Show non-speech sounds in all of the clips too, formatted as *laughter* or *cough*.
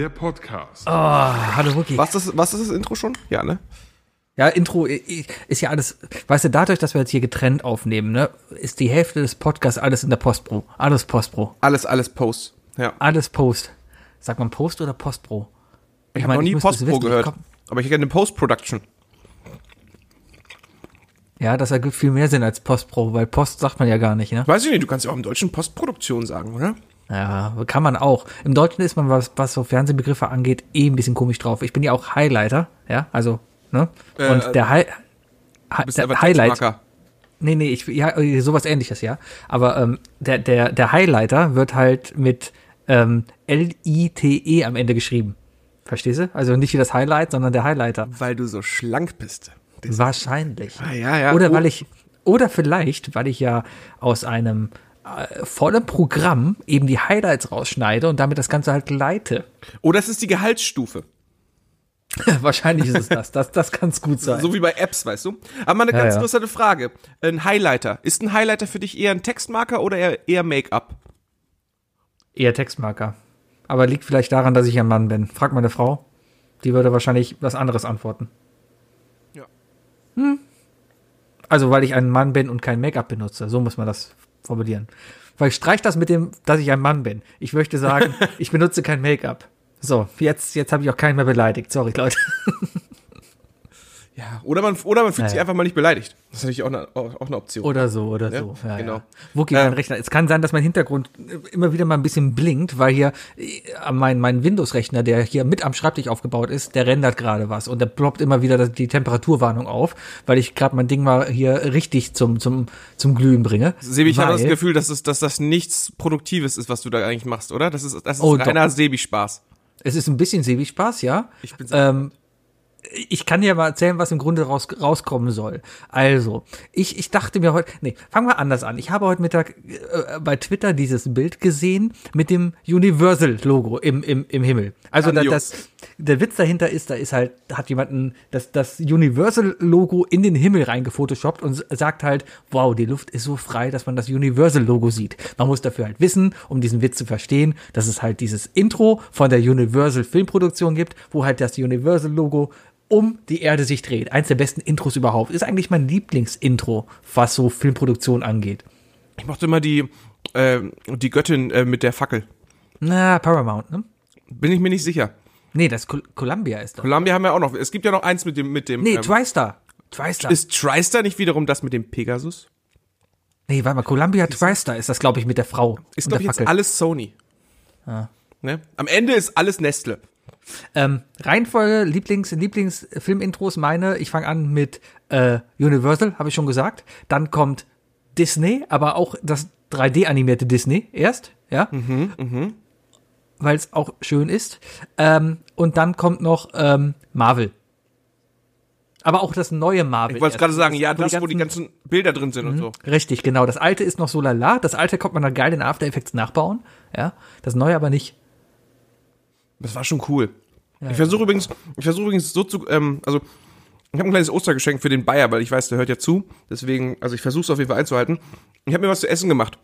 Der Podcast. Oh, hallo Wookie. Was ist, was ist das Intro schon? Ja, ne? Ja, Intro ist ja alles, weißt du, dadurch, dass wir jetzt hier getrennt aufnehmen, ne, ist die Hälfte des Podcasts alles in der Postpro. Alles Postpro. Alles, alles Post. Ja. Alles Post. Sagt man Post oder Postpro? Ich, ich habe noch nie Postpro gehört. Aber ich kenne Post-Production. Ja, das ergibt viel mehr Sinn als Postpro, weil Post sagt man ja gar nicht, ne? Weiß ich nicht, du kannst ja auch im Deutschen Postproduktion sagen, oder? Ja, kann man auch. Im Deutschen ist man, was, was so Fernsehbegriffe angeht, eh ein bisschen komisch drauf. Ich bin ja auch Highlighter, ja, also, ne? Äh, Und der, Hi du der Highlight. Nee, nee, ich, ja, sowas ähnliches, ja. Aber ähm, der, der, der Highlighter wird halt mit ähm, L-I-T-E am Ende geschrieben. Verstehst du? Also nicht wie das Highlight, sondern der Highlighter. Weil du so schlank bist. Wahrscheinlich. Ah, ja, ja. Oder oh. weil ich, oder vielleicht, weil ich ja aus einem äh, vollen Programm eben die Highlights rausschneide und damit das Ganze halt leite. Oder es ist die Gehaltsstufe. *laughs* Wahrscheinlich ist es das. Das, das kann es gut sein. So wie bei Apps, weißt du? Aber mal eine ganz ja, ja. interessante Frage. Ein Highlighter. Ist ein Highlighter für dich eher ein Textmarker oder eher, eher Make-up? Eher Textmarker. Aber liegt vielleicht daran, dass ich ein Mann bin. Frag meine Frau. Die würde wahrscheinlich was anderes antworten. Hm. Also, weil ich ein Mann bin und kein Make-up benutze. So muss man das formulieren. Weil streich das mit dem, dass ich ein Mann bin. Ich möchte sagen, *laughs* ich benutze kein Make-up. So, jetzt, jetzt habe ich auch keinen mehr beleidigt. Sorry, Leute. Ja, oder man, oder man fühlt naja. sich einfach mal nicht beleidigt. Das ist natürlich auch eine, auch eine Option. Oder so, oder ja, so. Ja, genau. Ja. Wookie, mein Rechner. Es kann sein, dass mein Hintergrund immer wieder mal ein bisschen blinkt, weil hier äh, mein, mein Windows-Rechner, der hier mit am Schreibtisch aufgebaut ist, der rendert gerade was und der ploppt immer wieder die Temperaturwarnung auf, weil ich gerade mein Ding mal hier richtig zum, zum, zum Glühen bringe. Sebi, ich habe das Gefühl, dass, es, dass das nichts Produktives ist, was du da eigentlich machst, oder? Das ist, das ist oh, reiner Sebi-Spaß. Es ist ein bisschen Sebi-Spaß, ja. Ich bin ähm, ich kann dir mal erzählen, was im Grunde raus, rauskommen soll. Also, ich, ich dachte mir heute, nee, fangen wir anders an. Ich habe heute Mittag äh, bei Twitter dieses Bild gesehen mit dem Universal-Logo im, im, im Himmel. Also da, das, der Witz dahinter ist, da ist halt, hat jemand das, das Universal-Logo in den Himmel reingefotoshoppt und sagt halt, wow, die Luft ist so frei, dass man das Universal-Logo sieht. Man muss dafür halt wissen, um diesen Witz zu verstehen, dass es halt dieses Intro von der Universal-Filmproduktion gibt, wo halt das Universal-Logo um die Erde sich dreht. Eins der besten Intros überhaupt. Ist eigentlich mein Lieblingsintro, was so Filmproduktion angeht. Ich mochte immer die, äh, die Göttin äh, mit der Fackel. Na, Paramount, ne? Bin ich mir nicht sicher. Nee, das Col Columbia ist doch. Columbia haben wir auch noch. Es gibt ja noch eins mit dem, mit dem. Nee, ähm, TriStar. TriStar. Ist TriStar nicht wiederum das mit dem Pegasus? Nee, warte mal, Columbia ist, TriStar ist das, glaube ich, mit der Frau. Ist, glaube ich, jetzt alles Sony. Ah. Ne? Am Ende ist alles Nestle. Ähm, Reihenfolge, Lieblings, Lieblingsfilmintros meine, ich fange an mit äh, Universal, habe ich schon gesagt. Dann kommt Disney, aber auch das 3D-animierte Disney erst, ja. Mhm, mh. Weil es auch schön ist. Ähm, und dann kommt noch ähm, Marvel. Aber auch das neue Marvel. Ich wollte gerade sagen, ja, das, wo die ganzen Bilder drin sind und mhm. so. Richtig, genau. Das alte ist noch so lala. Das alte kommt man dann geil in After Effects nachbauen. Ja. Das neue aber nicht. Das war schon cool. Ja, ich versuche übrigens, ich versuche übrigens so zu, ähm, also ich habe ein kleines Ostergeschenk für den Bayer, weil ich weiß, der hört ja zu. Deswegen, also ich versuche es auf jeden Fall einzuhalten. Ich habe mir was zu essen gemacht.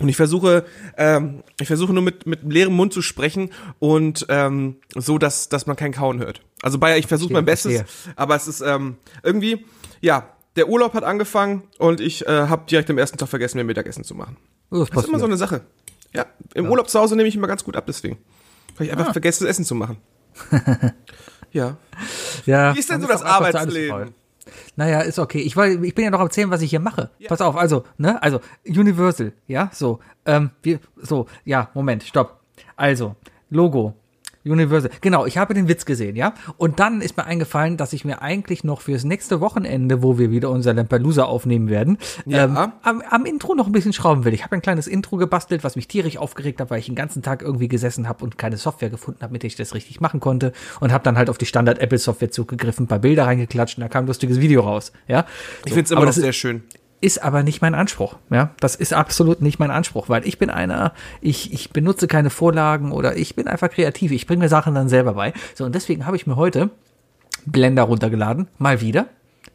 Und ich versuche, ähm, ich versuche nur mit, mit leerem Mund zu sprechen und ähm, so, dass, dass man kein Kauen hört. Also Bayer, ich versuche mein Bestes, aber es ist ähm, irgendwie, ja, der Urlaub hat angefangen und ich äh, habe direkt am ersten Tag vergessen, mir Mittagessen zu machen. Oh, das, das ist immer so eine Sache. Ja, im ja. Urlaub zu Hause nehme ich immer ganz gut ab, deswegen. Weil ich einfach ah. vergesse, Essen zu machen. *laughs* ja. ja. Wie ist denn so das Arbeitsleben? Naja, ist okay. Ich, will, ich bin ja noch erzählen, was ich hier mache. Ja. Pass auf, also, ne, also, Universal, ja, so, ähm, wir, so, ja, Moment, stopp. Also, Logo, Universal. Genau, ich habe den Witz gesehen, ja. Und dann ist mir eingefallen, dass ich mir eigentlich noch fürs nächste Wochenende, wo wir wieder unser Lampelusa aufnehmen werden, ja. ähm, am, am, Intro noch ein bisschen schrauben will. Ich habe ein kleines Intro gebastelt, was mich tierisch aufgeregt hat, weil ich den ganzen Tag irgendwie gesessen habe und keine Software gefunden habe, mit der ich das richtig machen konnte. Und habe dann halt auf die Standard-Apple-Software zugegriffen, ein paar Bilder reingeklatscht und da kam ein lustiges Video raus, ja. Ich so, finde es immer noch sehr schön ist aber nicht mein Anspruch. Ja, das ist absolut nicht mein Anspruch, weil ich bin einer, ich, ich benutze keine Vorlagen oder ich bin einfach kreativ. Ich bringe mir Sachen dann selber bei. So, und deswegen habe ich mir heute Blender runtergeladen, mal wieder.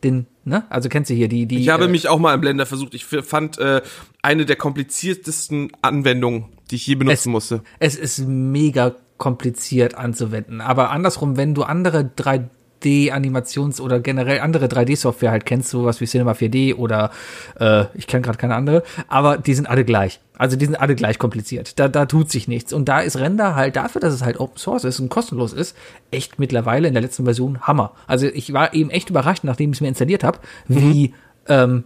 Den, ne? Also kennst du hier die, die. Ich habe äh, mich auch mal im Blender versucht. Ich fand äh, eine der kompliziertesten Anwendungen, die ich je benutzen es, musste. Es ist mega kompliziert anzuwenden. Aber andersrum, wenn du andere 3D-Animations- oder generell andere 3D-Software halt kennst, sowas wie Cinema 4D oder äh, ich kenne gerade keine andere, aber die sind alle gleich. Also die sind alle gleich kompliziert. Da, da tut sich nichts. Und da ist Render halt dafür, dass es halt Open Source ist und kostenlos ist, echt mittlerweile in der letzten Version Hammer. Also ich war eben echt überrascht, nachdem ich es mir installiert habe, wie mhm. ähm,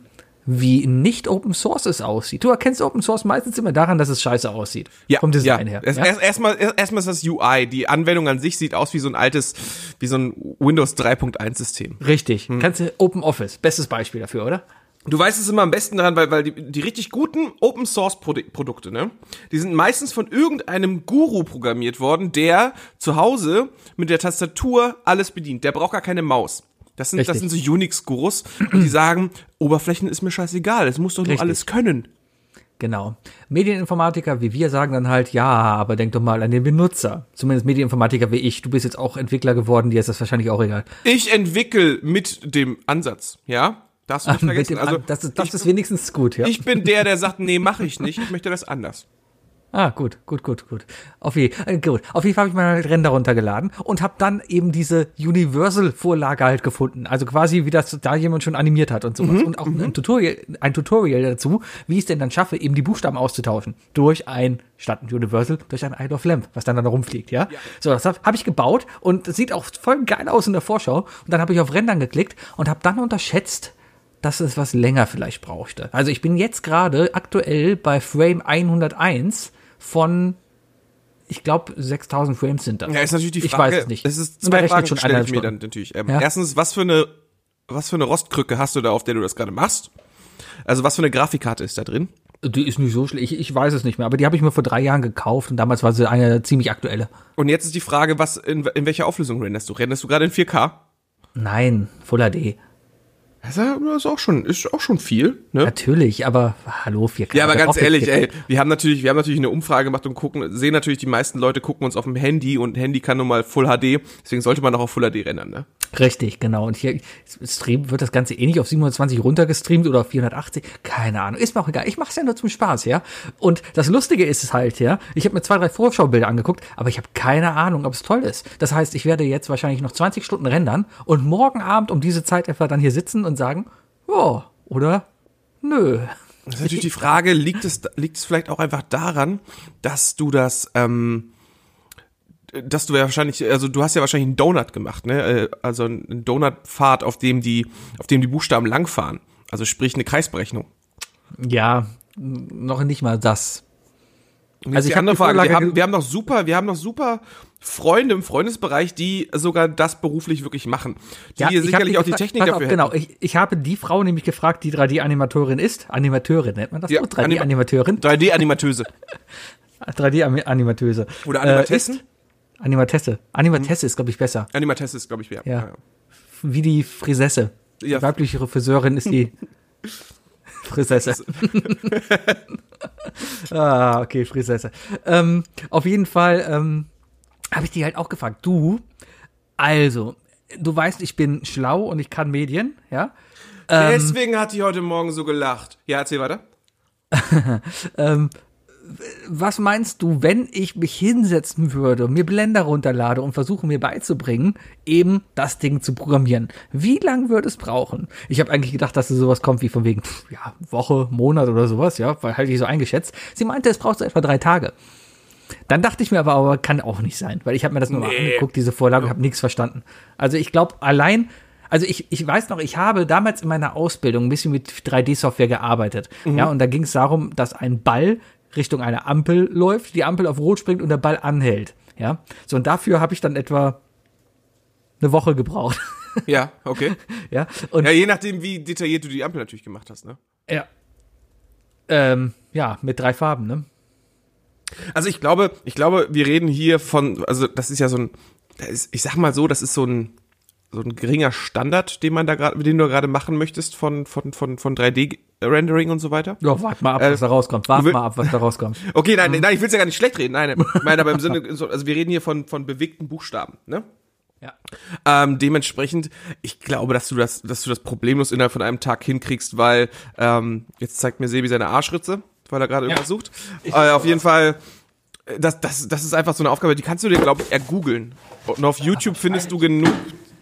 wie nicht Open Source es aussieht. Du erkennst Open Source meistens immer daran, dass es scheiße aussieht. Ja, vom Design ja. her. Erst, ja? Erstmal erst, erstmal ist das UI. Die Anwendung an sich sieht aus wie so ein altes, wie so ein Windows 3.1 System. Richtig. Hm. Kannst du Open Office, bestes Beispiel dafür, oder? Du weißt es immer am besten daran, weil, weil die, die richtig guten Open Source Produkte, ne, die sind meistens von irgendeinem Guru programmiert worden, der zu Hause mit der Tastatur alles bedient. Der braucht gar keine Maus. Das sind, das sind so Unix-Gurus, die sagen, Oberflächen ist mir scheißegal, es muss doch nur Richtig. alles können. Genau. Medieninformatiker wie wir sagen dann halt, ja, aber denk doch mal an den Benutzer. Zumindest Medieninformatiker wie ich. Du bist jetzt auch Entwickler geworden, dir ist das wahrscheinlich auch egal. Ich entwickle mit dem Ansatz, ja? Das, du *laughs* nicht vergessen. also, das, ist, das ist wenigstens gut, ja. Ich bin der, der sagt, nee, mache ich nicht, ich möchte das anders. Ah, gut, gut, gut, gut. Auf, je, äh, gut. Auf jeden Fall habe ich mal Render runtergeladen und habe dann eben diese Universal-Vorlage halt gefunden. Also quasi, wie das da jemand schon animiert hat und sowas. Mhm, und auch ein mhm. Tutorial, ein Tutorial dazu, wie ich es denn dann schaffe, eben die Buchstaben auszutauschen. Durch ein, statt ein Universal, durch ein Isle of Lamp, was dann da rumfliegt, ja? ja. So, das habe hab ich gebaut und sieht auch voll geil aus in der Vorschau. Und dann habe ich auf Rendern geklickt und habe dann unterschätzt, dass es was länger vielleicht brauchte. Also ich bin jetzt gerade aktuell bei Frame 101 von ich glaube, 6000 Frames sind das. Ja, ist natürlich die Frage. Ich weiß es nicht. Das ist zwei Fragen schon stelle ich mir dann natürlich. Ähm, ja. Erstens, was für eine was für eine Rostkrücke hast du da, auf der du das gerade machst? Also was für eine Grafikkarte ist da drin? Die ist nicht so schlecht. Ich, ich weiß es nicht mehr, aber die habe ich mir vor drei Jahren gekauft und damals war sie eine ziemlich aktuelle. Und jetzt ist die Frage, was in, in welcher Auflösung renderst du? Renderst du gerade in 4K? Nein, Full HD. Das ist auch schon, ist auch schon viel, ne? Natürlich, aber hallo, 4K. Ja, aber ganz ehrlich, ey, wir haben natürlich, wir haben natürlich eine Umfrage gemacht und gucken, sehen natürlich, die meisten Leute gucken uns auf dem Handy und Handy kann nun mal Full HD, deswegen sollte man auch auf Full HD rendern, ne? Richtig, genau. Und hier stream, wird das Ganze eh nicht auf 720 runtergestreamt oder auf 480. Keine Ahnung. Ist mir auch egal. Ich mache es ja nur zum Spaß, ja. Und das Lustige ist es halt, ja. Ich habe mir zwei, drei Vorschaubilder angeguckt, aber ich habe keine Ahnung, ob es toll ist. Das heißt, ich werde jetzt wahrscheinlich noch 20 Stunden rendern und morgen Abend um diese Zeit etwa dann hier sitzen und sagen, ja, oder nö. Das ist natürlich die Frage, liegt es, liegt es vielleicht auch einfach daran, dass du das, ähm, dass du ja wahrscheinlich, also du hast ja wahrscheinlich einen Donut gemacht, ne? Äh, also einen Donut-Pfad, auf dem die, auf dem die Buchstaben langfahren. Also sprich eine Kreisberechnung. Ja, noch nicht mal das. Also ich habe eine Frage. Wir haben, wir haben noch super, wir haben noch super Freunde im Freundesbereich, die sogar das beruflich wirklich machen. Die ja, sicherlich auch die Technik dafür auf, Genau, ich, ich habe die Frau nämlich gefragt, die 3D-Animatorin ist. Animateurin nennt man das ja, 3D-Animateurin. 3D-Animatöse. 3D-Animatöse. *laughs* Oder Animatessen? Äh, Animatesse. Animatesse hm. ist, glaube ich, besser. Animatesse ist, glaube ich, ja. ja. Wie die Frisesse. Ja. Die weibliche Friseurin ist die *laughs* Frisesse. *laughs* ah, okay, Frisesse. Ähm, auf jeden Fall ähm, habe ich die halt auch gefragt. Du, also, du weißt, ich bin schlau und ich kann Medien, ja? Ähm, Deswegen hat die heute Morgen so gelacht. Ja, erzähl weiter. *laughs* ähm, was meinst du, wenn ich mich hinsetzen würde, mir Blender runterlade und versuche mir beizubringen, eben das Ding zu programmieren? Wie lang würde es brauchen? Ich habe eigentlich gedacht, dass es sowas kommt wie von wegen, ja, Woche, Monat oder sowas, ja, weil halt ich so eingeschätzt. Sie meinte, es braucht so etwa drei Tage. Dann dachte ich mir aber, aber kann auch nicht sein, weil ich habe mir das nur nee. mal angeguckt, diese Vorlage, und habe nichts verstanden. Also ich glaube, allein also ich, ich weiß noch, ich habe damals in meiner Ausbildung ein bisschen mit 3D-Software gearbeitet. Mhm. Ja, und da ging es darum, dass ein Ball Richtung einer Ampel läuft, die Ampel auf Rot springt und der Ball anhält. Ja, so und dafür habe ich dann etwa eine Woche gebraucht. *laughs* Ja, okay. ja, und ja, je nachdem, wie detailliert du die Ampel natürlich gemacht hast, ne? Ja. Ähm, ja, mit drei Farben, ne? Also ich glaube, ich glaube, wir reden hier von, also das ist ja so ein, ich sag mal so, das ist so ein, so ein geringer Standard, den man da gerade, den du gerade machen möchtest von, von, von, von 3D Rendering und so weiter. Ja, warte mal ab, was äh, da rauskommt. Warte mal ab, was da rauskommt. *laughs* okay, nein, nein, ich will es ja gar nicht schlecht reden. Nein, ich meine aber im Sinne, also wir reden hier von, von bewegten Buchstaben, ne? Ja. Ähm, dementsprechend, ich glaube, dass du das, dass du das problemlos innerhalb von einem Tag hinkriegst, weil ähm, jetzt zeigt mir Sebi seine Arschritze, weil er gerade ja. irgendwas sucht. Äh, auf jeden Fall das, das, das ist einfach so eine Aufgabe, die kannst du dir, glaube ich, ergoogeln. Und auf YouTube findest du genug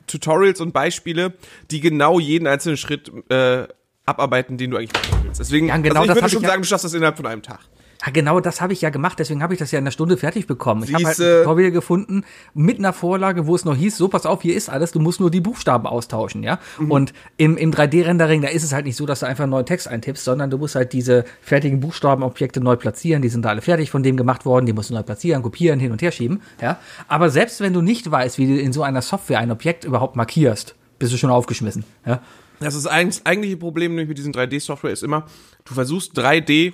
Tutorials und Beispiele, die genau jeden einzelnen Schritt äh, abarbeiten, den du eigentlich machen willst. Deswegen, Ja, genau also ich würde schon ja- sagen, du schaffst das innerhalb von einem Tag. Ja, genau das habe ich ja gemacht, deswegen habe ich das ja in einer Stunde fertig bekommen. Ich habe halt ein Tutorial gefunden mit einer Vorlage, wo es noch hieß, so pass auf, hier ist alles, du musst nur die Buchstaben austauschen, ja. Mhm. Und im, im 3D-Rendering, da ist es halt nicht so, dass du einfach einen neuen Text eintippst, sondern du musst halt diese fertigen Buchstabenobjekte neu platzieren, die sind da alle fertig von dem gemacht worden, die musst du neu platzieren, kopieren, hin und her schieben, ja. Aber selbst wenn du nicht weißt, wie du in so einer Software ein Objekt überhaupt markierst, bist du schon aufgeschmissen, ja. Das ist eigentlich das eigentliche Problem nämlich mit diesen 3D-Software ist immer, du versuchst 3D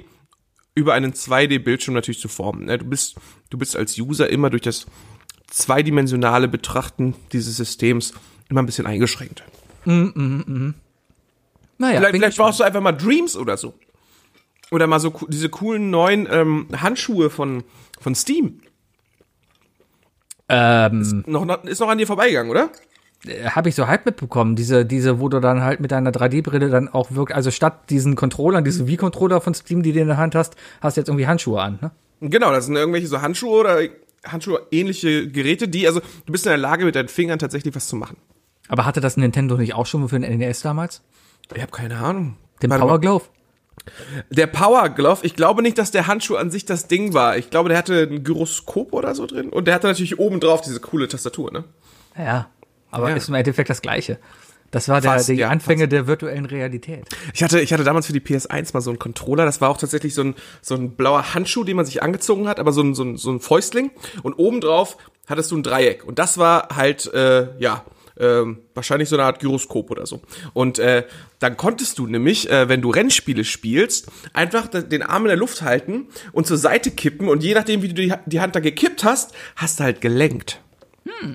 über einen 2D-Bildschirm natürlich zu formen. ne? Du bist, du bist als User immer durch das zweidimensionale Betrachten dieses Systems immer ein bisschen eingeschränkt. Naja, vielleicht vielleicht brauchst du einfach mal Dreams oder so. Oder mal so diese coolen neuen ähm, Handschuhe von, von Steam. ähm, Noch, noch, ist noch an dir vorbeigegangen, oder? Habe ich so halb mitbekommen, diese, diese, wo du dann halt mit deiner 3D-Brille dann auch wirklich, also statt diesen Controllern, diesen Wii-Controller von Steam, die du in der Hand hast, hast du jetzt irgendwie Handschuhe an, ne? Genau, das sind irgendwelche so Handschuhe oder Handschuhe-ähnliche Geräte, die, also du bist in der Lage, mit deinen Fingern tatsächlich was zu machen. Aber hatte das Nintendo nicht auch schon für den NES damals? Ich habe keine Ahnung. Den Warte Power. Glove? Der Power Glove, ich glaube nicht, dass der Handschuh an sich das Ding war. Ich glaube, der hatte ein Gyroskop oder so drin und der hatte natürlich oben drauf diese coole Tastatur, ne? Ja. Aber Ja. ist im Endeffekt das Gleiche. Das war der, Fast, die ja, Anfänge der virtuellen Realität. Ich hatte, ich hatte damals für die PS1 mal so einen Controller, das war auch tatsächlich so ein, so ein blauer Handschuh, den man sich angezogen hat, aber so ein, so ein, so ein Fäustling und obendrauf hattest du ein Dreieck und das war halt, äh, ja, ähm, wahrscheinlich so eine Art Gyroskop oder so. Und äh, dann konntest du nämlich, äh, wenn du Rennspiele spielst, einfach den Arm in der Luft halten und zur Seite kippen und je nachdem, wie du die, die Hand da gekippt hast, hast du halt gelenkt.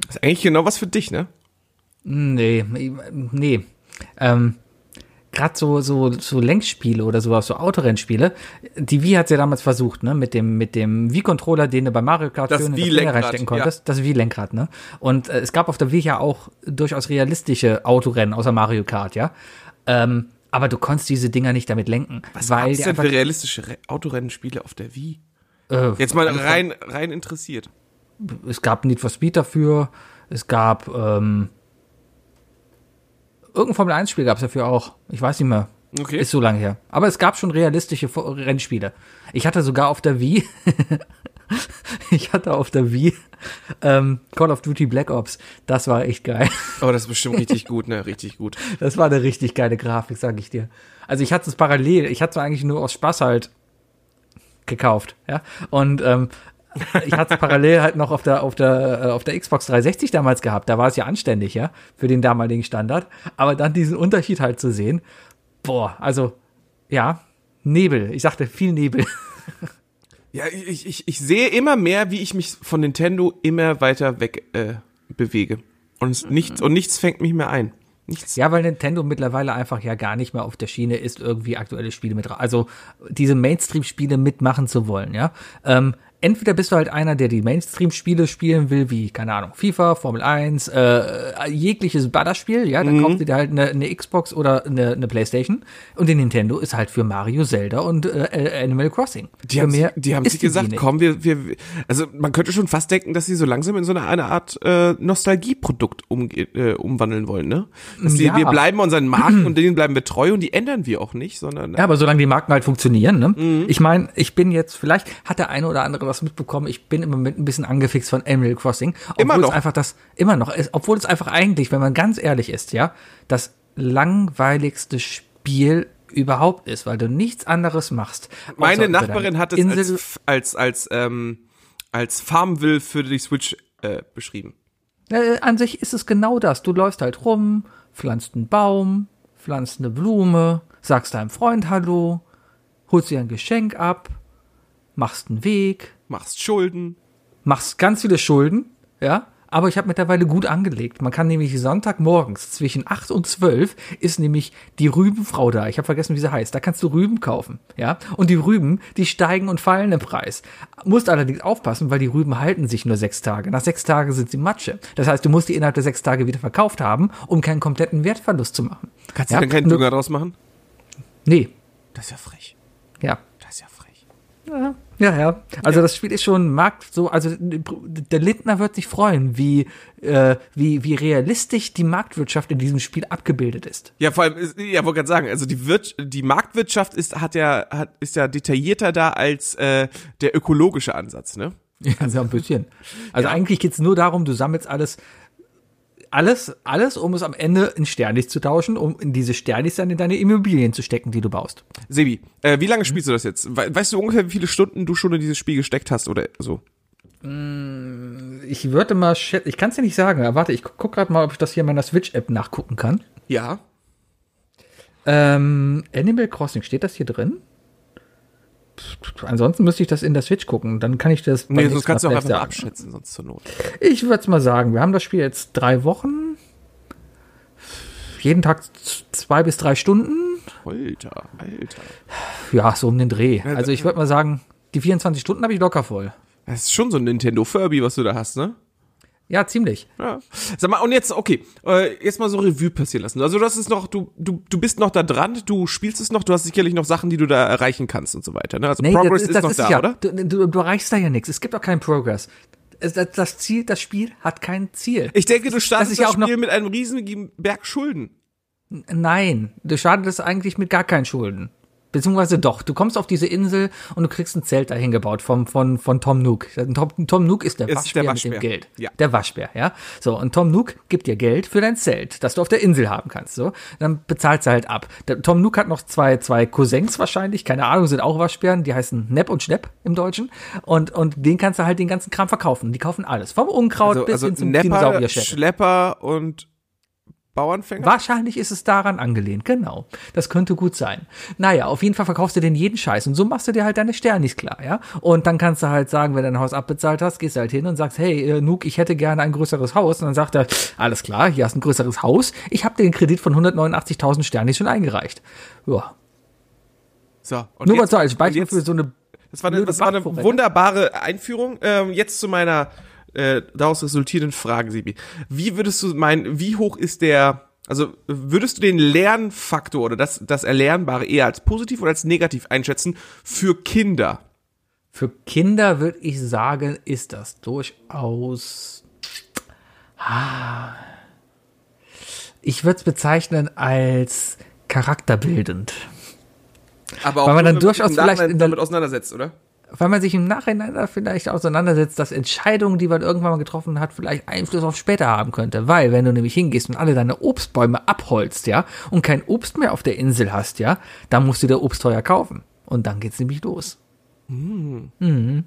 Das ist eigentlich genau was für dich, ne? Nee, nee. Ähm, Gerade so, so, so Lenkspiele oder sowas, so Autorennspiele. Die Wii hat's ja damals versucht, ne? Mit dem, mit dem Wii-Controller, den du bei Mario Kart Das schön in das reinstecken konntest. Das Wii-Lenkrad, ne? Und äh, es gab auf der Wii ja auch durchaus realistische Autorennen außer Mario Kart, ja. Ähm, aber du konntest diese Dinger nicht damit lenken. Was weil gab's denn einfach, für realistische Re Autorennenspiele auf der Wii? äh, Jetzt mal rein, rein interessiert. es gab Need for Speed dafür, es gab ähm, irgendein Formel 1 Spiel gab es dafür auch. Ich weiß nicht mehr. Okay. Ist so lange her. Aber es gab schon realistische Rennspiele. Ich hatte sogar auf der Wii, *laughs* ich hatte auf der Wii ähm, Call of Duty Black Ops. Das war echt geil. Oh, das ist bestimmt *laughs* richtig gut, ne? Richtig gut. Das war eine richtig geile Grafik, sag ich dir. Also ich hatte es parallel, ich hatte es eigentlich nur aus Spaß halt gekauft, ja. Und ähm, ich hatte es parallel halt noch auf der auf der äh, auf der Xbox 360 damals gehabt. Da war es ja anständig, ja, für den damaligen Standard. Aber dann diesen Unterschied halt zu sehen, boah, also ja, Nebel. Ich sagte viel Nebel. Ja, ich, ich, ich sehe immer mehr, wie ich mich von Nintendo immer weiter weg äh, bewege. Und nichts, und nichts fängt mich mehr ein. Nichts. Ja, weil Nintendo mittlerweile einfach ja gar nicht mehr auf der Schiene ist, irgendwie aktuelle Spiele mit, also diese Mainstream-Spiele mitmachen zu wollen, ja. Ähm, entweder bist du halt einer, der die Mainstream-Spiele spielen will, wie, keine Ahnung, FIFA, Formel 1, äh, jegliches Ballerspiel, ja, dann kaufst du dir halt eine, eine Xbox oder eine, eine Playstation und die Nintendo ist halt für Mario, Zelda und äh, äh, Animal Crossing. Die für haben, mehr die haben sich gesagt, komm, wir, wir, also man könnte schon fast denken, dass sie so langsam in so eine, eine Art äh, Nostalgieprodukt um, äh, umwandeln wollen, ne? Dass die, Ja. wir bleiben unseren Marken *clears throat* und denen bleiben wir treu und die ändern wir auch nicht, sondern Ja, aber solange die Marken halt funktionieren, ne? Mhm. Ich meine, ich bin jetzt, vielleicht hat der eine oder andere was mitbekommen, ich bin im Moment ein bisschen angefixt von Animal Crossing. Obwohl Immer noch? Es einfach das, immer noch, ist, obwohl es einfach eigentlich, wenn man ganz ehrlich ist, ja, das langweiligste Spiel überhaupt ist, weil du nichts anderes machst. Meine Nachbarin hat es Insel, als, als, als, ähm, als Farmville für die Switch äh, beschrieben. Äh, an sich ist es genau das. Du läufst halt rum, pflanzt einen Baum, pflanzt eine Blume, sagst deinem Freund Hallo, holst dir ein Geschenk ab, machst einen Weg, Machst Schulden. machst ganz viele Schulden, ja, aber ich habe mittlerweile gut angelegt. Man kann nämlich Sonntagmorgens zwischen 8 und 12 ist nämlich die Rübenfrau da. Ich habe vergessen, wie sie heißt. Da kannst du Rüben kaufen, ja? Und die Rüben, die steigen und fallen im Preis. Musst allerdings aufpassen, weil die Rüben halten sich nur sechs Tage. Nach sechs Tagen sind sie Matsche. Das heißt, du musst die innerhalb der sechs Tage wieder verkauft haben, um keinen kompletten Wertverlust zu machen. Kannst ja? du denn keinen Dünger draus machen? Nee, Das ist ja frech. ja. Das ist ja frech. Ja, Ja, ja. Also ja. das Spiel ist schon Markt so, also der Lindner wird sich freuen, wie, äh, wie, wie realistisch die Marktwirtschaft in diesem Spiel abgebildet ist. Ja, vor allem, ja, wollte gerade sagen, also die, Wir die Marktwirtschaft ist, hat ja, hat, ist ja detaillierter da als äh, der ökologische Ansatz, ne? Ja, so ein bisschen. Also ja. eigentlich geht's nur darum, du sammelst alles, alles, alles, um es am Ende in Sternis zu tauschen, um in diese Sternis dann in deine Immobilien zu stecken, die du baust. Sebi, äh, wie lange spielst du das jetzt? Weißt du ungefähr, wie viele Stunden du schon in dieses Spiel gesteckt hast oder so? Mm, ich würde mal schätzen, ich kann es dir nicht sagen. Warte, ich guck gerade mal, ob ich das hier in meiner Switch-App nachgucken kann. Ja. Ähm, Animal Crossing, steht das hier drin? Ansonsten müsste ich das in der Switch gucken. Dann kann ich das. Nee, sonst kannst du auch einfach abschätzen, sonst zur Not. Ich würde es mal sagen. Wir haben das Spiel jetzt drei Wochen. Jeden Tag zwei bis drei Stunden. Alter, Alter. Ja, so um den Dreh. Also ich würde mal sagen, die 24 Stunden habe ich locker voll. Das ist schon so ein Nintendo Furby, was du da hast, ne? Ja, ziemlich. Ja. Sag mal, und jetzt, okay, äh, jetzt mal so Revue passieren lassen. Also das ist noch, du, du, du bist noch da dran, du spielst es noch, du hast sicherlich noch Sachen, die du da erreichen kannst und so weiter. Ne? Also nee, Progress das, ist, das noch ist da, ja, oder? Du, du, du erreichst da ja nichts. Es gibt auch keinen Progress. Das Ziel, das Spiel hat kein Ziel. Ich denke, du startest das, das Spiel mit einem riesigen Berg Schulden. Nein, du startest eigentlich mit gar keinen Schulden. Beziehungsweise doch, du kommst auf diese Insel und du kriegst ein Zelt dahin gebaut vom, von, von Tom Nook. Tom, Tom Nook ist der, ist Waschbär, der Waschbär mit dem Geld. Ja. Der Waschbär, ja. So, und Tom Nook gibt dir Geld für dein Zelt, das du auf der Insel haben kannst. So, dann bezahlst du halt ab. Der, Tom Nook hat noch zwei, zwei Cousins wahrscheinlich, keine Ahnung, sind auch Waschbären, die heißen Nepp und Schnepp im Deutschen. Und, und den kannst du halt den ganzen Kram verkaufen. Die kaufen alles. Vom Unkraut also, bis also hin zum Nepper, Schlepper und Bauernfänger? Wahrscheinlich ist es daran angelehnt, genau. Das könnte gut sein. Naja, auf jeden Fall verkaufst du den jeden Scheiß und so machst du dir halt deine Sternis klar, ja? Und dann kannst du halt sagen, wenn du dein Haus abbezahlt hast, gehst du halt hin und sagst, hey, äh, Nuke, ich hätte gerne ein größeres Haus. Und dann sagt er, alles klar, hier hast du ein größeres Haus. Ich habe den Kredit von 189.000 Sternis schon eingereicht. Ja. So, und Nur mal so als Beispiel jetzt, für so eine das war eine, das war eine wunderbare Einführung. Ähm, jetzt zu meiner äh, daraus resultierenden Fragen, Sibi. Wie würdest du meinen, wie hoch ist der, also würdest du den Lernfaktor oder das, das Erlernbare eher als positiv oder als negativ einschätzen für Kinder? Für Kinder würde ich sagen, ist das durchaus. Ah, ich würde es bezeichnen als charakterbildend. Aber auch Weil man dann durchaus vielleicht damit auseinandersetzt, oder? Weil man sich im Nachhinein da vielleicht auseinandersetzt, dass Entscheidungen, die man irgendwann mal getroffen hat, vielleicht Einfluss auf später haben könnte. Weil, wenn du nämlich hingehst und alle deine Obstbäume abholst, ja, und kein Obst mehr auf der Insel hast, ja, dann musst du dir Obst teuer kaufen. Und dann geht's nämlich los. Mhm. Mhm.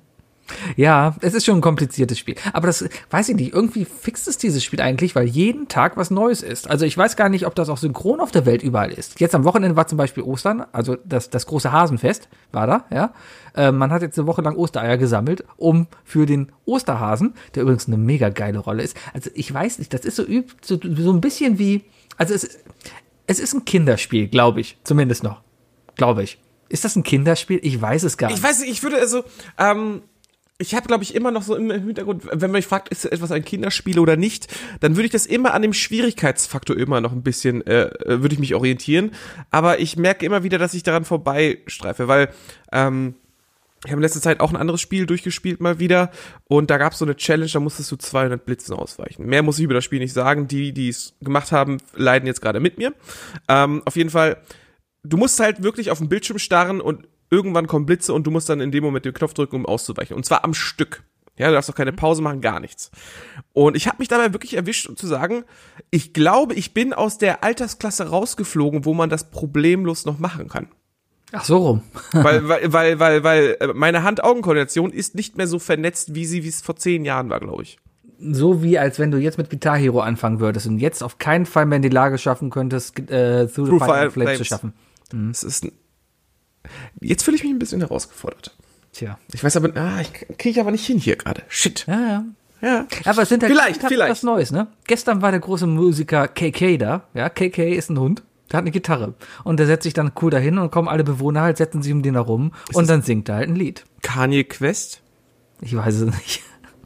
Ja, es ist schon ein kompliziertes Spiel. Aber das weiß ich nicht. Irgendwie fixt es dieses Spiel eigentlich, weil jeden Tag was Neues ist. Also ich weiß gar nicht, ob das auch synchron auf der Welt überall ist. Jetzt am Wochenende war zum Beispiel Ostern, also das, das große Hasenfest war da, ja. Äh, man hat jetzt eine Woche lang Ostereier gesammelt, um für den Osterhasen, der übrigens eine mega geile Rolle ist. Also ich weiß nicht, das ist so, so, so ein bisschen wie, also es, es ist ein Kinderspiel, glaube ich, zumindest noch. Glaube ich. Ist das ein Kinderspiel? Ich weiß es gar nicht. Ich weiß nicht, ich würde also, ähm, ich habe, glaube ich, immer noch so im Hintergrund, wenn man mich fragt, ist etwas ein Kinderspiel oder nicht, dann würde ich das immer an dem Schwierigkeitsfaktor immer noch ein bisschen, äh, würde ich mich orientieren. Aber ich merke immer wieder, dass ich daran vorbeistreife, weil ähm, ich habe in letzter Zeit auch ein anderes Spiel durchgespielt mal wieder und da gab es so eine Challenge, da musstest du 200 Blitzen ausweichen. Mehr muss ich über das Spiel nicht sagen. Die, die es gemacht haben, leiden jetzt gerade mit mir. Ähm, auf jeden Fall, du musst halt wirklich auf den Bildschirm starren und irgendwann kommen Blitze und du musst dann in dem Moment den Knopf drücken, um auszuweichen. Und zwar am Stück. Ja, du darfst auch keine mhm. Pause machen, gar nichts. Und ich habe mich dabei wirklich erwischt, um zu sagen, ich glaube, ich bin aus der Altersklasse rausgeflogen, wo man das problemlos noch machen kann. Ach so rum. *laughs* weil, weil, weil, weil, weil äh, meine Hand-Augen-Koordination ist nicht mehr so vernetzt, wie sie wie es vor zehn Jahren war, glaube ich. So wie als wenn du jetzt mit Guitar Hero anfangen würdest und jetzt auf keinen Fall mehr in die Lage schaffen könntest, äh, Through the Fire Flames zu schaffen. Mhm. Es ist Jetzt fühle ich mich ein bisschen herausgefordert. Tja. Ich weiß aber, ah, ich kriege aber nicht hin hier gerade. Shit. Ja, ja. Ja. Aber es sind halt vielleicht, vielleicht. was Neues, ne? Gestern war der große Musiker KK da. Ja, KK ist ein Hund. Der hat eine Gitarre. Und der setzt sich dann cool dahin und kommen alle Bewohner halt, setzen sich um den herum ist und dann singt er halt ein Lied. Kanye Quest? Ich weiß es nicht.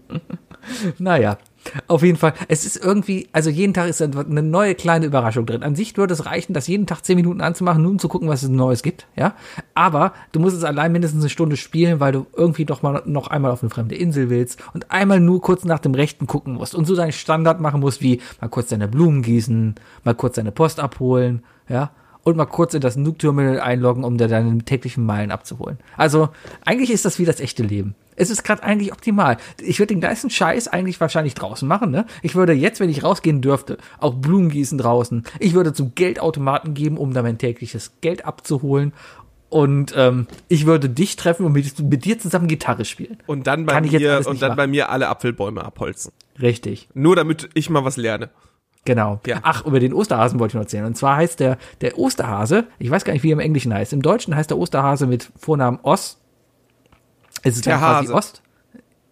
*laughs* naja. Auf jeden Fall, es ist irgendwie, also jeden Tag ist eine neue kleine Überraschung drin. An sich würde es reichen, das jeden Tag zehn Minuten anzumachen, nur um zu gucken, was es Neues gibt, ja. Aber du musst es allein mindestens eine Stunde spielen, weil du irgendwie doch mal noch einmal auf eine fremde Insel willst und einmal nur kurz nach dem Rechten gucken musst und so deinen Standard machen musst, wie mal kurz deine Blumen gießen, mal kurz deine Post abholen, ja, und mal kurz in das Nuke-Terminal einloggen, um dir deine täglichen Meilen abzuholen. Also, eigentlich ist das wie das echte Leben. Es ist gerade eigentlich optimal. Ich würde den gleichen Scheiß eigentlich wahrscheinlich draußen machen, ne? Ich würde jetzt, wenn ich rausgehen dürfte, auch Blumen gießen draußen. Ich würde zum Geldautomaten geben, um da mein tägliches Geld abzuholen. Und ähm, ich würde dich treffen und mit, mit dir zusammen Gitarre spielen. Und dann bei Kann mir und dann machen. bei mir alle Apfelbäume abholzen. Richtig. Nur damit ich mal was lerne. Genau. Ja. Ach, über den Osterhasen wollte ich noch erzählen. Und zwar heißt der, der Osterhase, ich weiß gar nicht, wie er im Englischen heißt. Im Deutschen heißt der Osterhase mit Vornamen Oss. Es ist Der Hase. Ost.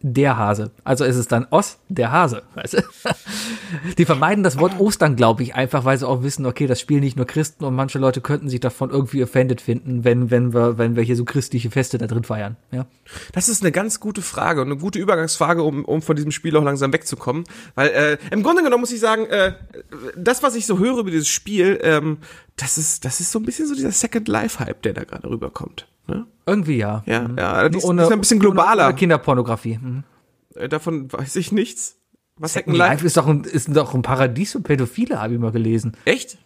Der Hase. Also ist es dann Oss, der Hase. Weißt du? *laughs* Die vermeiden das Wort Ostern, glaube ich, einfach, weil sie auch wissen, okay, das spielen nicht nur Christen und manche Leute könnten sich davon irgendwie offended finden, wenn, wenn wir, wenn wir hier so christliche Feste da drin feiern. Ja. Das ist eine ganz gute Frage und eine gute Übergangsfrage, um, um von diesem Spiel auch langsam wegzukommen. Weil äh, im Grunde genommen muss ich sagen, äh, das, was ich so höre über dieses Spiel, ähm, das ist, das ist so ein bisschen so dieser Second Life-Hype, der da gerade rüberkommt. Ne? Irgendwie ja. Ja, Mhm. ja, die ist, Ohne- die ist ein bisschen globaler. Kinderpornografie. Mhm. Äh, Davon weiß ich nichts. Was Second Life ist doch ein, ist doch ein Paradies für Pädophile, habe ich mal gelesen. Echt?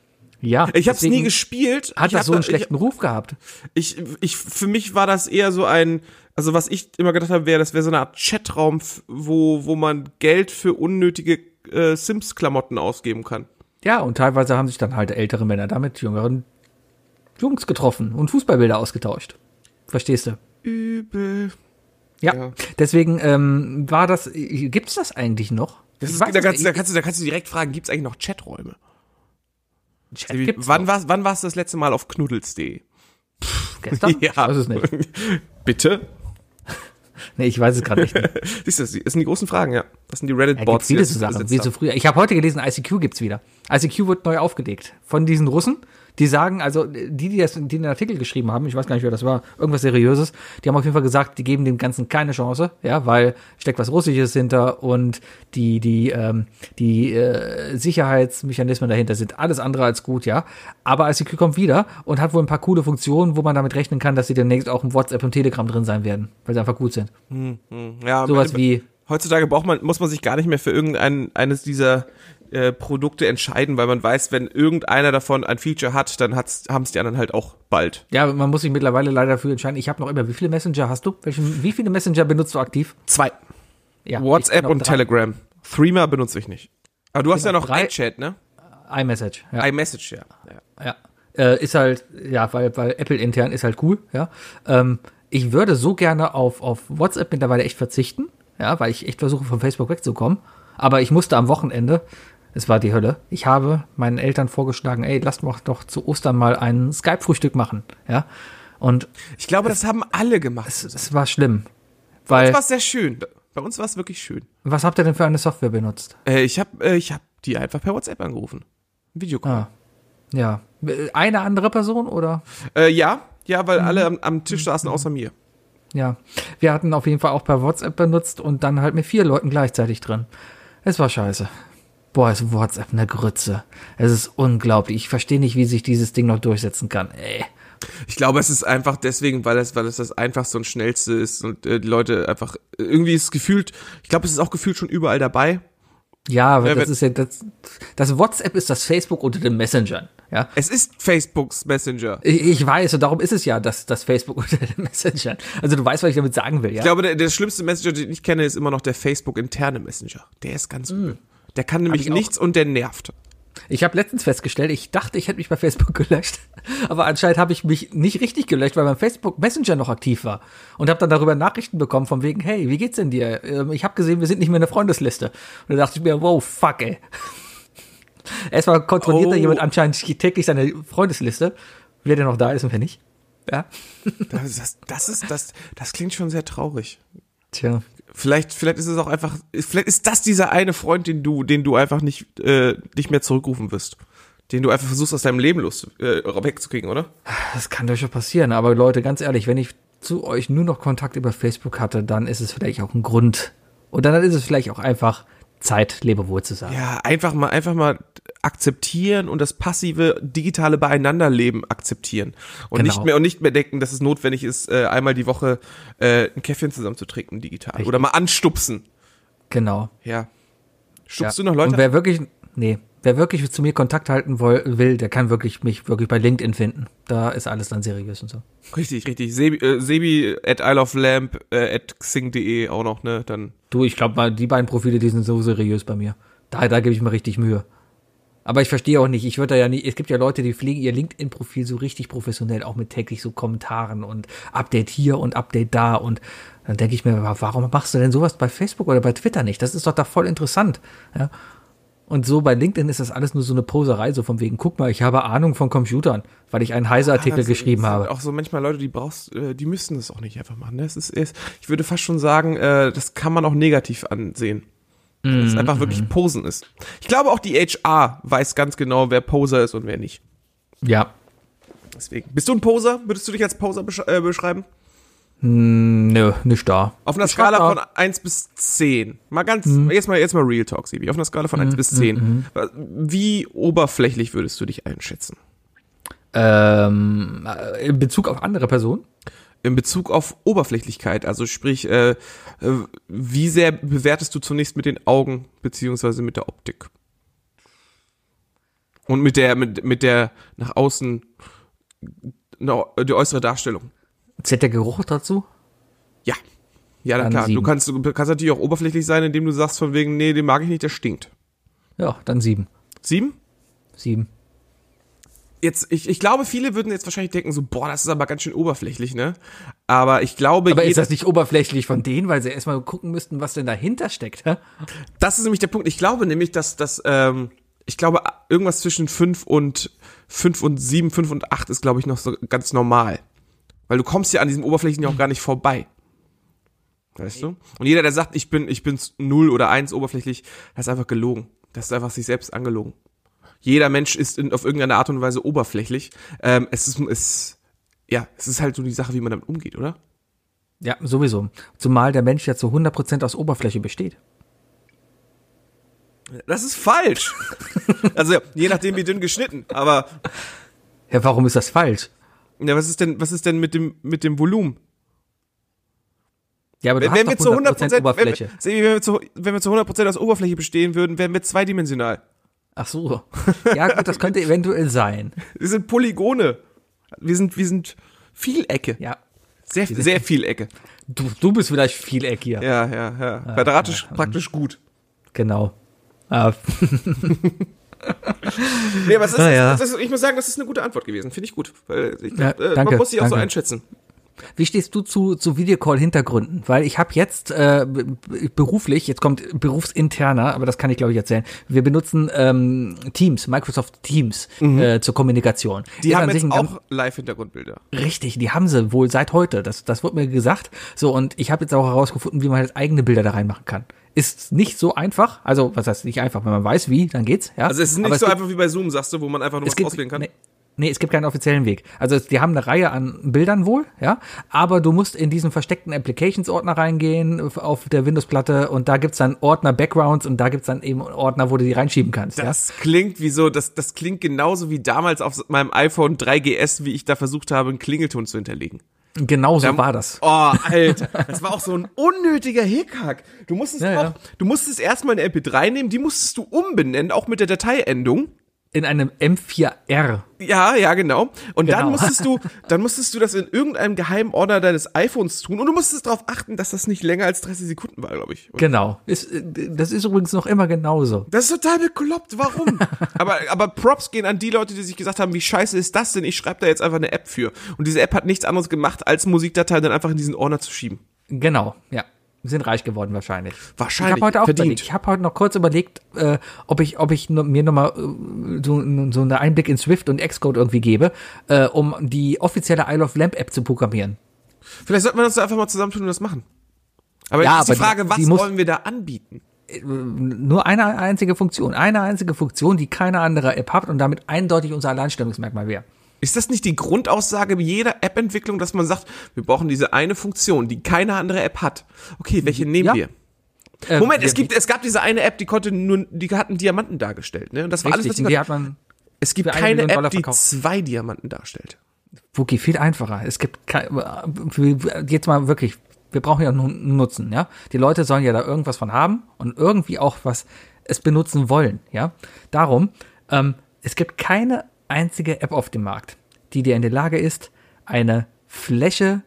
Ja. Ich habe es nie gespielt. Hat ich das so einen da- schlechten Ruf gehabt? Ich, ich, ich, für mich war das eher so ein, also was ich immer gedacht habe, wäre, das wäre so eine Art Chatraum, wo, wo man Geld für unnötige äh, Sims-Klamotten ausgeben kann. Ja, und teilweise haben sich dann halt ältere Männer damit jüngeren Jungs getroffen und Fußballbilder ausgetauscht. Verstehst du? Übel. Ja. Ja. Deswegen ähm, war das, gibt's das eigentlich noch? Das ist, da, es kannst, du- da, kannst du, da kannst du direkt fragen, gibt's eigentlich noch Chaträume? Chat gibt's wann noch. war's, wann war's das letzte Mal auf knuddels.de? Gestern? *laughs* Ich weiß es nicht. *laughs* Bitte? *laughs* Nee, ich weiß es gerade nicht. Siehst du, das sind die großen Fragen, ja. Das sind die Ja, gibt Reddit-Bots. viele die so Sachen, wie so früher. Ich habe heute gelesen, ICQ gibt's wieder. ICQ wird neu aufgelegt. Von diesen Russen, die sagen, also die, die, das, die den Artikel geschrieben haben, ich weiß gar nicht, wer das war, irgendwas Seriöses, die haben auf jeden Fall gesagt, die geben dem Ganzen keine Chance, ja, weil steckt was Russisches hinter und die, die, ähm, die äh, Sicherheitsmechanismen dahinter sind alles andere als gut, ja. Aber ICQ kommt wieder und hat wohl ein paar coole Funktionen, wo man damit rechnen kann, dass sie demnächst auch im WhatsApp und Telegram drin sein werden, weil sie einfach gut sind. Ja, Sowas wie Heutzutage braucht man, muss man sich gar nicht mehr für irgendein eines dieser äh, Produkte entscheiden, weil man weiß, wenn irgendeiner davon ein Feature hat, dann haben es die anderen halt auch bald. Ja, man muss sich mittlerweile leider dafür entscheiden. Ich habe noch immer, wie viele Messenger hast du? Welchen, wie viele Messenger benutzt du aktiv? Zwei. Ja, WhatsApp und drei. Telegram. Threema benutze ich nicht. Aber du hast ja noch drei. iChat, ne? iMessage, ja. iMessage, ja. ja. ja. Äh, ist halt, ja, weil, weil Apple intern ist halt cool, ja. Ähm, ich würde so gerne auf, auf WhatsApp mittlerweile echt verzichten, ja, weil ich echt versuche, von Facebook wegzukommen. Aber ich musste am Wochenende, es war die Hölle, ich habe meinen Eltern vorgeschlagen, ey, lasst doch doch zu Ostern mal ein Skype-Frühstück machen, ja. Und Ich glaube, das haben alle gemacht. es, es war schlimm. Bei Weil, uns war es sehr schön. Bei uns war es wirklich schön. was habt ihr denn für eine Software benutzt? Äh, ich habe äh, ich hab die einfach per WhatsApp angerufen. Videocall. Ah. Ja. Eine andere Person oder? Äh, ja, ja, weil Mhm. alle am, am Tisch saßen außer mir. Ja. Wir hatten auf jeden Fall auch per WhatsApp benutzt und dann halt mit vier Leuten gleichzeitig drin. Es war scheiße. Boah, ist WhatsApp eine Grütze. Es ist unglaublich. Ich verstehe nicht, wie sich dieses Ding noch durchsetzen kann. Ey. Ich glaube, es ist einfach deswegen, weil es, weil es das einfachste und schnellste ist und äh, die Leute einfach irgendwie ist gefühlt, ich glaube, es ist auch gefühlt schon überall dabei. Ja, aber Ja, das ist ja das, das WhatsApp ist das Facebook unter den Messengern. Ja. Es ist Facebooks Messenger. Ich, ich weiß, und darum ist es ja das, das Facebook *laughs* unter den Messengern. Also du weißt, was ich damit sagen will, ja? Ich glaube, der, der schlimmste Messenger, den ich kenne, ist immer noch der Facebook-interne Messenger. Der ist ganz übel. Der kann nämlich auch. nichts und der nervt. Ich habe letztens festgestellt, ich dachte, ich hätte mich bei Facebook *laughs* gelöscht, aber anscheinend habe ich mich nicht richtig gelöscht, weil mein Facebook Messenger noch aktiv war und habe dann darüber Nachrichten bekommen von wegen, hey, wie geht's denn dir? Ähm, Ich habe gesehen, wir sind nicht mehr in der Freundesliste. Und da dachte ich mir, wow, fuck, ey. *laughs* Erstmal kontrolliert da Oh. jemand anscheinend täglich seine Freundesliste, wer denn noch da ist und wer nicht. Ja. Das, das, das ist, das, das klingt schon sehr traurig. Tja. Vielleicht, vielleicht ist es auch einfach, vielleicht ist das dieser eine Freund, den du, den du einfach nicht, äh, nicht mehr zurückrufen wirst. Den du einfach versuchst, aus deinem Leben los, äh, wegzukriegen, oder? Das kann durchaus passieren, aber Leute, ganz ehrlich, wenn ich zu euch nur noch Kontakt über Facebook hatte, dann ist es vielleicht auch ein Grund. Und dann ist es vielleicht auch einfach Zeit, Lebewohl zu sagen. Ja, einfach mal, einfach mal akzeptieren und das passive digitale Beieinanderleben akzeptieren und Genau. nicht mehr und nicht mehr denken, dass es notwendig ist, äh, einmal die Woche äh, ein Käffchen zusammen zu trinken digital oder mal anstupsen. Genau. Ja. Stupst ja. du noch Leute? Und wer wirklich, nee, wer wirklich zu mir Kontakt halten will, der kann wirklich mich wirklich bei LinkedIn finden. Da ist alles dann seriös und so. Richtig, richtig. Sebi, äh, Sebi at Isle of Lamp äh, at xing.de auch noch, ne? Dann Du, ich glaube, die beiden Profile, die sind so seriös bei mir. Da, da gebe ich mir richtig Mühe. Aber ich verstehe auch nicht, ich würde da ja nie, es gibt ja Leute, die pflegen ihr LinkedIn-Profil so richtig professionell, auch mit täglich so Kommentaren und Update hier und Update da und dann denke ich mir, wa- warum machst du denn sowas bei Facebook oder bei Twitter nicht? Das ist doch da voll interessant, ja. Und so bei LinkedIn ist das alles nur so eine Poserei, so von wegen, guck mal, ich habe Ahnung von Computern, weil ich einen Heise-Artikel das- geschrieben das sind habe. Auch so manchmal Leute, die brauchst, äh, die müssten das auch nicht einfach machen. Ne? Es ist, es, ich würde fast schon sagen, äh, das kann man auch negativ ansehen. Mhm, es einfach wirklich Posen ist. Ich glaube auch die HR weiß ganz genau, wer Poser ist und wer nicht. Ja. Deswegen. Bist du ein Poser? Würdest du dich als Poser besch äh, beschreiben? Nö, nicht da. Auf einer Ich Skala von 1 bis 10. Mal ganz, Mhm. jetzt mal, jetzt mal Real Talk, Sibi. Auf einer Skala von 1 bis 10. Wie oberflächlich würdest du dich einschätzen? Ähm, äh, in Bezug auf andere Personen? in Bezug auf Oberflächlichkeit, also sprich, äh, äh, wie sehr bewertest du zunächst mit den Augen beziehungsweise mit der Optik? Und mit der, mit, mit der nach außen, die äußere Darstellung. Zählt der Geruch dazu? Ja. Ja, na klar. Du sieben. kannst, du kannst natürlich auch oberflächlich sein, indem du sagst von wegen, nee, den mag ich nicht, der stinkt. Ja, dann sieben. Sieben? Sieben. Jetzt, ich, ich glaube, viele würden jetzt wahrscheinlich denken so, boah, das ist aber ganz schön oberflächlich, ne? Aber ich glaube, Aber ist das nicht oberflächlich von denen, weil sie erstmal gucken müssten, was denn dahinter steckt, hä? Das ist nämlich der Punkt. Ich glaube nämlich, dass das, ähm, ich glaube, irgendwas zwischen fünf und fünf und sieben, fünf und acht ist, glaube ich, noch so ganz normal. Weil du kommst ja an diesem Oberflächen ja auch gar nicht vorbei. Weißt du? Und jeder, der sagt, ich bin, ich bin null oder eins oberflächlich, das ist einfach gelogen. Das ist einfach sich selbst angelogen. Jeder Mensch ist in, auf irgendeine Art und Weise oberflächlich. Ähm, es ist, es, ja, es ist halt so die Sache, wie man damit umgeht, oder? Ja, sowieso. Zumal der Mensch ja zu 100% aus Oberfläche besteht. Das ist falsch. *laughs* also, je nachdem, wie dünn geschnitten. Aber Ja, warum ist das falsch? Ja, was ist denn, was ist denn mit dem, mit dem Volumen? Ja, aber du Wenn, hast wenn wir doch zu 100% 100 wenn, Oberfläche. wir- Sebi, wenn wir zu, wenn wir zu 100 aus Oberfläche bestehen würden, wären wir zweidimensional. Ach so. Ja, gut, das könnte eventuell sein. *laughs* Wir sind Polygone. Wir sind, wir sind Vielecke. Ja. Sehr, sehr Vielecke. Du, du bist vielleicht vieleckiger. Ja, ja, ja. Quadratisch praktisch gut. Genau. *laughs* *laughs* Ah, Nee, aber es ist, Ah, ja. das ist, ich muss sagen, das ist eine gute Antwort gewesen. Finde ich gut. Weil ich Ja, glaub, äh, danke, man muss sie auch so einschätzen. Wie stehst du zu, zu Videocall-Hintergründen? Weil ich habe jetzt äh, beruflich, jetzt kommt berufsinterner, aber das kann ich glaube ich erzählen. Wir benutzen ähm, Teams, Microsoft Teams äh, zur Kommunikation. Mhm. Die Ist haben jetzt auch Live-Hintergrundbilder. Richtig, die haben sie wohl seit heute. Das, das wurde mir gesagt. So, und ich habe jetzt auch herausgefunden, wie man halt eigene Bilder da reinmachen kann. Ist nicht so einfach. Also, was heißt nicht einfach? Wenn man weiß, wie, dann geht's. Ja? Also es ist nicht Aber so gibt- einfach wie bei Zoom, sagst du, wo man einfach nur was gibt, auswählen kann. Nee, nee, es gibt keinen offiziellen Weg. Also die haben eine Reihe an Bildern wohl, ja, aber du musst in diesen versteckten Applications-Ordner reingehen auf- der Windows-Platte und da gibt's dann Ordner Backgrounds und da gibt's dann eben Ordner, wo du die reinschieben kannst. Das klingt wie so, das, das klingt genauso wie damals auf meinem iPhone 3GS, wie ich da versucht habe, einen Klingelton zu hinterlegen. Genau so war das. Oh, Alter, das war auch so ein unnötiger Hickhack. Du musstest Ja, auch, ja. du musstest erstmal eine MP3 nehmen, die musstest du umbenennen, auch mit der Dateiendung. In einem M4R. Ja, ja, genau. Und dann Genau. musstest du, *laughs* dann musstest du das in irgendeinem geheimen Ordner deines iPhones tun und du musstest darauf achten, dass das nicht länger als 30 Sekunden war, glaube ich. Und Genau. Ist, äh, das ist übrigens noch immer genauso. Das ist total bekloppt, warum? *laughs* aber, aber Props gehen an die Leute, die sich gesagt haben, wie scheiße ist das denn? Ich schreibe da jetzt einfach eine App für. Und diese App hat nichts anderes gemacht, als Musikdateien dann einfach in diesen Ordner zu schieben. Genau, ja. Wir sind reich geworden wahrscheinlich. Wahrscheinlich. Ich habe heute auch Verdient. überlegt. Ich habe heute noch kurz überlegt, äh, ob ich, ob ich mir nochmal äh, so, so einen Einblick in Swift und Xcode irgendwie gebe, äh, um die offizielle Isle of Lamp App zu programmieren. Vielleicht sollten wir uns da einfach mal zusammentun und das machen. Aber Ja, jetzt ist die Frage, die- was die wollen wir da anbieten? Nur eine einzige Funktion, eine einzige Funktion, die keine andere App hat und damit eindeutig unser Alleinstellungsmerkmal wäre. Ist das nicht die Grundaussage jeder App-Entwicklung, dass man sagt, wir brauchen diese eine Funktion, die keine andere App hat? Okay, welche nehmen Ja. wir? Äh, Moment, es gibt, es gab diese eine App, die konnte nur, die hatten Diamanten dargestellt, ne? Und das war alles, was Richtig, sie und die hat man, Es gibt keine Million App, die zwei Diamanten darstellt. Wookie, viel einfacher. Es gibt jetzt mal wirklich, wir brauchen ja nur einen Nutzen, ja. Die Leute sollen ja da irgendwas von haben und irgendwie auch was es benutzen wollen, ja. Darum, ähm, es gibt keine einzige App auf dem Markt, die dir in der Lage ist, eine Fläche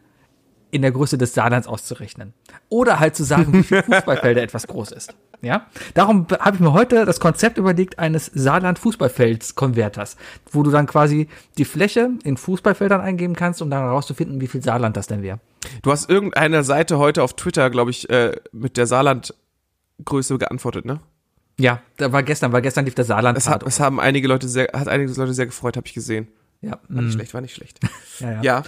in der Größe des Saarlands auszurechnen. Oder halt zu sagen, wie viel *laughs* Fußballfelder etwas groß ist. Ja, darum habe ich mir heute das Konzept überlegt eines Saarland-Fußballfelds-Konverters, wo du dann quasi die Fläche in Fußballfeldern eingeben kannst, um dann herauszufinden, wie viel Saarland das denn wäre. Du hast irgendeiner Seite heute auf Twitter, glaube ich, äh, mit der Saarland-Größe geantwortet, ne? Ja, da war gestern, weil gestern lief der Saarland. Es, hat, es haben einige Leute sehr, hat einige Leute sehr gefreut, habe ich gesehen. ja, War mm, nicht schlecht, war nicht schlecht. *laughs* ja, ja. Ja,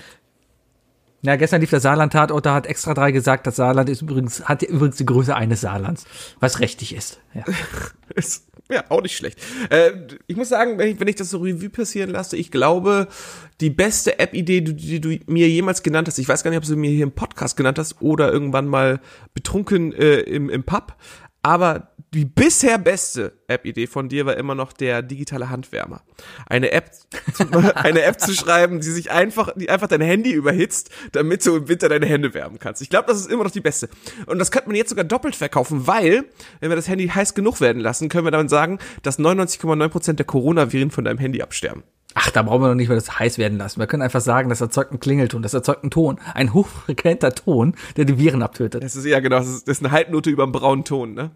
ja, gestern lief der Saarland-Tatort, da hat extra drei gesagt, das Saarland ist übrigens, hat übrigens die Größe eines Saarlands, was richtig ist. Ja. *laughs* ist ja auch nicht schlecht. Äh, ich muss sagen, wenn ich, wenn ich das so Revue passieren lasse, ich glaube, die beste App-Idee, die, die du mir jemals genannt hast, ich weiß gar nicht, ob du mir hier im Podcast genannt hast oder irgendwann mal betrunken äh, im, im Pub, aber die bisher beste App-Idee von dir war immer noch der digitale Handwärmer. Eine App, zu, *laughs* eine App zu schreiben, die sich einfach, die einfach dein Handy überhitzt, damit du im Winter deine Hände wärmen kannst. Ich glaube, das ist immer noch die beste. Und das könnte man jetzt sogar doppelt verkaufen, weil, wenn wir das Handy heiß genug werden lassen, können wir damit sagen, dass 99,9% der Coronaviren von deinem Handy absterben. Ach, da brauchen wir noch nicht mal das heiß werden lassen. Wir können einfach sagen, das erzeugt einen Klingelton, das erzeugt einen Ton, ein hochfrequenter Ton, der die Viren abtötet. Das ist ja genau, das ist, das ist eine Halbnote über einen braunen Ton, ne?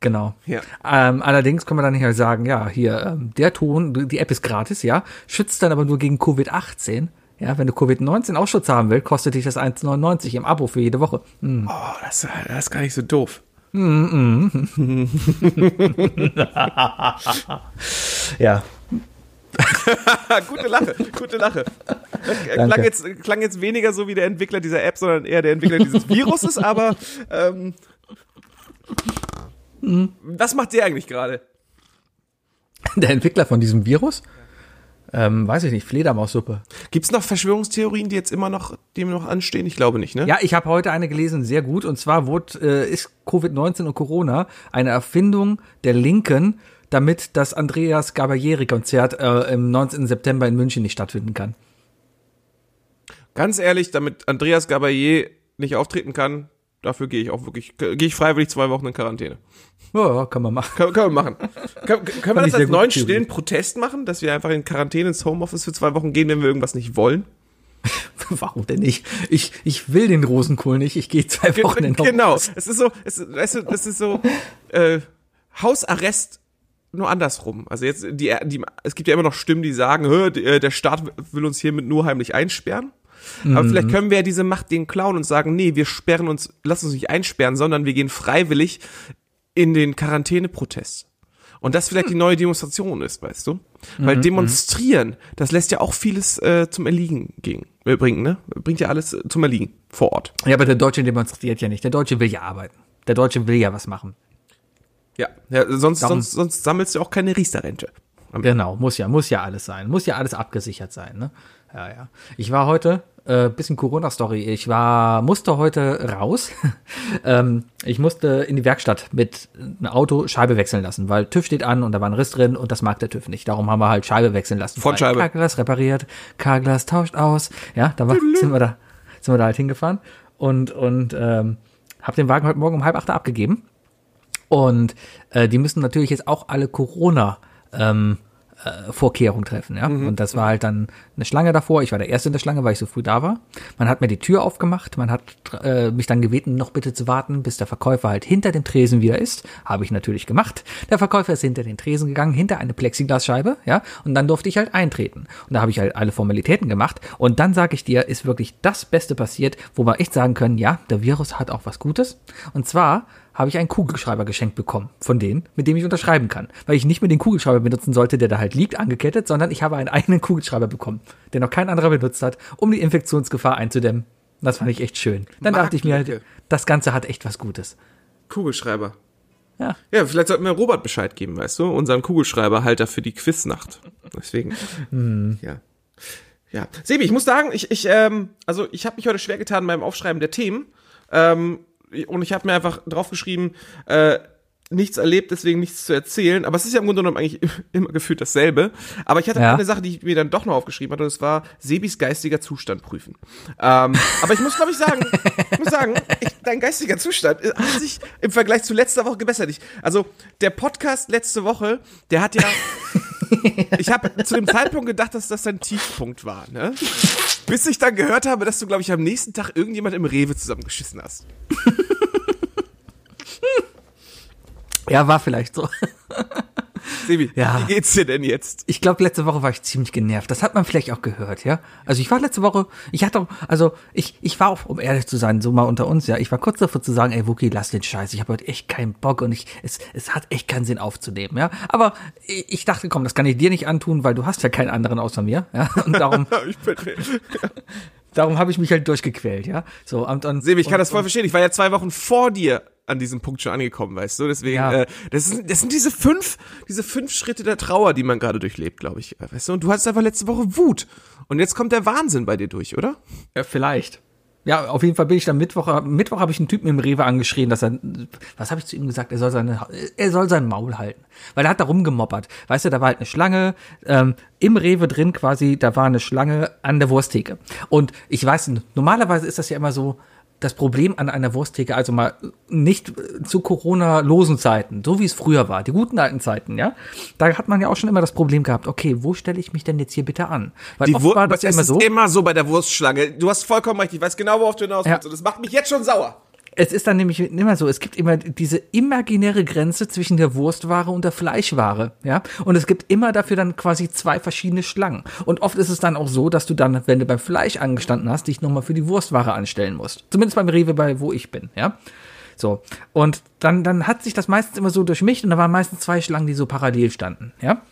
Genau. Ja. Ähm, allerdings können wir dann nicht sagen, ja, hier, ähm, der Ton, die App ist gratis, ja, schützt dann aber nur gegen Covid-18. Ja, wenn du Covid-19 Ausschutz haben willst, kostet dich das 1,99 im Abo für jede Woche. Hm. Oh, das, das ist gar nicht so doof. *laughs* Ja. *laughs* gute Lache, gute Lache. Klang jetzt, klang jetzt weniger so wie der Entwickler dieser App, sondern eher der Entwickler dieses Viruses, aber ähm, was macht der eigentlich gerade? *laughs* Der Entwickler von diesem Virus? Ähm, weiß ich nicht, Fledermaussuppe. Gibt's noch Verschwörungstheorien, die jetzt immer noch, die noch anstehen? Ich glaube nicht, ne? Ja, ich habe heute eine gelesen, sehr gut. Und zwar wurde, äh, ist Covid-19 und Corona eine Erfindung der Linken, damit das Andreas Gabalieri-Konzert äh, im 19. September in München nicht stattfinden kann. Ganz ehrlich, damit Andreas Gabayé nicht auftreten kann, dafür gehe ich auch wirklich, gehe ich freiwillig zwei Wochen in Quarantäne. Ja, kann man machen. Können, können wir machen. Können, können wir das als neuen stillen Protest machen, dass wir einfach in Quarantäne ins Homeoffice für zwei Wochen gehen, wenn wir irgendwas nicht wollen? *laughs* Warum denn nicht? Ich, ich will den Rosenkohl nicht. Ich gehe zwei Wochen in genau. Es ist so, es, ist- weißt du, das ist so äh, Hausarrest nur andersrum. Also jetzt die, die es gibt ja immer noch Stimmen, die sagen, "Hö, die, äh, der Staat will uns hiermit nur heimlich einsperren. Aber Mhm. vielleicht können wir ja diese Macht denen klauen und sagen, nee, wir sperren uns, lassen uns nicht einsperren, sondern wir gehen freiwillig in den Quarantäneprotest. Und das vielleicht die Hm. neue Demonstration ist, weißt du? Weil Mhm, demonstrieren, das lässt ja auch vieles äh, zum Erliegen gehen, äh, bringen, ne? Bringt ja alles äh, zum Erliegen vor Ort. Ja, aber der Deutsche demonstriert ja nicht. Der Deutsche will ja arbeiten. Der Deutsche will ja was machen. Ja, ja sonst, Darum- sonst, sonst sammelst du auch keine Riester-Rente. Genau, muss ja, muss ja alles sein. Muss ja alles abgesichert sein, ne? Ja, ja. Ich war heute, äh, bisschen Corona-Story, ich war, musste heute raus. *laughs* ähm, ich musste in die Werkstatt mit einem Auto Scheibe wechseln lassen, weil TÜV steht an und da war ein Riss drin und das mag der TÜV nicht. Darum haben wir halt Scheibe wechseln lassen. Frontscheibe. Carglass repariert, Carglass tauscht aus. Ja, da war, sind wir da, sind wir da halt hingefahren und, und, ähm, hab den Wagen heute Morgen um halb acht abgegeben. Und äh, die müssen natürlich jetzt auch alle Corona ähm, äh, Vorkehrungen treffen, ja. Und das war halt dann eine Schlange davor. Ich war der Erste in der Schlange, weil ich so früh da war. Man hat mir die Tür aufgemacht, man hat äh, mich dann gebeten, noch bitte zu warten, bis der Verkäufer halt hinter dem Tresen wieder ist. Habe ich natürlich gemacht. Der Verkäufer ist hinter den Tresen gegangen, hinter eine Plexiglasscheibe, ja, und dann durfte ich halt eintreten. Und da habe ich halt alle Formalitäten gemacht. Und dann sage ich dir, ist wirklich das Beste passiert, wo wir echt sagen können, ja, der Virus hat auch was Gutes. Und zwar habe ich einen Kugelschreiber geschenkt bekommen von denen, mit dem ich unterschreiben kann. Weil ich nicht mehr den Kugelschreiber benutzen sollte, der da halt liegt, angekettet, sondern ich habe einen eigenen Kugelschreiber bekommen, den noch kein anderer benutzt hat, um die Infektionsgefahr einzudämmen. Das fand ich echt schön. Dann dachte ich mir halt, das Ganze hat echt was Gutes. Kugelschreiber. Ja. Ja, vielleicht sollten wir Robert Bescheid geben, weißt du? Unseren Kugelschreiberhalter für die Quiznacht. Deswegen. Ja. Ja. Sebi, ich muss sagen, ich, ich, ähm, also ich habe mich heute schwer getan beim Aufschreiben der Themen. Ähm, und ich habe mir einfach draufgeschrieben, äh, nichts erlebt, deswegen nichts zu erzählen. Aber es ist ja im Grunde genommen eigentlich *laughs* immer gefühlt dasselbe. Aber ich hatte ja. eine Sache, die ich mir dann doch noch aufgeschrieben hatte, und das war Sebis geistiger Zustand prüfen. Ähm, aber ich muss, glaube ich, sagen, *laughs* ich muss sagen, ich, dein geistiger Zustand hat sich im Vergleich zu letzter Woche gebessert. Ich, also der Podcast letzte Woche, der hat ja. *laughs* ich habe zu dem Zeitpunkt gedacht, dass das dein Tiefpunkt war, ne? Bis ich dann gehört habe, dass du, glaube ich, am nächsten Tag irgendjemand im Rewe zusammengeschissen hast. *laughs* Ja, war vielleicht so. *laughs* Sebi, ja. wie geht's dir denn jetzt? Ich glaube, letzte Woche war ich ziemlich genervt. Das hat man vielleicht auch gehört, ja. Also ich war letzte Woche, ich hatte, also ich, ich war auch, um ehrlich zu sein, so mal unter uns, ja. Ich war kurz davor zu sagen, ey Wookie, lass den Scheiß. Ich habe heute echt keinen Bock und ich, es, es hat echt keinen Sinn aufzunehmen, ja. Aber ich dachte, komm, das kann ich dir nicht antun, weil du hast ja keinen anderen außer mir, ja. Und darum. *laughs* ich bin, *laughs* darum habe ich mich halt durchgequält, ja. So und, und Sebi, ich kann und, das voll verstehen. Ich war ja zwei Wochen vor dir an diesem Punkt schon angekommen, weißt du? Deswegen, ja. äh, das, sind, das sind diese fünf, diese fünf Schritte der Trauer, die man gerade durchlebt, glaube ich. Weißt du? Und du hattest einfach letzte Woche Wut. Und jetzt kommt der Wahnsinn bei dir durch, oder? Ja, vielleicht. Ja, auf jeden Fall bin ich dann Mittwoch, Mittwoch habe ich einen Typen im Rewe angeschrien, dass er, was habe ich zu ihm gesagt? Er soll seine, er soll sein Maul halten, weil er hat da rumgemoppert. Weißt du, da war halt eine Schlange ähm, im Rewe drin quasi, da war eine Schlange an der Wursttheke. Und ich weiß, normalerweise ist das ja immer so, das Problem an einer Wursttheke, also mal nicht zu Corona-losen Zeiten, so wie es früher war, die guten alten Zeiten, ja, da hat man ja auch schon immer das Problem gehabt, okay, wo stelle ich mich denn jetzt hier bitte an? Weil die oft war das es immer so. immer so bei der Wurstschlange. Du hast vollkommen recht, ich weiß genau, worauf du hinaus willst. Ja. Und das macht mich jetzt schon sauer. Es ist dann nämlich immer so, es gibt immer diese imaginäre Grenze zwischen der Wurstware und der Fleischware, ja. Und es gibt immer dafür dann quasi zwei verschiedene Schlangen. Und oft ist es dann auch so, dass du dann, wenn du beim Fleisch angestanden hast, dich nochmal für die Wurstware anstellen musst. Zumindest beim Rewe, bei wo ich bin, ja. So. Und dann, dann hat sich das meistens immer so durchmischt und da waren meistens zwei Schlangen, die so parallel standen, ja.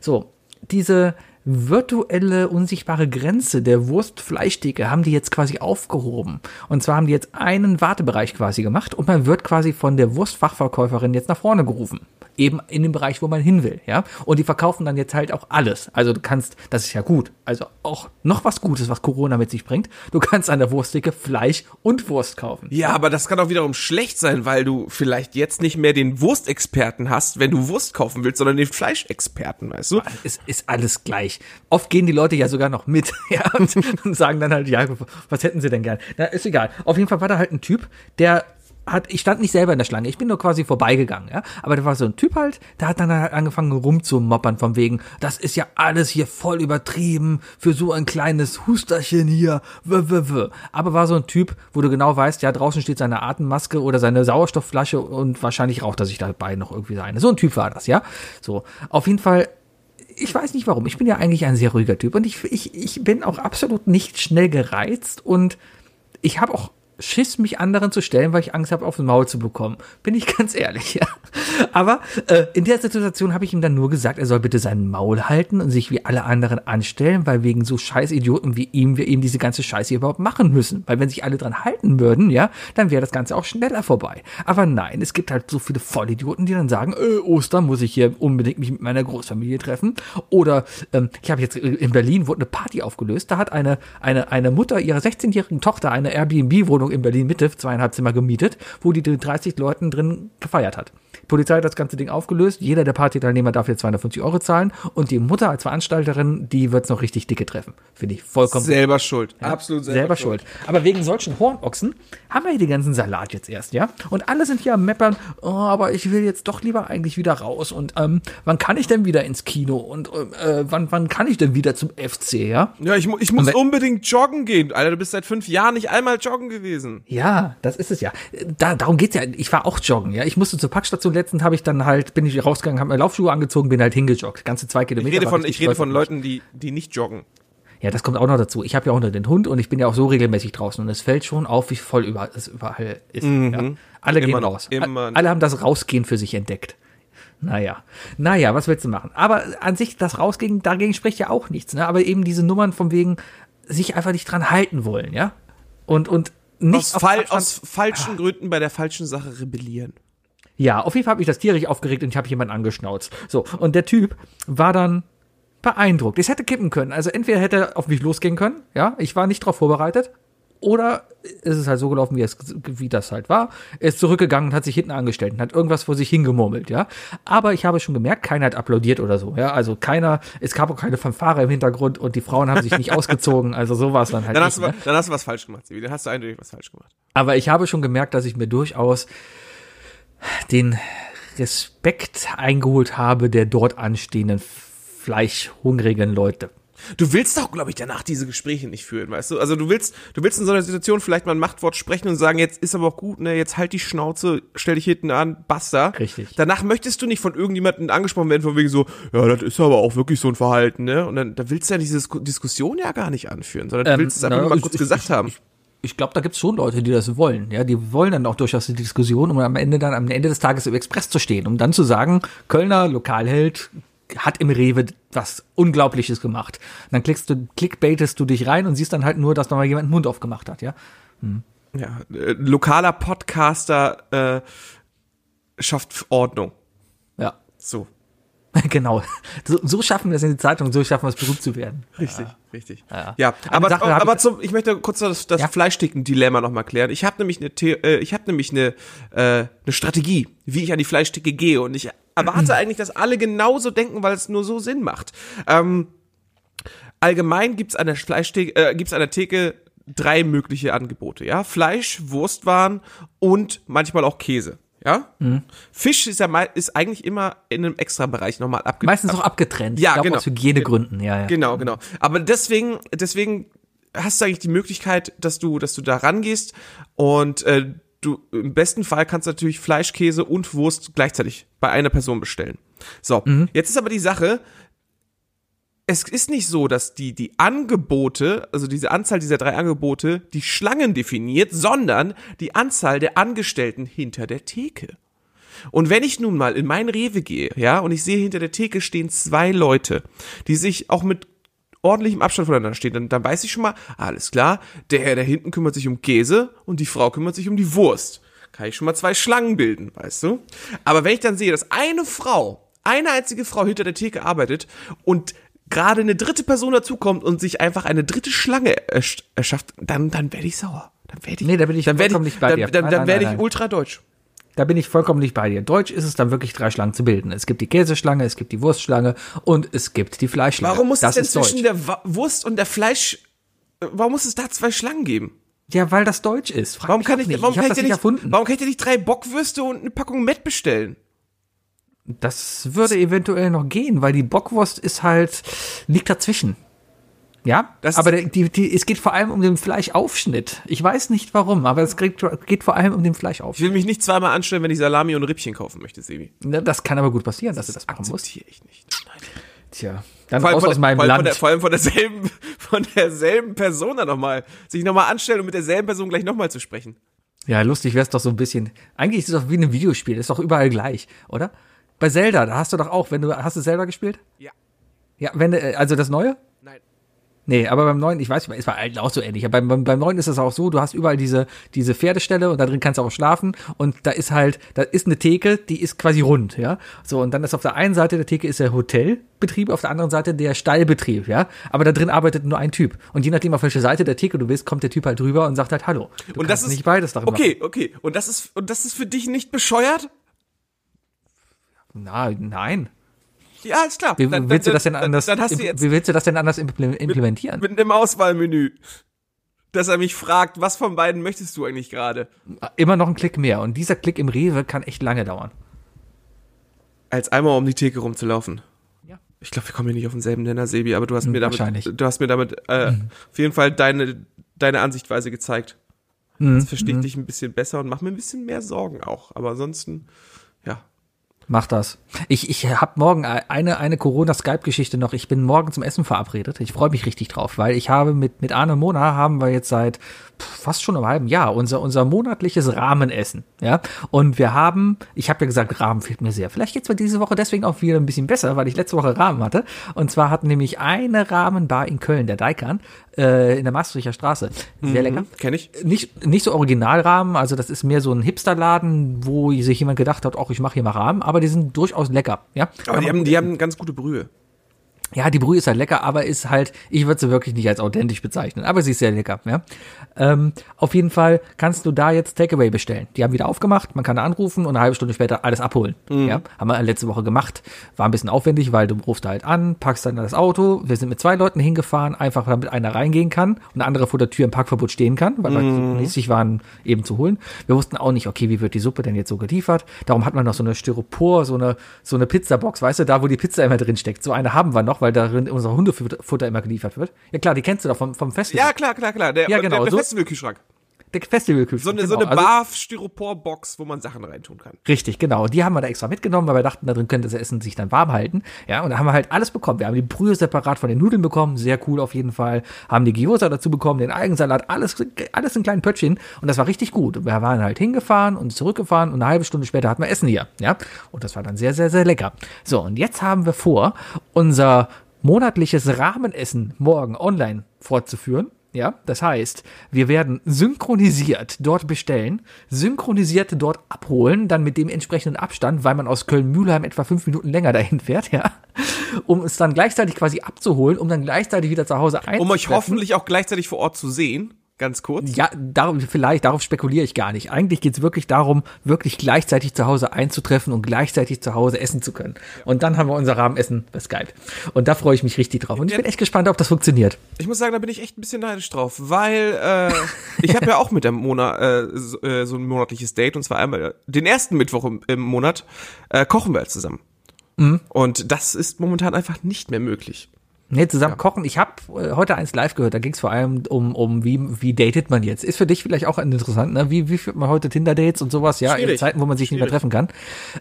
So. Diese, virtuelle, unsichtbare Grenze der Wurstfleischtheke haben die jetzt quasi aufgehoben. Und zwar haben die jetzt einen Wartebereich quasi gemacht und man wird quasi von der Wurstfachverkäuferin jetzt nach vorne gerufen eben in dem Bereich, wo man hin will, ja. Und die verkaufen dann jetzt halt auch alles. Also du kannst, das ist ja gut, also auch noch was Gutes, was Corona mit sich bringt. Du kannst an der Wurstdicke Fleisch und Wurst kaufen. Ja, aber das kann auch wiederum schlecht sein, weil du vielleicht jetzt nicht mehr den Wurstexperten hast, wenn du Wurst kaufen willst, sondern den Fleischexperten, weißt du? Es ist alles gleich. Oft gehen die Leute ja sogar noch mit, *laughs* ja, und, und sagen dann halt, ja, was hätten sie denn gern? Na, ist egal. Auf jeden Fall war da halt ein Typ, der hat, ich stand nicht selber in der Schlange, ich bin nur quasi vorbeigegangen, ja. Aber da war so ein Typ halt, der hat dann halt angefangen rumzumoppern von wegen, das ist ja alles hier voll übertrieben für so ein kleines Husterchen hier. W -w -w. Aber war so ein Typ, wo du genau weißt, ja, draußen steht seine Atemmaske oder seine Sauerstoffflasche und wahrscheinlich raucht er sich dabei noch irgendwie seine. So ein Typ war das, ja. So. Auf jeden Fall ich weiß nicht warum. Ich bin ja eigentlich ein sehr ruhiger Typ und ich, ich, ich bin auch absolut nicht schnell gereizt und ich habe auch Schiss, mich anderen zu stellen, weil ich Angst habe, auf den Maul zu bekommen. Bin ich *laughs* ganz ehrlich, ja. Aber äh, in der Situation habe ich ihm dann nur gesagt, er soll bitte seinen Maul halten und sich wie alle anderen anstellen, weil wegen so scheiß Idioten wie ihm wir eben diese ganze Scheiße überhaupt machen müssen. Weil wenn sich alle dran halten würden, ja, dann wäre das Ganze auch schneller vorbei. Aber nein, es gibt halt so viele Vollidioten, die dann sagen, äh, Ostern muss ich hier unbedingt mich mit meiner Großfamilie treffen. Oder ähm, ich habe jetzt äh, in Berlin wurde eine Party aufgelöst. Da hat eine, eine, eine Mutter ihrer 16-jährigen Tochter eine Airbnb-Wohnung In Berlin Mitte, zweieinhalb Zimmer gemietet, wo die 30 Leuten drin gefeiert hat. Die Polizei hat das ganze Ding aufgelöst. Jeder der Partyteilnehmer darf jetzt 250 Euro zahlen und die Mutter als Veranstalterin, die wird es noch richtig dicke treffen. Finde ich vollkommen. Selber schuld. Ja? Absolut selber, selber schuld. schuld. Aber wegen solchen Hornochsen haben wir hier den ganzen Salat jetzt erst, ja? Und alle sind hier am Meppern, oh, aber ich will jetzt doch lieber eigentlich wieder raus und ähm, wann kann ich denn wieder ins Kino und äh, wann, wann kann ich denn wieder zum FC, ja? Ja, ich, ich muss unbedingt joggen gehen. Alter, du bist seit fünf Jahren nicht einmal joggen gewesen. Ja, das ist es ja. Da, darum geht's ja. Ich war auch joggen, ja. Ich musste zur Packstation letztens, habe ich dann halt, bin ich rausgegangen, habe mir Laufschuhe angezogen, bin halt hingejoggt. Ganze zwei Kilometer. Ich rede von, ich rede von Leuten, die, die nicht joggen. Ja, das kommt auch noch dazu. Ich habe ja auch nur den Hund und ich bin ja auch so regelmäßig draußen und es fällt schon auf, wie voll überall, es überall ist. Mhm. Ja. Alle immer gehen raus. Immer. Alle haben das Rausgehen für sich entdeckt. Naja, naja, was willst du machen? Aber an sich, das Rausgehen, dagegen spricht ja auch nichts, ne? Aber eben diese Nummern von wegen, sich einfach nicht dran halten wollen, ja? Und, und nicht aus, Fall, aus falschen ah. Gründen bei der falschen Sache rebellieren. Ja, auf jeden Fall habe ich das tierisch aufgeregt und ich habe jemanden angeschnauzt. So, und der Typ war dann beeindruckt. Es hätte kippen können. Also entweder hätte er auf mich losgehen können, ja, ich war nicht darauf vorbereitet. Oder ist es halt so gelaufen, wie, es, wie das halt war. Er ist zurückgegangen und hat sich hinten angestellt und hat irgendwas vor sich hingemurmelt, ja. Aber ich habe schon gemerkt, keiner hat applaudiert oder so, ja. Also keiner, es gab auch keine Fanfare im Hintergrund und die Frauen haben sich nicht *laughs* ausgezogen. Also so war es dann halt. Dann nicht, hast, du, ne? dann hast du was falsch gemacht, Sebi. Dann hast du eindeutig was falsch gemacht. Aber ich habe schon gemerkt, dass ich mir durchaus den Respekt eingeholt habe der dort anstehenden fleischhungrigen Leute. Du willst doch, glaube ich, danach diese Gespräche nicht führen, weißt du? Also du willst, du willst in so einer Situation vielleicht mal ein Machtwort sprechen und sagen, jetzt ist aber auch gut, ne, jetzt halt die Schnauze, stell dich hinten an, basta. Richtig. Danach möchtest du nicht von irgendjemandem angesprochen werden, von wegen so, ja, das ist aber auch wirklich so ein Verhalten, ne? Und dann, da willst du ja diese Disku- Diskussion ja gar nicht anführen, sondern du Ähm, willst es einfach na, mal ich- kurz ich- gesagt ich- haben. Ich, ich glaube, da gibt es schon Leute, die das wollen. Ja, die wollen dann auch durchaus die Diskussion, um am Ende dann am Ende des Tages im Express zu stehen, um dann zu sagen, Kölner Lokalheld hat im Rewe was Unglaubliches gemacht. Und dann klickst du, clickbaitest du dich rein und siehst dann halt nur, dass da mal jemand den Mund aufgemacht hat, ja. Ja, äh, lokaler Podcaster äh, schafft Ordnung. Ja, So. *laughs* genau. So, so schaffen wir es in die Zeitung, so schaffen wir es berühmt zu werden. Richtig, richtig. Ja. Ja, aber, Sache hab aber ich- zum, ich möchte kurz das, das Ja. Fleischsticken-Dilemma nochmal klären. Ich habe nämlich eine, The äh, ich habe nämlich eine, äh, eine Strategie, wie ich an die Fleischsticke gehe. Und ich erwarte *clears throat* eigentlich, dass alle genauso denken, weil es nur so Sinn macht. Ähm, allgemein gibt's an der Fleischtheke, äh, gibt's an der Theke drei mögliche Angebote, ja? Fleisch, Wurstwaren und manchmal auch Käse. Ja? Mhm. Fisch ist ja mal, ist eigentlich immer in einem extra Bereich nochmal abge Meistens auch abgetrennt. Ja, glaub, genau. aus Hygienegründen, ja, ja. Genau, genau. Aber deswegen, deswegen hast du eigentlich die Möglichkeit, dass du, dass du da rangehst und äh, du im besten Fall kannst du natürlich Fleisch, Käse und Wurst gleichzeitig bei einer Person bestellen. So, jetzt ist aber die Sache, es ist nicht so, dass die, die Angebote, also diese Anzahl dieser drei Angebote, die Schlangen definiert, sondern die Anzahl der Angestellten hinter der Theke. Und wenn ich nun mal in mein Rewe gehe, ja, und ich sehe hinter der Theke stehen zwei Leute, die sich auch mit ordentlichem Abstand voneinander stehen, dann, dann weiß ich schon mal, alles klar, der Herr da hinten kümmert sich um Käse und die Frau kümmert sich um die Wurst. Kann ich schon mal zwei Schlangen bilden, weißt du? Aber wenn ich dann sehe, dass eine Frau, eine einzige Frau hinter der Theke arbeitet und gerade eine dritte Person dazukommt und sich einfach eine dritte Schlange ersch- erschafft, dann, dann werde ich sauer. Dann werde ich, Nee, da bin ich dann vollkommen ich, nicht bei dann, dir. dann, Nein, dann nein, werde ich ultradeutsch. Da bin ich vollkommen nicht bei dir. Deutsch ist es dann wirklich drei Schlangen zu bilden. Es gibt die Käseschlange, es gibt die Wurstschlange und es gibt die Fleischschlange. Warum muss das es denn zwischen Deutsch. der Wurst und der Fleisch, äh, warum muss es da zwei Schlangen geben? Ja, weil das Deutsch ist. Frag Warum kann ich, nicht. warum ich kann ich nicht nicht, erfunden. warum kann ich dir nicht drei Bockwürste und eine Packung Met bestellen? Das würde eventuell noch gehen, weil die Bockwurst ist halt, liegt dazwischen. Ja, Das- aber der, die, die, es geht vor allem um den Fleischaufschnitt. Ich weiß nicht warum, aber es geht, geht vor allem um den Ich Fleischaufschnitt. will mich nicht zweimal anstellen, wenn ich Salami und Rippchen kaufen möchte, Sebi. Ne, Das kann aber gut passieren, dass du das machen musst. Akzeptiere ich nicht. Nein. Tja, dann Vor allem, raus von, aus meinem vor, Land. von, der, vor allem von derselben, *laughs* von derselben Person dann nochmal, sich nochmal anstellen und mit derselben Person gleich nochmal zu sprechen. Ja, lustig wäre es doch so ein bisschen. Eigentlich ist es doch wie in einem Videospiel, ist doch überall gleich, oder? Bei Zelda, da hast du doch auch, wenn du, hast du Zelda gespielt? Ja. Ja, wenn, du- also das Neue? Nein. Nee, aber beim neuen, ich weiß, es war alten auch so ähnlich. Aber beim, beim, beim neuen ist es auch so, du hast überall diese, diese Pferdestelle und da drin kannst du auch schlafen und da ist halt, da ist eine Theke, die ist quasi rund, ja. So, und dann ist auf der einen Seite der Theke ist der Hotelbetrieb, auf der anderen Seite der Stallbetrieb, ja. Aber da drin arbeitet nur ein Typ. Und je nachdem, auf welche Seite der Theke du bist, kommt der Typ halt drüber und sagt halt Hallo. Du Und das ist nicht beides darin Okay, okay. Und das ist und das ist für dich nicht bescheuert? Na, nein. Ja, ist klar. Wie Dann- willst du dann- das denn anders, Dann hast du jetzt wie willst du das denn anders imple- implementieren? mit einem Auswahlmenü, dass er mich fragt, was von beiden möchtest du eigentlich gerade? Immer noch ein Klick mehr. Und dieser Klick im Rewe kann echt lange dauern. Als einmal um die Theke rumzulaufen. Ja. Ich glaube, wir kommen hier nicht auf denselben Nenner, Sebi, aber du hast mir damit, wahrscheinlich. du hast mir damit äh, auf jeden Fall deine, deine Ansichtweise gezeigt. Jetzt verstehe ich dich ein bisschen besser und mach mir ein bisschen mehr Sorgen auch. Aber ansonsten, ja. Mach das. Ich, ich habe morgen eine, eine Corona-Skype-Geschichte noch. Ich bin morgen zum Essen verabredet. Ich freue mich richtig drauf, weil ich habe mit, mit Arne Mona haben wir jetzt seit fast schon einem halben Jahr unser, unser monatliches Rahmenessen. Ja. Und wir haben, ich habe ja gesagt, Rahmen fehlt mir sehr. Vielleicht geht's mir diese Woche deswegen auch wieder ein bisschen besser, weil ich letzte Woche Rahmen hatte. Und zwar hatten nämlich eine Rahmenbar in Köln, der Daikan, äh, in der Maastrichter Straße. Sehr lecker Kenn ich. nicht, nicht so Originalrahmen, also das ist mehr so ein Hipsterladen, wo sich jemand gedacht hat, auch ich mache hier mal Rahmen, aber die sind durchaus lecker, ja. Aber die haben, die haben ganz gute Brühe. Ja, die Brühe ist halt lecker, aber ist halt, ich würde sie wirklich nicht als authentisch bezeichnen, aber sie ist sehr lecker. Ja? Ähm, auf jeden Fall kannst du da jetzt Takeaway bestellen. Die haben wieder aufgemacht, man kann da anrufen und eine halbe Stunde später alles abholen. Mhm. Ja? Haben wir letzte Woche gemacht. War ein bisschen aufwendig, weil du rufst halt an, packst dann das Auto. Wir sind mit zwei Leuten hingefahren, einfach damit einer reingehen kann und der andere vor der Tür im Parkverbot stehen kann, weil mhm. wir mäßig waren, eben zu holen. Wir wussten auch nicht, okay, wie wird die Suppe denn jetzt so geliefert? Darum hat man noch so eine Styropor, so eine, so eine Pizzabox, weißt du, da wo die Pizza immer drin steckt. So eine haben wir noch, weil darin unser Hundefutter immer geliefert wird. Ja klar, die kennst du doch vom, vom Festival. Ja, klar, klar, klar. Der, ja, genau. der, der Festivalkühlschrank. Der Festivalkühlschrank. So eine, genau. so eine Barf-Styropor-Box, wo man Sachen reintun kann. Richtig, genau. Die haben wir da extra mitgenommen, weil wir dachten, da drin könnte das Essen sich dann warm halten. Ja, und da haben wir halt alles bekommen. Wir haben die Brühe separat von den Nudeln bekommen, sehr cool auf jeden Fall. Haben die Gyoza dazu bekommen, den Eigensalat, alles, alles in kleinen Pöttchen. Und das war richtig gut. Wir waren halt hingefahren und zurückgefahren und eine halbe Stunde später hatten wir Essen hier. Ja, und das war dann sehr, sehr, sehr lecker. So, und jetzt haben wir vor, unser monatliches Rahmenessen morgen online fortzuführen. Ja, das heißt, wir werden synchronisiert dort bestellen, synchronisiert dort abholen, dann mit dem entsprechenden Abstand, weil man aus Köln-Mühlheim etwa fünf Minuten länger dahin fährt, ja, um es dann gleichzeitig quasi abzuholen, um dann gleichzeitig wieder zu Hause einzutreffen. Um euch hoffentlich auch gleichzeitig vor Ort zu sehen. Ganz kurz. Ja, darum, vielleicht, darauf spekuliere ich gar nicht. Eigentlich geht's wirklich darum, wirklich gleichzeitig zu Hause einzutreffen und gleichzeitig zu Hause essen zu können. Und dann haben wir unser Rahmenessen bei Skype. Und da freue ich mich richtig drauf. Und ich bin echt gespannt, ob das funktioniert. Ich muss sagen, da bin ich echt ein bisschen neidisch drauf, weil äh, ich habe ja auch mit der Mona äh, so, äh, so ein monatliches Date und zwar einmal den ersten Mittwoch im, im Monat äh, kochen wir halt zusammen. Mhm. Und das ist momentan einfach nicht mehr möglich. Nee, zusammen ja. kochen. Ich habe äh, heute eins live gehört, da ging es vor allem um, um wie, wie datet man jetzt. Ist für dich vielleicht auch interessant, ne? Wie, wie führt man heute Tinder-Dates und sowas, ja, Schwierig. in Zeiten, wo man sich Schwierig. nicht mehr treffen kann.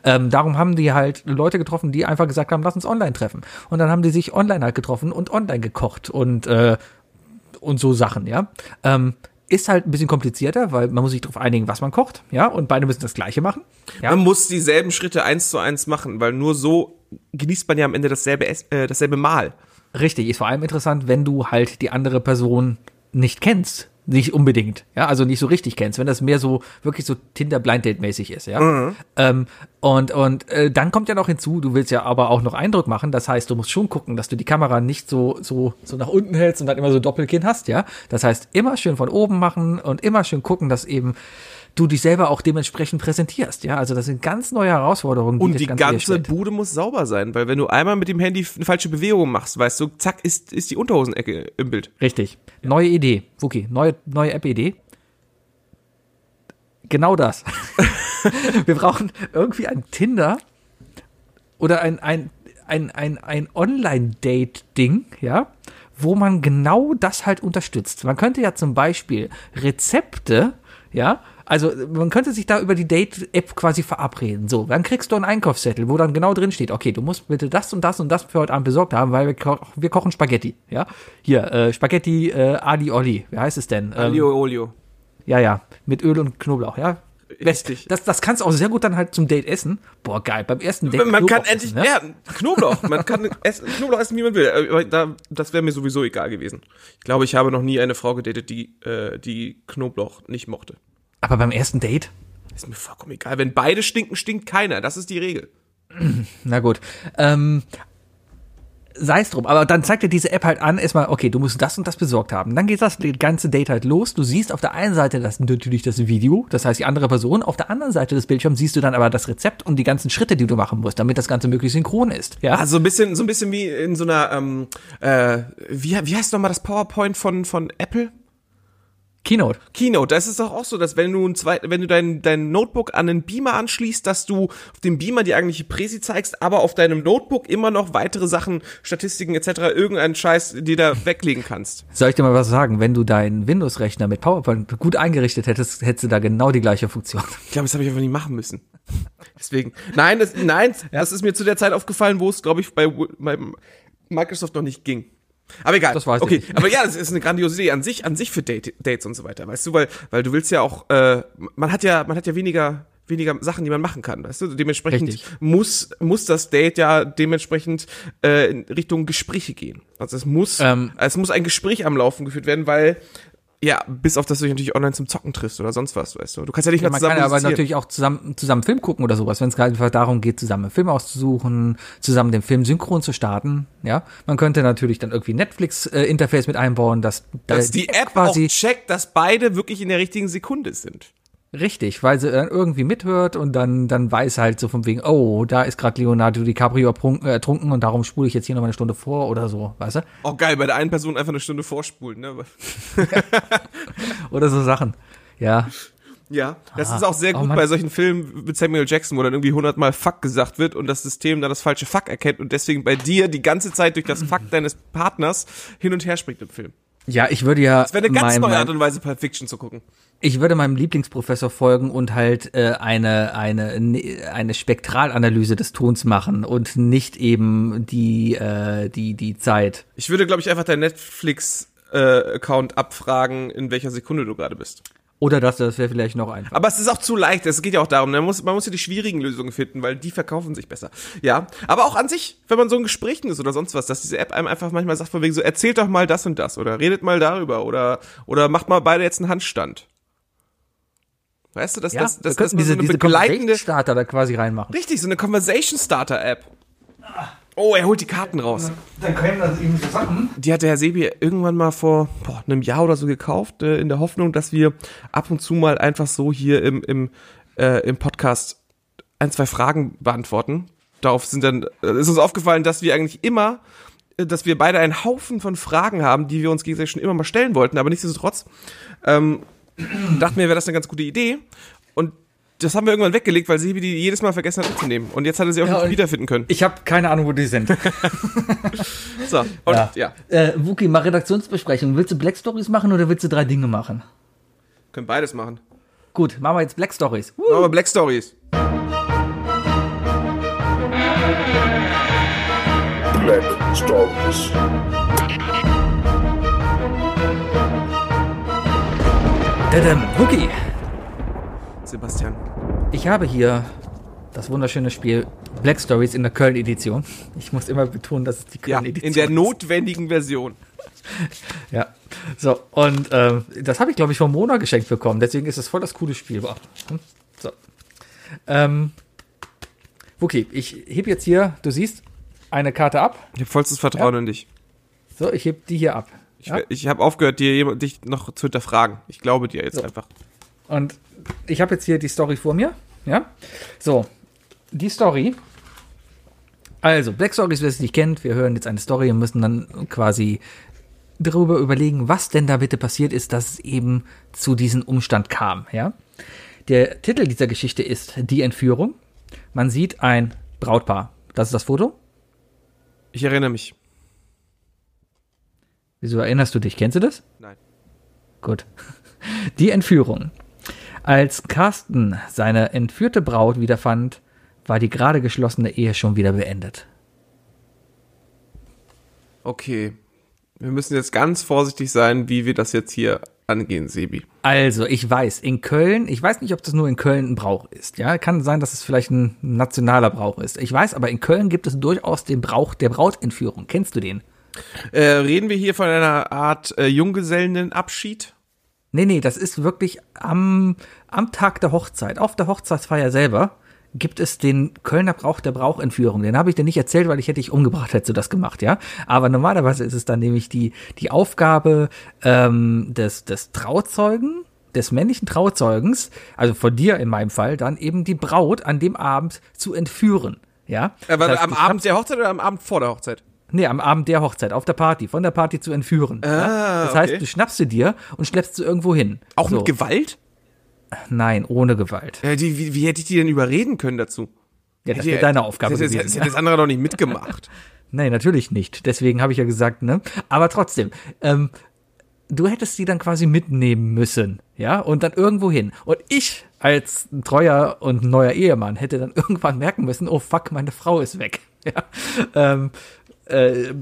Ähm, darum haben die halt Leute getroffen, die einfach gesagt haben, lass uns online treffen. Und dann haben die sich online halt getroffen und online gekocht und, äh, und so Sachen, ja. Ähm, ist halt ein bisschen komplizierter, weil man muss sich darauf einigen, was man kocht, ja, und beide müssen das Gleiche machen. Ja? Man muss dieselben Schritte eins zu eins machen, weil nur so genießt man ja am Ende dasselbe, äh, dasselbe Mahl. Richtig, ist vor allem interessant, wenn du halt die andere Person nicht kennst. Nicht unbedingt, ja, also nicht so richtig kennst, wenn das mehr so wirklich so Tinder Blind Date mäßig ist, ja. Mhm. Ähm, und und äh, dann kommt ja noch hinzu, du willst ja aber auch noch Eindruck machen, das heißt, du musst schon gucken, dass du die Kamera nicht so so so nach unten hältst und dann immer so Doppelkinn hast, ja. Das heißt, immer schön von oben machen und immer schön gucken, dass eben du dich selber auch dementsprechend präsentierst. Ja, also das sind ganz neue Herausforderungen. Die und die ganze Bude muss sauber sein, weil wenn du einmal mit dem Handy eine falsche Bewegung machst, weißt du, zack, ist, ist die Unterhosenecke im Bild. Richtig. Neue Idee. Okay, neue, neue App-Idee. Genau das. *laughs* Wir brauchen irgendwie ein Tinder oder ein, ein, ein, ein, ein Online-Date-Ding, ja, wo man genau das halt unterstützt. Man könnte ja zum Beispiel Rezepte, ja, also man könnte sich da über die Date-App quasi verabreden. So, dann kriegst du einen Einkaufszettel, wo dann genau drin steht, okay, du musst bitte das und das und das für heute Abend besorgt haben, weil wir, ko wir kochen Spaghetti. Ja, hier äh, Spaghetti äh, Ali Oli. Wie heißt es denn? Ähm, Alio Olio. Ja, ja, mit Öl und Knoblauch. Ja, Richtig. Das, das kannst du auch sehr gut dann halt zum Date essen. Boah, geil. Beim ersten Date. Man Knoblauch kann endlich, essen, ne? ja, Knoblauch. Man kann *laughs* essen, Knoblauch essen, wie man will. Aber da, das wäre mir sowieso egal gewesen. Ich glaube, ich habe noch nie eine Frau gedatet, die, äh, die Knoblauch nicht mochte. Aber beim ersten Date? Ist mir vollkommen egal. Wenn beide stinken, stinkt keiner. Das ist die Regel. *clears throat* Na gut. Ähm, sei es drum. Aber dann zeigt dir diese App halt an, erstmal, okay, du musst das und das besorgt haben. Dann geht das ganze Date halt los. Du siehst auf der einen Seite das natürlich das Video, das heißt die andere Person. Auf der anderen Seite des Bildschirms siehst du dann aber das Rezept und die ganzen Schritte, die du machen musst, damit das Ganze möglichst synchron ist. Ja, also ein bisschen, so ein bisschen wie in so einer, ähm, äh, wie, wie heißt nochmal das PowerPoint von, von Apple? Keynote. Keynote, das ist doch auch so, dass wenn du ein zweit, wenn du dein, dein Notebook an einen Beamer anschließt, dass du auf dem Beamer die eigentliche Präsi zeigst, aber auf deinem Notebook immer noch weitere Sachen, Statistiken etc., irgendeinen Scheiß, die da weglegen kannst. Soll ich dir mal was sagen? Wenn du deinen Windows-Rechner mit PowerPoint gut eingerichtet hättest, hättest du da genau die gleiche Funktion. Ich glaube, das habe ich einfach nie machen müssen. Deswegen. Nein, das, nein, ja. das ist mir zu der Zeit aufgefallen, wo es, glaube ich, bei, bei Microsoft noch nicht ging. Aber egal. Das weiß okay, ich. aber ja, das ist eine grandiose Idee an sich, an sich für Date, Dates und so weiter, weißt du, weil, weil du willst ja auch, äh, man hat ja, man hat ja weniger, weniger Sachen, die man machen kann, weißt du. Dementsprechend Richtig. muss muss das Date ja dementsprechend äh, in Richtung Gespräche gehen. Also es muss, Ähm. es muss ein Gespräch am Laufen geführt werden, weil Ja, bis auf, dass du dich natürlich online zum Zocken triffst oder sonst was, weißt du. Du kannst ja nicht Ja, man zusammen kann ja aber natürlich auch zusammen, zusammen Film gucken oder sowas, wenn es gerade einfach darum geht, zusammen einen Film auszusuchen, zusammen den Film synchron zu starten. Ja, man könnte natürlich dann irgendwie Netflix-Interface mit einbauen, dass, dass äh, die App quasi auch checkt, dass beide wirklich in der richtigen Sekunde sind. Richtig, weil sie dann irgendwie mithört und dann dann weiß halt so von wegen, oh, da ist gerade Leonardo DiCaprio ertrunken und darum spule ich jetzt hier noch mal eine Stunde vor oder so, weißt du? Auch geil, bei der einen Person einfach eine Stunde vorspulen, ne? *laughs* Oder so Sachen. Ja, Ja, das Ah. ist auch sehr Oh gut Mann. bei solchen Filmen mit Samuel Jackson, wo dann irgendwie hundertmal Fuck gesagt wird und das System dann das falsche Fuck erkennt und deswegen bei dir die ganze Zeit durch das Fuck *laughs* deines Partners hin und her springt im Film. ja, ich würde ja Das wäre eine ganz mein- neue Art und Weise, Pulp Fiction zu gucken. Ich würde meinem Lieblingsprofessor folgen und halt äh, eine eine eine Spektralanalyse des Tons machen und nicht eben die äh, die die Zeit. Ich würde, glaube ich, einfach deinen Netflix-Account abfragen, in welcher Sekunde du gerade bist. Oder das, das wäre vielleicht noch einfach. Aber es ist auch zu leicht. Es geht ja auch darum, man muss, man muss ja die schwierigen Lösungen finden, weil die verkaufen sich besser. Ja. Aber auch an sich, wenn man so in Gesprächen ist oder sonst was, dass diese App einem einfach manchmal sagt, von wegen so, erzählt doch mal das und das oder redet mal darüber oder, oder macht mal beide jetzt einen Handstand. Weißt du, dass Ja, das, das, das man so diese, eine diese begleitende, Starter da quasi reinmachen. richtig, so eine Conversation Starter App. Oh, er holt die Karten raus. Dann können das eben so Sachen. Die hat der Herr Sebi irgendwann mal vor boah, einem Jahr oder so gekauft, äh, in der Hoffnung, dass wir ab und zu mal einfach so hier im, im, äh, im Podcast ein, zwei Fragen beantworten. Darauf sind dann, äh, ist uns aufgefallen, dass wir eigentlich immer, äh, dass wir beide einen Haufen von Fragen haben, die wir uns gegenseitig schon immer mal stellen wollten, aber nichtsdestotrotz ähm, dachten wir, wäre das eine ganz gute Idee. Und das haben wir irgendwann weggelegt, weil Sebi die jedes Mal vergessen hat mitzunehmen. Und jetzt hat er sie auch Ja, nicht wiederfinden können. Ich habe keine Ahnung, wo die sind. *laughs* *laughs* So, und ja, Äh, Wookie, mal Redaktionsbesprechung. Willst du Black Stories machen oder willst du drei Dinge machen? können beides machen. Gut, machen wir jetzt Black Stories. Woo. Aber Black Stories. Black Stories. Dadam, Wookie, Sebastian. ich habe hier das wunderschöne Spiel Black Stories in der Köln-Edition. Ich muss immer betonen, dass es die Ja, Köln-Edition in der ist. notwendigen Version. *laughs* Ja. So, und ähm, das habe ich, glaube ich, von Mona geschenkt bekommen. Deswegen ist es voll das coole Spiel. Hm? So. Ähm, okay, ich heb jetzt hier, du siehst, eine Karte ab. Ich habe vollstes Vertrauen in dich. So, ich heb die hier ab. Ich, Ja? ich habe aufgehört, dir dich noch zu hinterfragen. Ich glaube dir jetzt So. einfach. Und ich habe jetzt hier die Story vor mir. Ja. So, die Story. Also, Black Stories, wer es nicht kennt, wir hören jetzt eine Story und müssen dann quasi darüber überlegen, was denn da bitte passiert ist, dass es eben zu diesem Umstand kam. Ja. Der Titel dieser Geschichte ist Die Entführung. Man sieht ein Brautpaar. Das ist das Foto. Ich erinnere mich. Wieso erinnerst du dich? Kennst du das? Nein. Gut. *laughs* Die Entführung. Als Carsten seine entführte Braut wiederfand, war die gerade geschlossene Ehe schon wieder beendet. Okay. Wir müssen jetzt ganz vorsichtig sein, wie wir das jetzt hier angehen, Sebi. Also, ich weiß, in Köln, ich weiß nicht, ob das nur in Köln ein Brauch ist. Ja, kann sein, dass es vielleicht ein nationaler Brauch ist. Ich weiß, aber in Köln gibt es durchaus den Brauch der Brautentführung. Kennst du den? Äh, reden wir hier von einer Art äh, Junggesellenabschied? Nee, nee, das ist wirklich am, am Tag der Hochzeit, auf der Hochzeitsfeier selber, gibt es den Kölner Brauch der Brauchentführung. Den habe ich dir nicht erzählt, weil ich hätte dich umgebracht, hättest du das gemacht, ja. Aber normalerweise ist es dann nämlich die, die Aufgabe ähm, des, des Trauzeugen, des männlichen Trauzeugens, also von dir in meinem Fall, dann eben die Braut an dem Abend zu entführen. Ja, Aber Das heißt, am Abend der Hochzeit oder am Abend vor der Hochzeit? Nee, am Abend der Hochzeit, auf der Party, von der Party zu entführen. ja? Das heißt, okay. du schnappst sie dir und schleppst sie irgendwo hin. Auch So. mit Gewalt? Nein, ohne Gewalt. Äh, die, wie, wie hätte ich die denn überreden können dazu? Ja, das wäre deine Aufgabe das, das, gewesen. das hätte das andere doch nicht mitgemacht. *laughs* Nein, natürlich nicht. Deswegen habe ich ja gesagt, ne? Aber trotzdem, ähm, du hättest sie dann quasi mitnehmen müssen, ja? Und dann irgendwo hin. Und ich als treuer und neuer Ehemann hätte dann *laughs* irgendwann merken müssen, oh fuck, meine Frau ist weg. *laughs* Ja? Ähm, äh,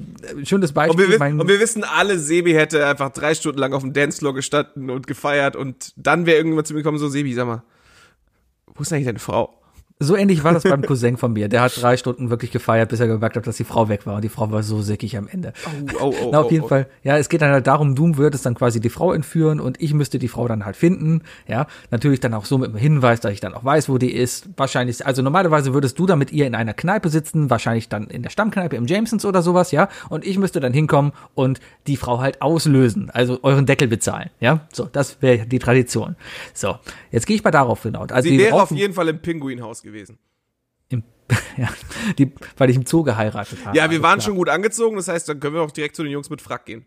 schönes Beispiel. Und wir, und wir wissen alle, Sebi hätte einfach drei Stunden lang auf dem Dancefloor gestanden und gefeiert und dann wäre irgendjemand zu mir gekommen, so, Sebi, sag mal, wo ist eigentlich deine Frau? So ähnlich war das beim *laughs* Cousin von mir. Der hat drei Stunden wirklich gefeiert, bis er gemerkt hat, dass die Frau weg war. Und die Frau war so sickig am Ende. Oh, oh, oh, Na, auf jeden. Fall. Ja, es geht dann halt darum, du würdest dann quasi die Frau entführen und ich müsste die Frau dann halt finden. Ja, natürlich dann auch so mit dem Hinweis, dass ich dann auch weiß, wo die ist. Wahrscheinlich, also normalerweise würdest du dann mit ihr in einer Kneipe sitzen, wahrscheinlich dann in der Stammkneipe im Jamesons oder sowas, ja. Und ich müsste dann hinkommen und die Frau halt auslösen, also euren Deckel bezahlen. Ja, so, das wäre die Tradition. So, jetzt gehe ich mal darauf hinaus. Also Sie wäre auf jeden Fall im Pinguinhaus gewesen. Im, *laughs* ja, die, weil ich im Zoo geheiratet habe. Ja, wir waren klar. schon gut angezogen, das heißt, dann können wir auch direkt zu den Jungs mit Frack gehen.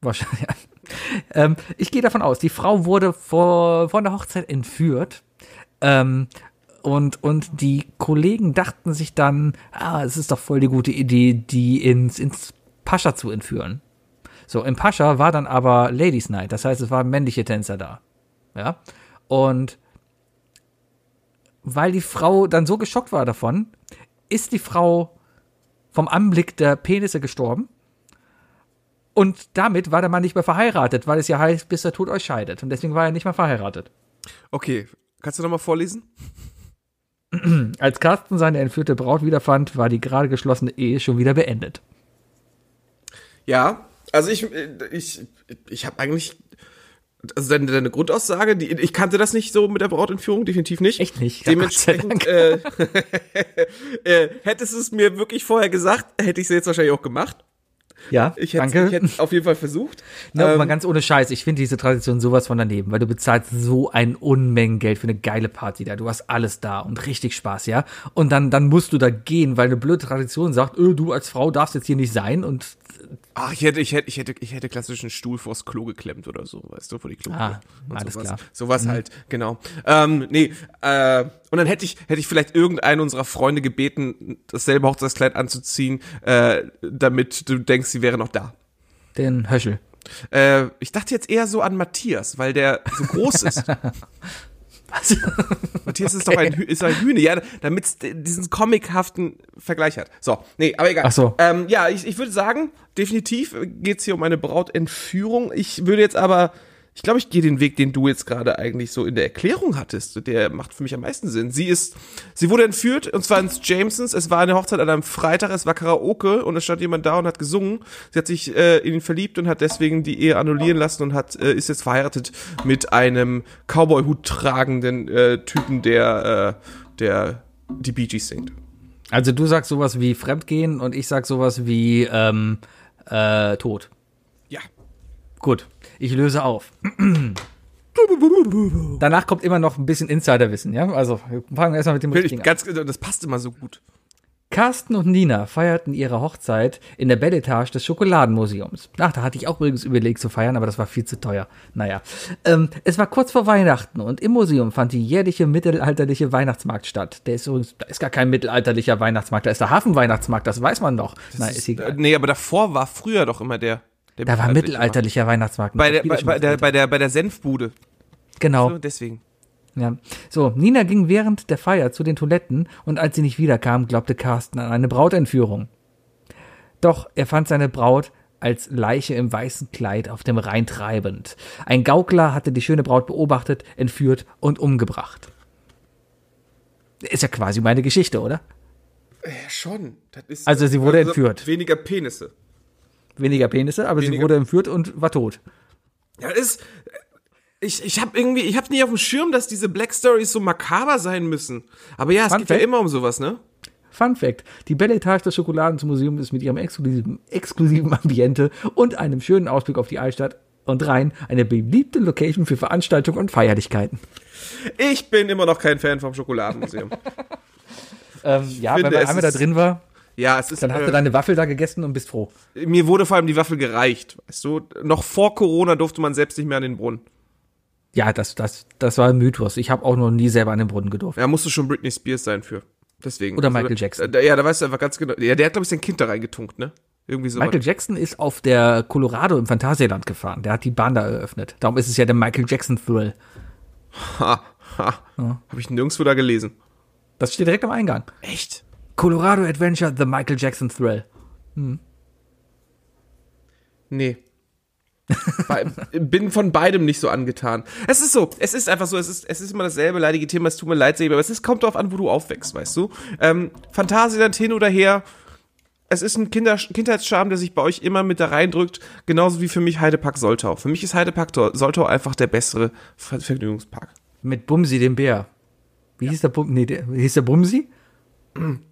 Wahrscheinlich. *laughs* Ja. Ähm, ich gehe davon aus, die Frau wurde vor, vor der Hochzeit entführt. Ähm, und, und die Kollegen dachten sich dann, ah, es ist doch voll die gute Idee, die ins, ins Pascha zu entführen. So, im Pascha war dann aber Ladies Night, das heißt, es waren männliche Tänzer da. Ja. Und weil die Frau dann so geschockt war davon, ist die Frau vom Anblick der Penisse gestorben. Und damit war der Mann nicht mehr verheiratet, weil es ja heißt, bis der Tod euch scheidet. Und deswegen war er nicht mehr verheiratet. Okay, kannst du nochmal vorlesen? *clears throat* Als Carsten seine entführte Braut wiederfand, war die gerade geschlossene Ehe schon wieder beendet. Ja, also ich, ich, ich habe eigentlich also deine, deine Grundaussage, die, ich kannte das nicht so mit der Brautentführung, definitiv nicht. Echt nicht. Dementsprechend äh, *laughs* äh, hättest du es mir wirklich vorher gesagt, hätte ich es jetzt wahrscheinlich auch gemacht. Ja, ich hätte, danke. Ich hätte auf jeden Fall versucht. *laughs* Na, ähm, mal ganz ohne Scheiß, ich finde diese Tradition sowas von daneben, weil du bezahlst so ein Unmengen Geld für eine geile Party da. Du hast alles da und richtig Spaß, ja. Und dann, dann musst du da gehen, weil eine blöde Tradition sagt, öh, du als Frau darfst jetzt hier nicht sein und Ach, ich hätte, ich hätte, ich hätte, ich hätte klassischen Stuhl vors Klo geklemmt oder so, weißt du, vor die Klo. Ah, alles sowas. klar. Sowas mhm. halt, genau. Ähm, nee, äh, und dann hätte ich, hätte ich vielleicht irgendeinen unserer Freunde gebeten, dasselbe Hochzeitskleid anzuziehen, äh, damit du denkst, sie wäre noch da. Den Höschel. Äh, ich dachte jetzt eher so an Matthias, weil der so groß ist. *laughs* Was? Matthias ist doch ein, ist ein Hühner, ja, damit es diesen comichaften Vergleich hat. So, nee, aber egal. Ach so. Ähm, ja, ich, ich würde sagen, definitiv geht's hier um eine Brautentführung. Ich würde jetzt aber ich glaube, ich gehe den Weg, den du jetzt gerade eigentlich so in der Erklärung hattest. Der macht für mich am meisten Sinn. Sie ist, sie wurde entführt und zwar ins Jamesons. Es war eine Hochzeit an einem Freitag, es war Karaoke und es stand jemand da und hat gesungen. Sie hat sich äh, in ihn verliebt und hat deswegen die Ehe annullieren lassen und hat äh, ist jetzt verheiratet mit einem Cowboy-Hut tragenden äh, Typen, der äh, der die Bee Gees singt. Also du sagst sowas wie Fremdgehen und ich sag sowas wie ähm, äh, Tod. Gut. Ich löse auf. Danach kommt immer noch ein bisschen Insiderwissen, ja? Also, wir fangen erstmal mit dem richtigen ganz, an. Das passt immer so gut. Carsten und Nina feierten ihre Hochzeit in der Belletage des Schokoladenmuseums. Ach, da hatte ich auch übrigens überlegt zu feiern, aber das war viel zu teuer. Naja. Ähm, es war kurz vor Weihnachten und im Museum fand die jährliche mittelalterliche Weihnachtsmarkt statt. Der ist übrigens, da ist gar kein mittelalterlicher Weihnachtsmarkt, da ist der Hafenweihnachtsmarkt, das weiß man doch. Das Na, ist, ist egal. Nee, aber davor war früher doch immer der. Der da war mittelalterlicher Weihnachtsmarkt. Bei der, bei, bei, der, bei, der, bei der Senfbude. Genau. So, deswegen. Ja. So, Nina ging während der Feier zu den Toiletten und als sie nicht wiederkam, glaubte Carsten an eine Brautentführung. Doch er fand seine Braut als Leiche im weißen Kleid auf dem Rhein treibend. Ein Gaukler hatte die schöne Braut beobachtet, entführt und umgebracht. Ist ja quasi meine Geschichte, oder? Ja, schon. also sie wurde also entführt. Weniger Penisse weniger Penisse, aber weniger. sie wurde entführt und war tot. Ja, ist. Ich, ich habe irgendwie, ich habe nicht auf dem Schirm, dass diese Black Stories so makaber sein müssen. Aber ja, es Fun geht Fact. ja immer um sowas, ne? Fun Fact: Die Belle Etage des Schokoladenmuseums ist mit ihrem exklusiven, exklusiven Ambiente und einem schönen Ausblick auf die Altstadt und Rhein eine beliebte Location für Veranstaltungen und Feierlichkeiten. Ich bin immer noch kein Fan vom Schokoladenmuseum. *laughs* ähm, ja, wenn man einmal da drin war. Ja, es ist. Dann hast äh, du deine Waffel da gegessen und bist froh. Mir wurde vor allem die Waffel gereicht, weißt du? Noch vor Corona durfte man selbst nicht mehr an den Brunnen. Ja, das, das, das war ein Mythos. Ich habe auch noch nie selber an den Brunnen gedurft. Ja, musste schon Britney Spears sein für. Deswegen. Oder also, Michael Jackson. ja, da weißt du einfach ganz genau. Ja, der hat, glaube ich, sein Kind da reingetunkt, ne? Irgendwie so. Michael Jackson ist auf der Colorado im Phantasialand gefahren. Der hat die Bahn da eröffnet. Darum ist es ja der Michael Jackson Thrill. Ha, ha. Ja. Habe ich nirgendwo da gelesen. Das steht direkt am Eingang. Echt? Colorado Adventure, The Michael Jackson Thrill. Hm. Nee. *laughs* bin von beidem nicht so angetan. Es ist so, es ist einfach so, es ist, es ist immer dasselbe leidige Thema, es tut mir leid, aber es ist, kommt darauf an, wo du aufwächst, weißt du? Ähm, Phantasialand hin oder her, es ist ein Kinder Kindheitscharme, der sich bei euch immer mit da reindrückt, genauso wie für mich Heidepark Soltau. Für mich ist Heidepark Soltau einfach der bessere Ver Vergnügungspark. Mit Bumsi, dem Bär. Wie ja. hieß der Bum nee, der, hieß der Bumsi? *clears throat*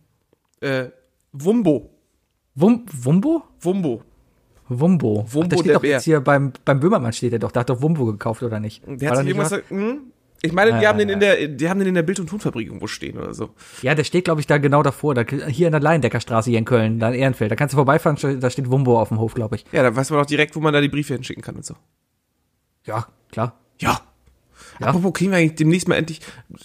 äh, Wumbo. Wum Wumbo? Wumbo. Wumbo. Wumbo Ach, der steht der doch Bär. jetzt hier beim, beim Böhmermann steht er doch. Da hat doch Wumbo gekauft, oder nicht? Der hat sich irgendwas, was? hm? Ich meine, die Ah, haben den ja. in der, die haben den in der Bild- und Tonfabrik irgendwo stehen oder so. Ja, der steht, glaube ich, da genau davor. Da, hier in der Leindeckerstraße hier in Köln, da in Ehrenfeld. Da kannst du vorbeifahren, da steht Wumbo auf dem Hof, glaube ich. Ja, da weiß man auch direkt, wo man da die Briefe hinschicken kann und so. Ja, klar. Ja. Ja. Apropos, kriegen wir eigentlich demnächst mal endlich,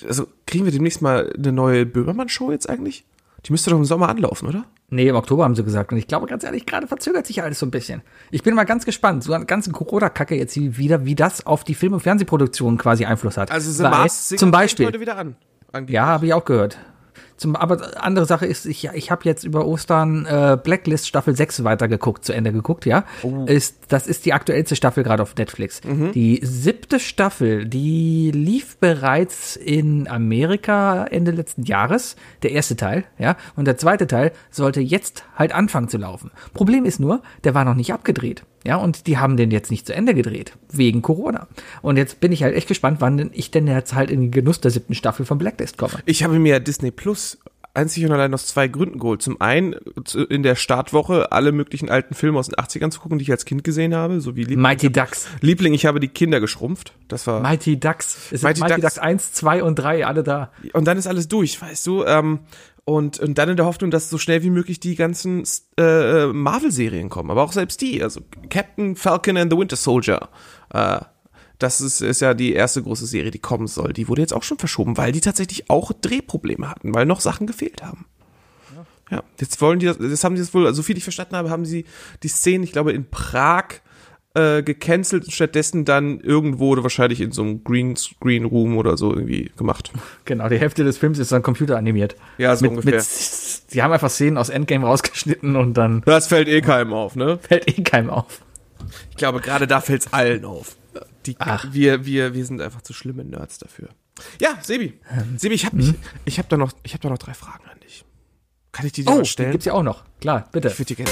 also kriegen wir demnächst mal eine neue Böhmermann-Show jetzt eigentlich? Die müsste doch im Sommer anlaufen, oder? Nee, im Oktober haben sie gesagt. Und ich glaube, ganz ehrlich, gerade verzögert sich alles so ein bisschen. Ich bin mal ganz gespannt, so eine ganze Corona-Kacke jetzt wieder, wie das auf die Film- und Fernsehproduktion quasi Einfluss hat. Also The Masked zum Beispiel. heute wieder an. Angeblich. Ja, habe ich auch gehört. Zum, aber andere Sache ist, ich, ich habe jetzt über Ostern äh, Blacklist Staffel 6 weitergeguckt, zu Ende geguckt, ja. Ist, das ist die aktuellste Staffel gerade auf Netflix. Die siebte Staffel, die lief bereits in Amerika Ende letzten Jahres, der erste Teil, ja. Und der zweite Teil sollte jetzt halt anfangen zu laufen. Problem ist nur, der war noch nicht abgedreht. Ja, und die haben den jetzt nicht zu Ende gedreht, wegen Corona. Und jetzt bin ich halt echt gespannt, wann denn ich denn jetzt halt in den Genuss der siebten Staffel von Blacklist komme. Ich habe mir Disney Plus einzig und allein aus zwei Gründen geholt. Zum einen in der Startwoche alle möglichen alten Filme aus den 80ern zu gucken, die ich als Kind gesehen habe, so wie Liebling. Mighty Ducks. Liebling, ich habe die Kinder geschrumpft. Das war Mighty Ducks. Es sind Mighty Mighty, Ducks. Ducks 1, 2 und 3, alle da. und dann ist alles durch, weißt du? Ähm, und, und dann in der Hoffnung, dass so schnell wie möglich die ganzen äh, Marvel-Serien kommen. Aber auch selbst die. Also Captain Falcon and the Winter Soldier. Äh, das ist, ist ja die erste große Serie, die kommen soll. Die wurde jetzt auch schon verschoben, weil die tatsächlich auch Drehprobleme hatten, weil noch Sachen gefehlt haben. Ja, jetzt wollen die das, das haben sie das wohl, so viel ich verstanden habe, haben sie die Szenen, ich glaube, in Prag äh, gecancelt und stattdessen dann irgendwo oder wahrscheinlich in so einem Greenscreen Room oder so irgendwie gemacht. Genau, die Hälfte des Films ist dann computeranimiert. Ja, so mit, ungefähr. Mit, die haben einfach Szenen aus Endgame rausgeschnitten und dann Das fällt eh keinem auf, ne? fällt eh keinem auf. Ich glaube, gerade da fällt's allen auf. Die, Ach. Wir, wir, wir sind einfach zu schlimme Nerds dafür. Ja, Sebi. Sebi, ich habe ich hab da noch, ich habe da noch drei Fragen an dich. Kann ich die dir Oh, mal die stellen? gibt's ja auch noch. Klar, bitte. Ich würde dir gerne.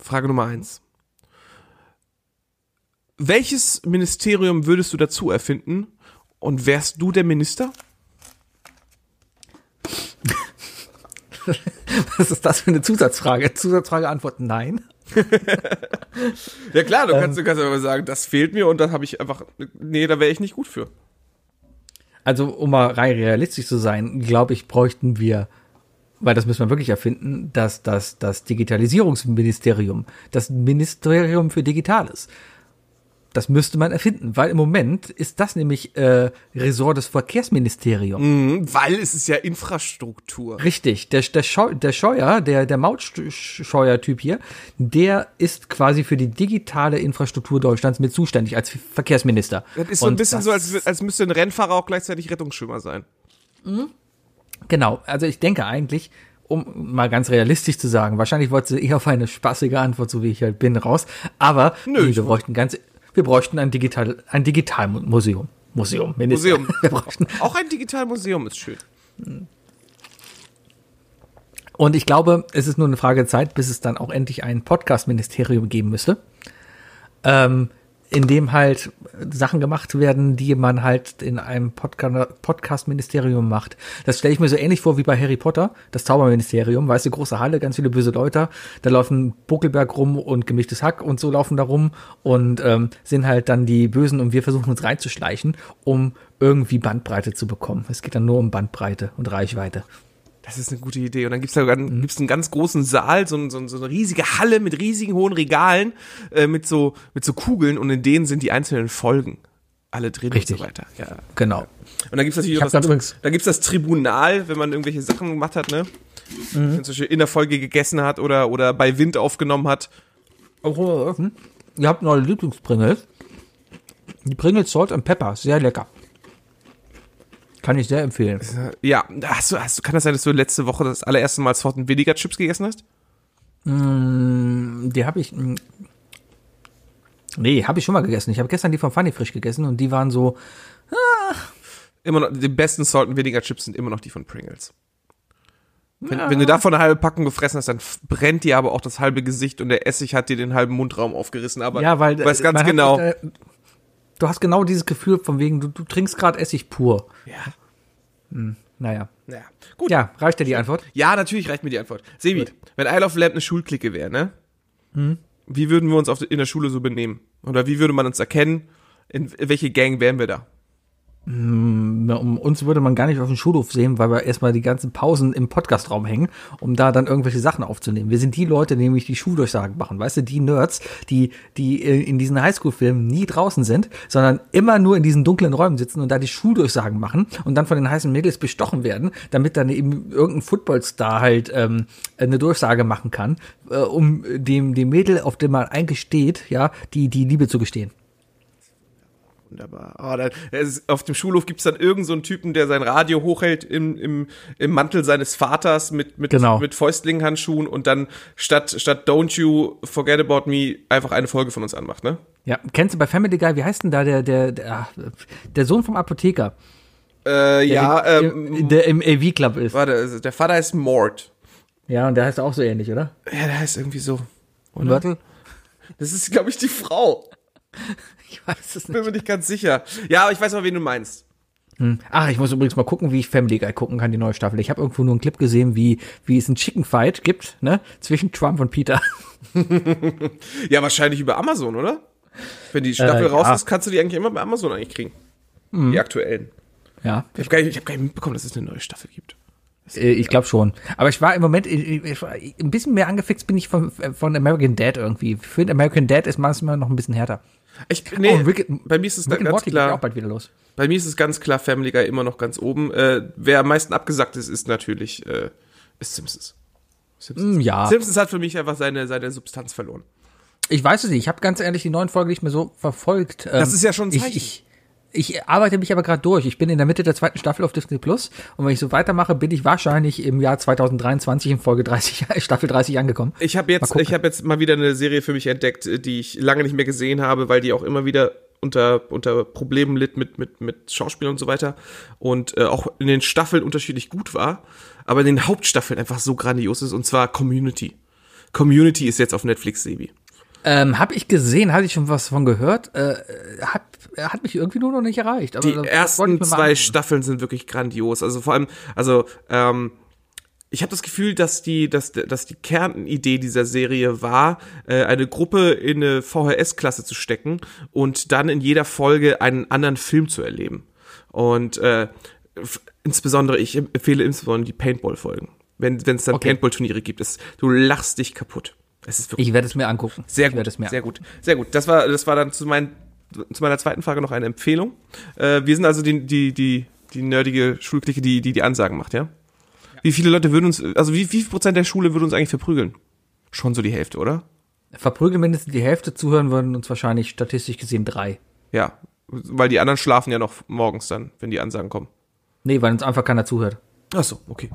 Frage Nummer eins. Welches Ministerium würdest du dazu erfinden und wärst du der Minister? *laughs* Was ist das für eine Zusatzfrage? Zusatzfrage Antwort nein. *laughs* Ja klar, du kannst, du kannst aber sagen, das fehlt mir und dann habe ich einfach, nee, da wäre ich nicht gut für. Also, um mal rein realistisch zu sein, glaube ich, bräuchten wir, weil das müssen wir wirklich erfinden, dass das, das Digitalisierungsministerium, das Ministerium für Digitales, das müsste man erfinden, weil im Moment ist das nämlich äh, Ressort des Verkehrsministeriums. Mhm, weil es ist ja Infrastruktur. Richtig, der, der, Scheu, der Scheuer, der, der Mautscheuer-Typ hier, der ist quasi für die digitale Infrastruktur Deutschlands mit zuständig als Verkehrsminister. Das ist so ein Und bisschen so, als, als müsste ein Rennfahrer auch gleichzeitig Rettungsschwimmer sein. Genau, also ich denke eigentlich, um mal ganz realistisch zu sagen, wahrscheinlich wollte sie eher auf eine spaßige Antwort, so wie ich halt bin, raus. Aber Nö, nee, wir bräuchten ganz, wir bräuchten ein Digital, ein Digitalmuseum. Museum. Museum. *laughs* Wir bräuchten, Auch ein Digitalmuseum ist schön. und ich glaube, es ist nur eine Frage der Zeit, bis es dann auch endlich ein Podcast-Ministerium geben müsste. Ähm, in dem halt Sachen gemacht werden, die man halt in einem Podca Podcast-Ministerium macht. Das stelle ich mir so ähnlich vor wie bei Harry Potter, das Zauberministerium, weißt du, große Halle, ganz viele böse Leute, da laufen Buckelberg rum und gemischtes Hack und so laufen da rum und ähm, sind halt dann die Bösen und wir versuchen uns reinzuschleichen, um irgendwie Bandbreite zu bekommen. Es geht dann nur um Bandbreite und Reichweite. Das ist eine gute Idee. Und dann gibt's da mhm. gibt's einen ganz großen Saal, so, so, so eine riesige Halle mit riesigen hohen Regalen, äh, mit so mit so Kugeln und in denen sind die einzelnen Folgen alle drin Richtig. und so weiter. Ja. Genau. Und dann gibt's natürlich Ich auch das, grad übrigens- da gibt's das Tribunal, wenn man irgendwelche Sachen gemacht hat, ne? Mhm. Wenn zum Beispiel in der Folge gegessen hat oder, oder bei Wind aufgenommen hat. Hm? Ihr habt neue Lieblingspringles. Die Pringles Salt and Pepper, sehr lecker. Kann ich sehr empfehlen. Ja, hast du, hast du, kann das sein, dass du letzte Woche das allererste Mal and Vinegar Chips gegessen hast? Die habe ich. mh, Nee, habe ich schon mal gegessen. Ich habe gestern die von Funny Frisch gegessen und die waren so. Immer noch, die besten and Vinegar Chips sind immer noch die von Pringles. Wenn, wenn du davon eine halbe Packung gefressen hast, dann brennt dir aber auch das halbe Gesicht und der Essig hat dir den halben Mundraum aufgerissen. Aber Ja, weil du weißt ganz man hat- genau. äh, du hast genau dieses Gefühl von wegen, du, du trinkst gerade Essig pur. ja, Naja. ja. Gut. Ja, reicht dir die Antwort? Ja, natürlich reicht mir die Antwort. Sebi, wenn Isle of Lamp eine Schulklicke wäre, ne? Hm? Wie würden wir uns auf, in der Schule so benehmen? Oder wie würde man uns erkennen? In welche Gang wären wir da? Um uns würde man gar nicht auf dem Schulhof sehen, weil wir erstmal die ganzen Pausen im Podcastraum hängen, um da dann irgendwelche Sachen aufzunehmen. Wir sind die Leute, die nämlich die Schuldurchsagen machen, weißt du, die Nerds, die, die in diesen Highschool-Filmen nie draußen sind, sondern immer nur in diesen dunklen Räumen sitzen und da die Schuldurchsagen machen und dann von den heißen Mädels bestochen werden, damit dann eben irgendein Footballstar halt ähm, eine Durchsage machen kann, äh, um dem, dem Mädel, auf dem man eigentlich steht, ja, die, die Liebe zu gestehen. Wunderbar. Oh, dann, es ist, auf dem Schulhof gibt's dann irgendeinen so einen Typen, der sein Radio hochhält im, im, im Mantel seines Vaters mit, mit, Genau. mit Fäustlinghandschuhen und dann statt, statt Don't You Forget About Me einfach eine Folge von uns anmacht, ne? Ja, kennst du bei Family Guy, wie heißt denn da der, der, der, ah, der Sohn vom Apotheker? Äh, ja, der, ähm, im- der im AV-Club ist. warte, also der Vater heißt Mort. Ja, und der heißt auch so ähnlich, oder? Ja, der heißt irgendwie so. Und Mörtel? Das ist, glaube ich, die Frau. Ich weiß es Bin mir nicht ganz sicher. Ja, aber ich weiß auch, wen du meinst. Ach, ich muss übrigens mal gucken, wie ich Family Guy gucken kann, die neue Staffel. Ich habe irgendwo nur einen Clip gesehen, wie, wie es einen Chicken Fight gibt, ne, zwischen Trump und Peter. *laughs* Ja, wahrscheinlich über Amazon, oder? Wenn die Staffel Äh, raus ja. ist, kannst du die eigentlich immer bei Amazon eigentlich kriegen. Die aktuellen. Ja, Ich habe gar, nicht- ich hab gar nicht mitbekommen, dass es eine neue Staffel gibt. äh, ich glaube schon. Aber ich war im Moment, ich, ich, war ein bisschen mehr angefixt bin ich von, von American Dad irgendwie. Ich finde, American Dad ist manchmal noch ein bisschen härter. Ich, nee, Oh, Rick, bei mir ist es Rick ganz ja auch klar. bald wieder los. Bei mir ist es ganz klar Family Guy immer noch ganz oben. Äh, wer am meisten abgesagt ist, ist natürlich äh, ist Simpsons. Simpsons. Mm, ja. Simpsons hat für mich einfach seine seine Substanz verloren. Ich weiß es nicht. Ich habe ganz ehrlich die neuen Folgen nicht mehr so verfolgt. Ähm, Das ist ja schon ein Zeichen. Ich, ich, ich arbeite mich aber gerade durch. Ich bin in der Mitte der zweiten Staffel auf Disney Plus und wenn ich so weitermache, bin ich wahrscheinlich im Jahr 2023 in Folge 30, *laughs* Staffel 30 angekommen. Ich habe jetzt, ich habe jetzt mal wieder eine Serie für mich entdeckt, die ich lange nicht mehr gesehen habe, weil die auch immer wieder unter unter Problemen litt mit mit mit Schauspielern und so weiter und äh, auch in den Staffeln unterschiedlich gut war, aber in den Hauptstaffeln einfach so grandios ist und zwar Community. Community ist jetzt auf Netflix, Sebi. Ähm, habe ich gesehen, hatte ich schon was von gehört. Äh, hat, hat mich irgendwie nur noch nicht erreicht. Aber Die ersten zwei. Staffeln sind wirklich grandios. Also vor allem, also ähm, ich habe das Gefühl, dass die, dass, dass die Kernidee dieser Serie war, äh, eine Gruppe in eine VHS-Klasse zu stecken und dann in jeder Folge einen anderen Film zu erleben. Und äh, insbesondere, ich empfehle insbesondere die Paintball-Folgen. Wenn es dann Okay. Paintball-Turniere gibt. Es, du lachst dich kaputt. Es ist wirklich Ich werde es mir angucken. sehr ich gut, werde es mir sehr gut, sehr gut. Das war, das war dann zu, mein, zu meiner zweiten Frage noch eine Empfehlung. Äh, wir sind also die, die, die, die nerdige Schulklicke, die, die die Ansagen macht, ja? Wie viele Leute würden uns, also wie, wie viel Prozent der Schule würde uns eigentlich verprügeln? Schon so die Hälfte, oder? Verprügeln mindestens die Hälfte zuhören würden uns wahrscheinlich statistisch gesehen drei. Ja, weil die anderen schlafen ja noch morgens dann, wenn die Ansagen kommen. Nee, weil uns einfach keiner zuhört. Ach so, okay.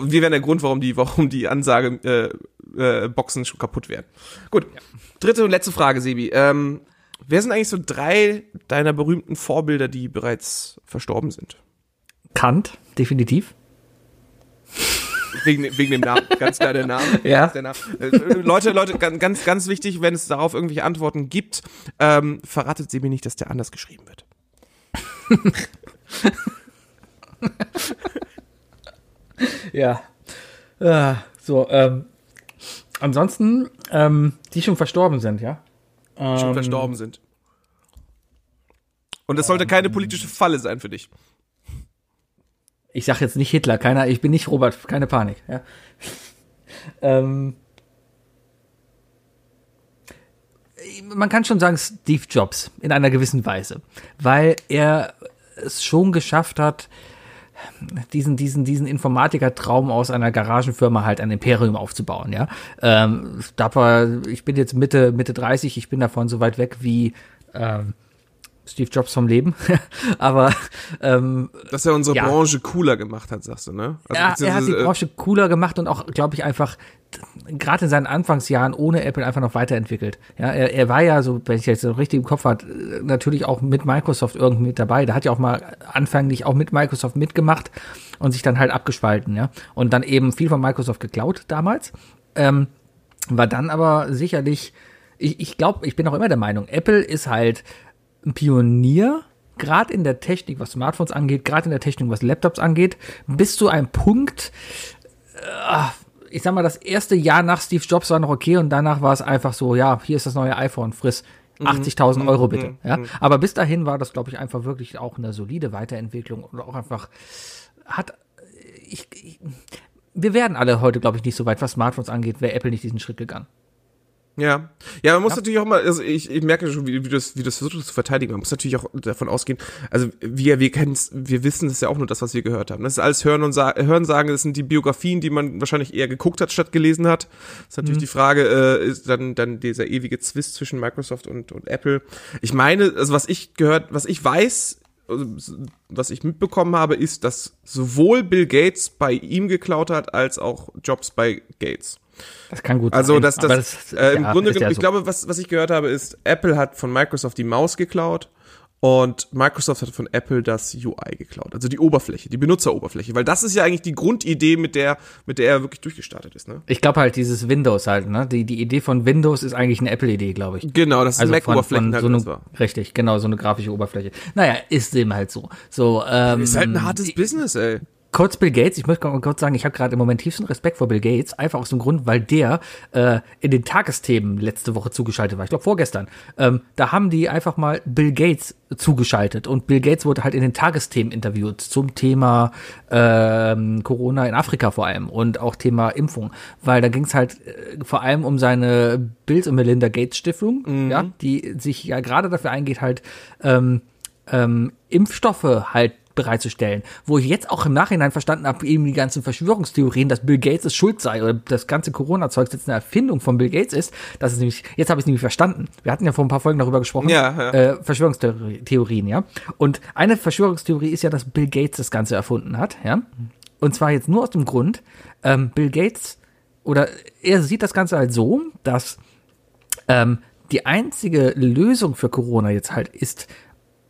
Wir wären der Grund, warum die, warum die Ansage äh, äh, Boxen schon kaputt werden. Gut. Dritte und letzte Frage, Sebi. Ähm, wer sind eigentlich so drei deiner berühmten Vorbilder, die bereits verstorben sind? Kant, definitiv. Wegen, wegen dem Namen, ganz klar der Name. Ja. Der Name. Äh, Leute, Leute, ganz, ganz, ganz wichtig, wenn es darauf irgendwelche Antworten gibt, ähm, verratet sie mir nicht, dass der anders geschrieben wird. *laughs* *laughs* Ja. Äh, so, ähm, ansonsten, ähm, die schon verstorben sind, ja? Schon Ähm, verstorben sind. Und es sollte keine politische Falle sein für dich. Ich sag jetzt nicht Hitler, keiner, ich bin nicht Robert, keine Panik. Ja. *laughs* ähm, man kann schon sagen Steve Jobs in einer gewissen Weise, weil er es schon geschafft hat, diesen, diesen, diesen Informatiker-Traum aus einer Garagenfirma halt ein Imperium aufzubauen, ja. Ähm, dapper, ich bin jetzt Mitte, Mitte 30, ich bin davon so weit weg wie ähm, Steve Jobs vom Leben. *laughs* Aber ähm, dass er unsere ja. Branche cooler gemacht hat, sagst du, ne? Also, ja, er hat die Branche cooler gemacht und auch, glaube ich, einfach gerade in seinen Anfangsjahren ohne Apple einfach noch weiterentwickelt. Ja, er, er war ja so, wenn ich jetzt so richtig im Kopf hat, natürlich auch mit Microsoft irgendwie mit dabei. Da hat ja auch mal anfänglich auch mit Microsoft mitgemacht und sich dann halt abgespalten, ja. Und dann eben viel von Microsoft geklaut damals. Ähm, war dann aber sicherlich, ich, ich glaube, ich bin auch immer der Meinung, Apple ist halt ein Pionier, gerade in der Technik, was Smartphones angeht, gerade in der Technik, was Laptops angeht, bis zu einem Punkt, äh, ich sag mal, das erste Jahr nach Steve Jobs war noch okay und danach war es einfach so, ja, hier ist das neue iPhone, friss. 80.000 mhm. Euro bitte. Mhm. Ja, aber bis dahin war das, glaube ich, einfach wirklich auch eine solide Weiterentwicklung und auch einfach hat, ich, ich wir werden alle heute, glaube ich, nicht so weit, was Smartphones angeht, wäre Apple nicht diesen Schritt gegangen. Ja, ja, man muss ja. natürlich auch mal, also ich, ich merke schon, wie, wie du das, wie du das versuchst zu verteidigen. Man muss natürlich auch davon ausgehen, also wir, wir kennen wir wissen es ja auch nur das, was wir gehört haben. Das ist alles Hören und Sa Hören sagen, das sind die Biografien, die man wahrscheinlich eher geguckt hat, statt gelesen hat. Das ist natürlich mhm. die Frage, äh, ist dann, dann dieser ewige Zwist zwischen Microsoft und, und Apple. Ich meine, also was ich gehört, was ich weiß, also, was ich mitbekommen habe, ist, dass sowohl Bill Gates bei ihm geklaut hat, als auch Jobs bei Gates. Das kann gut also, sein. Das, das, das, äh, im ja, Grunde genommen, ja so. ich glaube, was, was ich gehört habe, ist, Apple hat von Microsoft die Maus geklaut und Microsoft hat von Apple das UI geklaut. Also die Oberfläche, die Benutzeroberfläche. Weil das ist ja eigentlich die Grundidee, mit der, mit der er wirklich durchgestartet ist, ne? Ich glaube halt dieses Windows halt, ne? Die, die Idee von Windows ist eigentlich eine Apple-Idee, glaube ich. Genau, das ist also Mac-Oberfläche. Halt, so richtig, genau, so eine grafische Oberfläche. Naja, ist eben halt so. So, ähm, ist halt ein hartes Business, ey kurz Bill Gates, ich möchte kurz sagen, ich habe gerade im Moment tiefsten Respekt vor Bill Gates, einfach aus dem Grund, weil der äh, in den Tagesthemen letzte Woche zugeschaltet war. Ich glaube vorgestern. Ähm, da haben die einfach mal Bill Gates zugeschaltet und Bill Gates wurde halt in den Tagesthemen interviewt zum Thema ähm, Corona in Afrika vor allem und auch Thema Impfung, weil da ging es halt äh, vor allem um seine Bill und Melinda Gates Stiftung, mhm. ja, die sich ja gerade dafür eingeht, halt ähm, ähm, Impfstoffe halt bereitzustellen. Wo ich jetzt auch im Nachhinein verstanden habe, eben die ganzen Verschwörungstheorien, dass Bill Gates es schuld sei oder das ganze Corona-Zeug jetzt eine Erfindung von Bill Gates ist. Das ist nämlich, jetzt habe ich es nämlich verstanden. Wir hatten ja vor ein paar Folgen darüber gesprochen. Ja, ja. Äh, Verschwörungstheorien, ja. Und eine Verschwörungstheorie ist ja, dass Bill Gates das Ganze erfunden hat, ja. Und zwar jetzt nur aus dem Grund, ähm, Bill Gates oder er sieht das Ganze halt so, dass ähm, die einzige Lösung für Corona jetzt halt ist,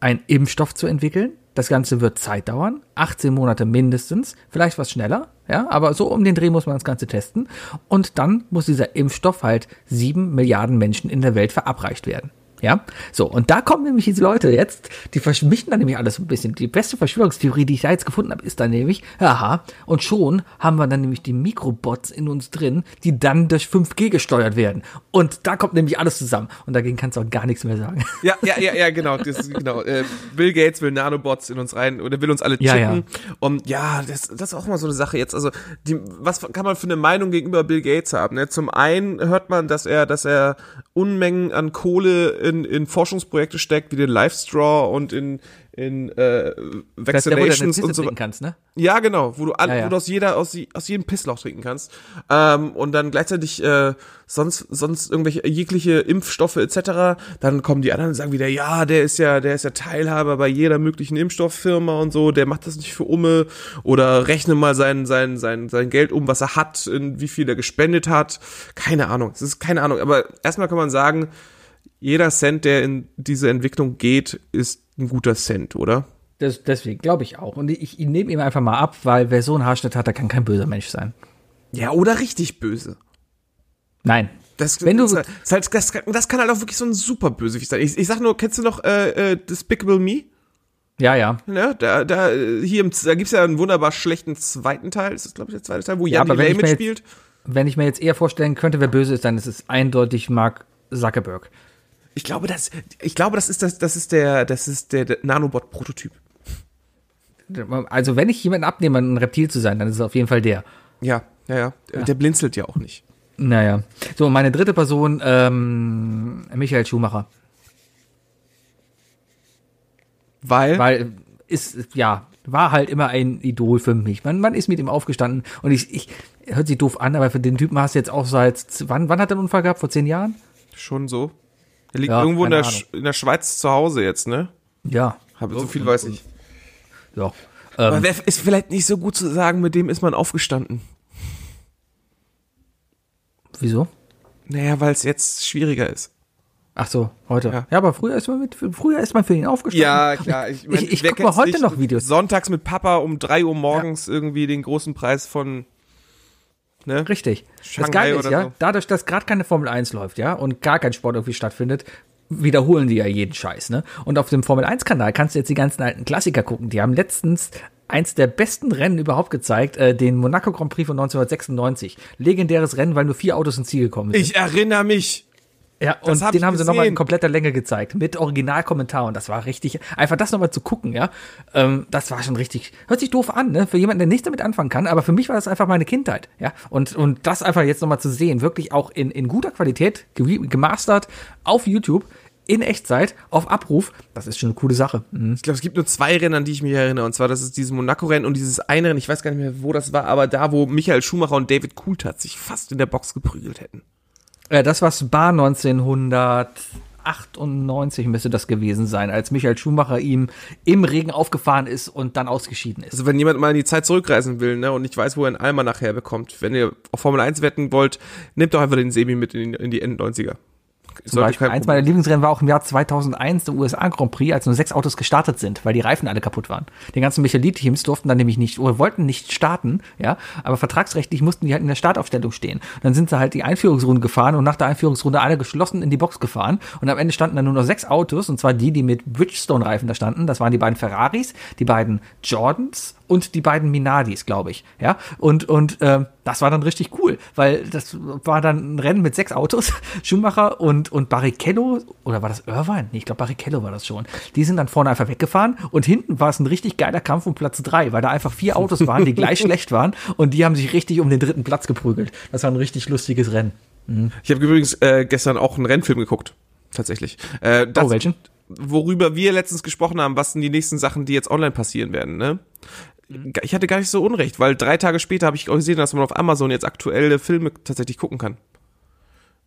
einen Impfstoff zu entwickeln, das Ganze wird Zeit dauern, 18 Monate mindestens, vielleicht was schneller, ja, aber so um den Dreh muss man das Ganze testen. Und dann muss dieser Impfstoff halt sieben Milliarden Menschen in der Welt verabreicht werden. Ja, so, und da kommen nämlich diese Leute jetzt, die vermischen dann nämlich alles so ein bisschen. Die beste Verschwörungstheorie, die ich da jetzt gefunden habe, ist dann nämlich, aha, und schon haben wir dann nämlich die Mikrobots in uns drin, die dann durch 5G gesteuert werden. Und da kommt nämlich alles zusammen. Und dagegen kannst du auch gar nichts mehr sagen. Ja, ja, ja, ja, *laughs* genau. Das genau. Äh, Bill Gates will Nanobots in uns rein oder will uns alle chippen. Ja, ja. Und ja, das, das ist auch mal so eine Sache jetzt. Also, die, was kann man für eine Meinung gegenüber Bill Gates haben? Ne? Zum einen hört man, dass er, dass er Unmengen an Kohle in in, in Forschungsprojekte steckt, wie den Livestraw und in, in äh, Vaccinations und so. Kannst, ne? Ja, genau, wo du, an, ja, ja. wo du aus jeder, aus, aus jedem Pisslauch trinken kannst. Ähm, und dann gleichzeitig äh, sonst, sonst irgendwelche jegliche Impfstoffe etc. Dann kommen die anderen und sagen wieder, ja, der ist ja, der ist ja Teilhaber bei jeder möglichen Impfstofffirma und so, der macht das nicht für Umme oder rechne mal sein, sein, sein, sein Geld um, was er hat, in wie viel er gespendet hat. Keine Ahnung. Es ist keine Ahnung. Aber erstmal kann man sagen, jeder Cent, der in diese Entwicklung geht, ist ein guter Cent, oder? Das, deswegen glaube ich auch. Und ich, ich nehme ihm einfach mal ab, weil wer so einen Haarschnitt hat, der kann kein böser Mensch sein. Ja, oder richtig böse. Nein. Das, Wenn du, das, halt, das, das kann halt auch wirklich so ein super Bösewicht sein. Ich, ich sag nur, kennst du noch äh, äh, Despicable Me? Ja, ja. Ja, da, da, hier im, da gibt's ja einen wunderbar schlechten zweiten Teil, das ist, glaube ich, der zweite Teil, wo ja, Jan Delay mitspielt. Jetzt, wenn ich mir jetzt eher vorstellen könnte, wer böse ist, dann ist es eindeutig Mark Zuckerberg. Ich glaube, das, ich glaube, das ist das, das ist der, das ist der, der Nanobot-Prototyp. Also wenn ich jemanden abnehme, ein Reptil zu sein, dann ist es auf jeden Fall der. Ja, ja, ja. Der blinzelt ja auch nicht. Naja. So, meine dritte Person, ähm, Michael Schumacher. Weil, Weil ist, ja, war halt immer ein Idol für mich. Man, man ist mit ihm aufgestanden und ich, ich, hört sich doof an, aber für den Typen hast du jetzt auch seit, wann, wann hat er einen Unfall gehabt? Vor zehn Jahren? schon so. Er liegt Ja, irgendwo in der, in der Schweiz zu Hause jetzt, ne? Ja. Aber so viel weiß ich. Ja. Aber Ähm, wer ist vielleicht nicht so gut zu sagen, mit dem ist man aufgestanden. wieso? Naja, weil es jetzt schwieriger ist. Ach so, heute. Ja. Ja, aber früher ist man mit, früher ist man für ihn aufgestanden. klar. Ich, Ich- ich guck mal heute noch Videos. Sonntags mit Papa um 3 Uhr morgens irgendwie den großen Preis von, ne? Richtig. Shanghai das Geile ist ja, so. dadurch, dass gerade keine Formel 1 läuft, ja, und gar kein Sport irgendwie stattfindet, wiederholen die ja jeden Scheiß, ne? Und auf dem Formel 1 Kanal kannst du jetzt die ganzen alten Klassiker gucken. Die haben letztens eins der besten Rennen überhaupt gezeigt, äh, den Monaco Grand Prix von 1996. Legendäres Rennen, weil nur vier Autos ins Ziel gekommen sind. Ich erinnere mich. Ja, Das und hab den haben sie nochmal in kompletter Länge gezeigt, mit Originalkommentar. Und das war richtig, einfach das nochmal zu gucken, ja, ähm, das war schon richtig, hört sich doof an, ne, für jemanden, der nichts damit anfangen kann, aber für mich war das einfach meine Kindheit, ja. Und, und das einfach jetzt nochmal zu sehen, wirklich auch in, in guter Qualität, ge- gemastert, auf YouTube, in Echtzeit, auf Abruf, das ist schon eine coole Sache. Mhm. Ich glaube, es gibt nur zwei Rennen, an die ich mich erinnere. Und zwar, das ist dieses Monaco-Rennen und dieses eine Rennen, ich weiß gar nicht mehr, wo das war, aber da, wo Michael Schumacher und David Coulthard sich fast in der Box geprügelt hätten. Äh, das war Spa 1998 müsste das gewesen sein, als Michael Schumacher ihm im Regen aufgefahren ist und dann ausgeschieden ist. Also wenn jemand mal in die Zeit zurückreisen will, ne, und nicht weiß, wo er einen nachher bekommt, wenn ihr auf Formel 1 wetten wollt, nehmt doch einfach den Semi mit in, in die End-90er. Zum Beispiel, eins meiner Lieblingsrennen war auch im Jahr 2001 der USA Grand Prix, als nur sechs Autos gestartet sind, weil die Reifen alle kaputt waren. Die ganzen Michelin-Teams durften dann nämlich nicht oder wollten nicht starten, ja, aber vertragsrechtlich mussten die halt in der Startaufstellung stehen. Und dann sind sie halt die Einführungsrunde gefahren und nach der Einführungsrunde alle geschlossen in die Box gefahren und am Ende standen dann nur noch sechs Autos und zwar die, die mit Bridgestone-Reifen da standen. Das waren die beiden Ferraris, die beiden Jordans und die beiden Minardis, glaube ich, ja. Und und ähm, das war dann richtig cool, weil das war dann ein Rennen mit sechs Autos, *laughs* Schumacher und und Barrichello oder war das Irvine? Nee, ich glaube Barrichello war das schon. Die sind dann vorne einfach weggefahren und hinten war es ein richtig geiler Kampf um Platz drei, weil da einfach vier *laughs* Autos waren, die gleich schlecht waren und die haben sich richtig um den dritten Platz geprügelt. Das war ein richtig lustiges Rennen. Ich habe übrigens äh, gestern auch einen Rennfilm geguckt. Tatsächlich. Äh, das, Oh, welchen? Worüber wir letztens gesprochen haben, was sind die nächsten Sachen, die jetzt online passieren werden, ne? Ich hatte gar nicht so unrecht, weil drei Tage später habe ich gesehen, dass man auf Amazon jetzt aktuelle Filme tatsächlich gucken kann.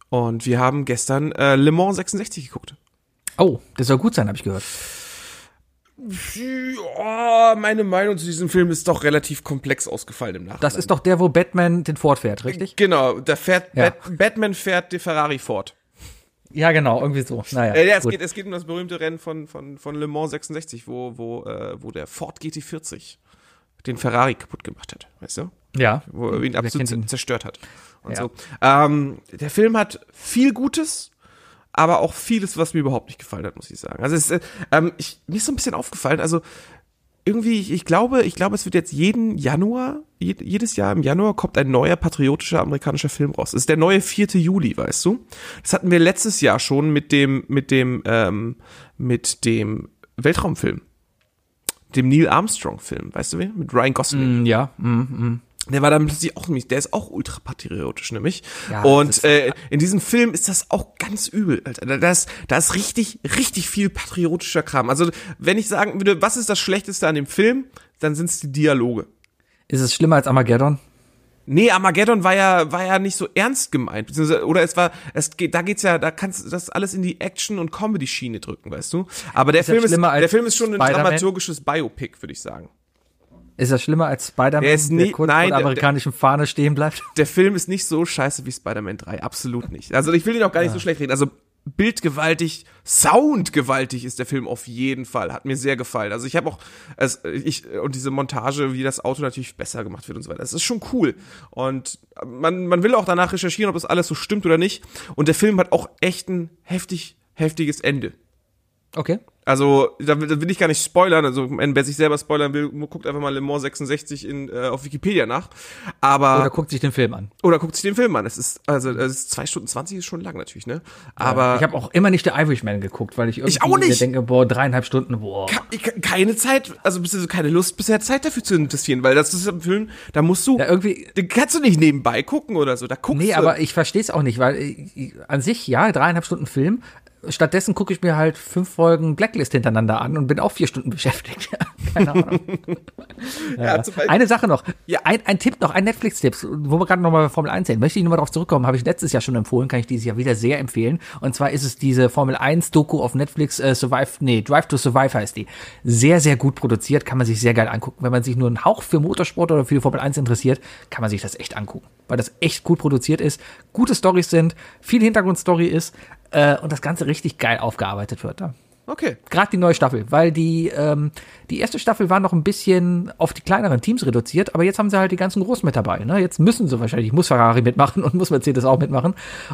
Und wir haben gestern äh, Le Mans 66 geguckt. Oh, das soll gut sein, habe ich gehört. Ja, meine Meinung zu diesem Film ist doch relativ komplex ausgefallen im Nachhinein. Das ist doch der, wo Batman den Ford fährt, richtig? Genau, da fährt Ja. Bat Batman fährt die Ferrari fort. Ja, genau, irgendwie so. Naja, Äh, ja, es geht, es geht um das berühmte Rennen von, von, von Le Mans 66, wo, wo, äh, wo der Ford GT40 den Ferrari kaputt gemacht hat, weißt du? ja. Wo er ihn absolut zerstört hat. Und Ja. so. Ähm, der Film hat viel Gutes, aber auch vieles, was mir überhaupt nicht gefallen hat, muss ich sagen. Also es, ist, äh, ähm, ich, mir ist so ein bisschen aufgefallen, also irgendwie, ich, ich glaube, ich glaube, es wird jetzt jeden Januar, je, jedes Jahr im Januar kommt ein neuer patriotischer amerikanischer Film raus. Es ist der neue 4. Juli, weißt du? Das hatten wir letztes Jahr schon mit dem, mit dem, ähm, mit dem Weltraumfilm. Dem Neil Armstrong-Film, weißt du wen? Mit Ryan Gosling. Mm, Ja, mm, mm. Der war dann plötzlich auch nämlich, der ist auch ultra patriotisch, nämlich. Ja, und äh, in diesem Film ist das auch ganz übel, Alter. Da- Da ist, da ist richtig, richtig viel patriotischer Kram. Also, wenn ich sagen würde, was ist das Schlechteste an dem Film, dann sind es die Dialoge. Ist es schlimmer als Armageddon? Nee, Armageddon war ja, war ja nicht so ernst gemeint. Beziehungsweise, oder es war, es geht, da geht's ja, da kannst du das alles in die Action- und Comedy-Schiene drücken, weißt du? Aber der Ist Film ist, der Film ist schon ein dramaturgisches Biopic, würde ich sagen. Ist das schlimmer als Spider-Man, Der ist nie- kurz nein, vor der der- amerikanischen Fahne stehen bleibt? der Film ist nicht so scheiße wie Spider-Man 3, absolut nicht. Also ich will ihn auch gar nicht so schlecht reden. Also bildgewaltig, soundgewaltig ist der Film auf jeden Fall. Hat mir sehr gefallen. Also ich habe auch, es, ich, und diese Montage, wie das Auto natürlich besser gemacht wird und so weiter. Das ist schon cool. Und man, man will auch danach recherchieren, ob das alles so stimmt oder nicht. Und der Film hat auch echt ein heftig, heftiges Ende. Okay. Also, da, da will ich gar nicht spoilern. Also, wer sich selber spoilern will, guckt einfach mal Le Mans 66 in, äh, auf Wikipedia nach. Aber. Oder guckt sich den Film an. Oder guckt sich den Film an. Es ist, also, es ist zwei Stunden 20 ist schon lang natürlich, ne? Aber. Ich habe auch immer nicht The Irishman geguckt, weil ich irgendwie Ich auch nicht. denke, boah, dreieinhalb Stunden, boah. ke- keine Zeit, also bist du keine Lust bisher Zeit dafür zu investieren, weil das ist ein Film, da musst du, Ja, irgendwie, den kannst du nicht nebenbei gucken oder so, da guckst Nee, du. aber ich verstehe es auch nicht, weil äh, an sich, ja, dreieinhalb Stunden Film. Stattdessen gucke ich mir halt fünf Folgen Blacklist hintereinander an und bin auch vier Stunden *laughs* beschäftigt. Keine Ahnung. *laughs* ja, Eine Sache noch. Ja. Ein, ein Tipp noch, ein Netflix-Tipp, wo wir gerade nochmal bei Formel 1 sehen. Möchte ich nochmal darauf zurückkommen, habe ich letztes Jahr schon empfohlen, kann ich dieses Jahr wieder sehr empfehlen. Und zwar ist es diese Formel 1 Doku auf Netflix, äh, Survive, nee, Drive to Survive heißt die. Sehr, sehr gut produziert, kann man sich sehr geil angucken. Wenn man sich nur einen Hauch für Motorsport oder für die Formel 1 interessiert, kann man sich das echt angucken. Weil das echt gut produziert ist, gute Storys sind, viel Hintergrundstory ist äh, und das Ganze richtig geil aufgearbeitet wird. Ja. okay. Gerade die neue Staffel, weil die, ähm, die erste Staffel war noch ein bisschen auf die kleineren Teams reduziert, aber jetzt haben sie halt die ganzen Großen mit dabei. Ne? Jetzt müssen sie wahrscheinlich, muss Ferrari mitmachen *laughs* und muss Mercedes auch mitmachen.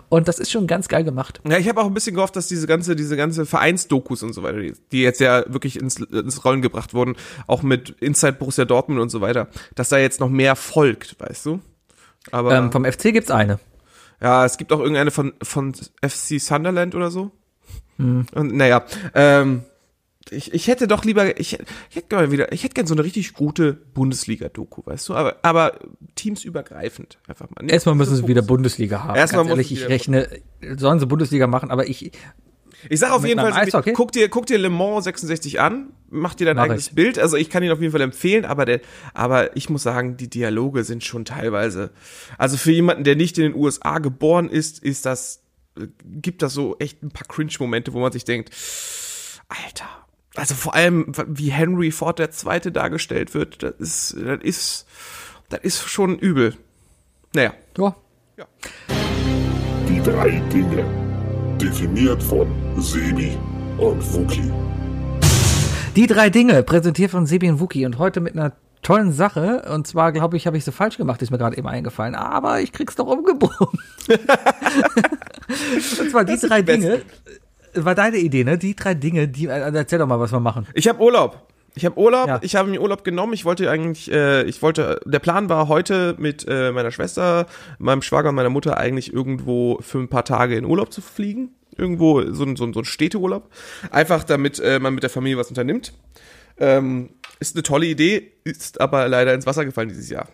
Und das ist schon ganz geil gemacht. Ja, ich habe auch ein bisschen gehofft, dass diese ganze, diese ganze Vereinsdokus und so weiter, die, die jetzt ja wirklich ins, ins Rollen gebracht wurden, auch mit Inside Borussia Dortmund und so weiter, dass da jetzt noch mehr folgt, weißt du? Aber Ähm, vom FC gibt's eine. ja, es gibt auch irgendeine von, von FC Sunderland oder so. Und naja, ähm, ich, ich hätte doch lieber, ich, ich hätte gerne wieder, ich hätte gerne so eine richtig gute Bundesliga-Doku, weißt du, aber, aber teamsübergreifend einfach mal. Erstmal müssen sie wieder. Bundesliga haben. Erstmal Ganz muss ehrlich, ich rechne, sollen sie Bundesliga machen, aber ich, Ich sag auf jeden Fall, Eishockey? guck dir, guck dir Le Mans 66 an, mach dir dein Mach eigenes ich. Bild. Also ich kann ihn auf jeden Fall empfehlen, aber der, aber ich muss sagen, die Dialoge sind schon teilweise, also für jemanden, der nicht in den USA geboren ist, ist das, gibt das so echt ein paar Cringe-Momente, wo man sich denkt, Alter. Also vor allem, wie Henry Ford der Zweite dargestellt wird, das ist, das ist, das ist schon übel. Naja. ja, Die drei Dinge. Definiert von Sebi und Wookie. Die drei Dinge, präsentiert von Sebi und Wookie und heute mit einer tollen Sache. Und zwar, glaube ich, habe ich sie falsch gemacht, ist mir gerade eben eingefallen. Aber ich krieg's doch umgebogen. *laughs* und zwar die drei die Dinge, war deine Idee, ne? Die drei Dinge, die, also erzähl doch mal, was wir machen. Ich habe Urlaub. Ich habe Urlaub, Ja. ich habe mir Urlaub genommen. Ich wollte eigentlich, äh, ich wollte, der Plan war heute mit äh, meiner Schwester, meinem Schwager und meiner Mutter eigentlich irgendwo für ein paar Tage in Urlaub zu fliegen. Irgendwo so ein, so ein, so ein Städteurlaub. Einfach damit äh, man mit der Familie was unternimmt. Ähm, ist eine tolle Idee, ist aber leider ins Wasser gefallen dieses Jahr.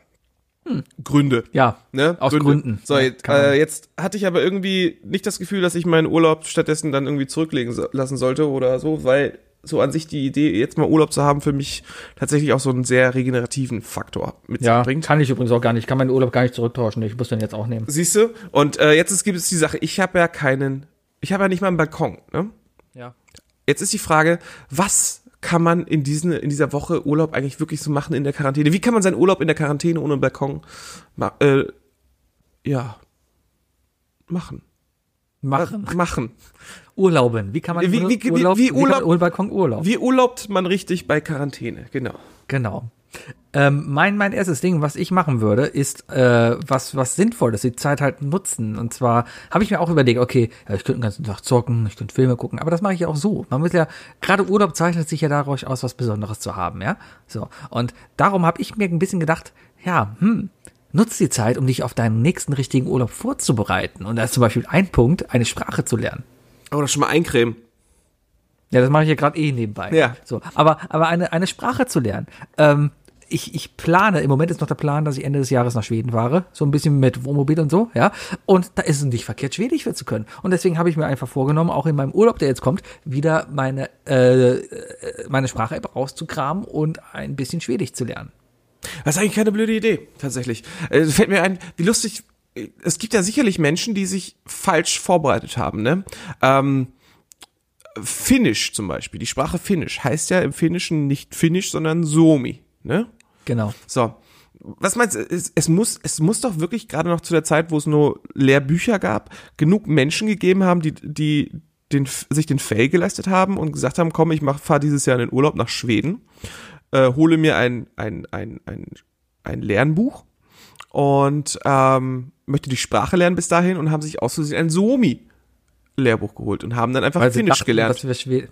Gründe. Ja, Ne? aus Gründen. So, jetzt, äh, jetzt hatte ich aber irgendwie nicht das Gefühl, dass ich meinen Urlaub stattdessen dann irgendwie zurücklegen so, lassen sollte oder so, weil so an sich die Idee, jetzt mal Urlaub zu haben, für mich tatsächlich auch so einen sehr regenerativen Faktor mit ja, sich bringt. kann ich übrigens auch gar nicht. Ich kann meinen Urlaub gar nicht zurücktauschen. Ich muss den jetzt auch nehmen. Siehst du? Und äh, jetzt ist, gibt es die Sache, ich habe ja keinen, ich habe ja nicht mal einen Balkon. Ne? Ja. Jetzt ist die Frage, was kann man in, diesen, in dieser Woche Urlaub eigentlich wirklich so machen in der Quarantäne? Wie kann man seinen Urlaub in der Quarantäne ohne Balkon äh, ja machen? Machen. Machen. Urlauben. Wie kann man Wie- wie- wie- Urlaub, wie man Urlaub- Urbalkon Urlaub? Wie urlaubt man richtig bei Quarantäne? Genau. Genau. Ähm, mein, mein erstes Ding, was ich machen würde, ist äh, was, was Sinnvolles, die Zeit halt nutzen. Und zwar habe ich mir auch überlegt, okay, ja, ich könnte den ganzen Tag zocken, ich könnte Filme gucken, aber das mache ich ja auch so. Man muss ja, gerade Urlaub zeichnet sich ja dadurch aus, was Besonderes zu haben, ja. So. Und darum habe ich mir ein bisschen gedacht, ja, hm, nutz die Zeit, um dich auf deinen nächsten richtigen Urlaub vorzubereiten. Und da ist zum Beispiel ein Punkt, eine Sprache zu lernen. Oder schon mal eincremen. Ja, das mache ich ja gerade eh nebenbei. Ja. So, aber aber eine eine Sprache zu lernen. Ähm, ich, ich plane, im Moment ist noch der Plan, dass ich Ende des Jahres nach Schweden fahre, so ein bisschen mit Wohnmobil und so, ja. Und da ist es nicht verkehrt, Schwedisch für zu können. Und deswegen habe ich mir einfach vorgenommen, auch in meinem Urlaub, der jetzt kommt, wieder meine äh, äh, meine Sprache-App rauszukramen und ein bisschen Schwedisch zu lernen. Das ist eigentlich keine blöde Idee, tatsächlich. Äh, fällt mir ein, wie lustig, es gibt ja sicherlich Menschen, die sich falsch vorbereitet haben, ne? Ähm, Finnisch zum Beispiel, die Sprache Finnisch heißt ja im Finnischen nicht Finnisch, sondern Somi, ne? Genau. So. Was meinst du, es, es muss, es muss doch wirklich gerade noch zu der Zeit, wo es nur Lehrbücher gab, genug Menschen gegeben haben, die, die den, sich den Fail geleistet haben und gesagt haben, komm, ich mach, fahr dieses Jahr in den Urlaub nach Schweden, äh, hole mir ein, ein, ein, ein, ein Lernbuch und ähm, möchte die Sprache lernen bis dahin und haben sich aus Versehen ein Somi Lehrbuch geholt und haben dann einfach Weil Finnisch dachten, gelernt.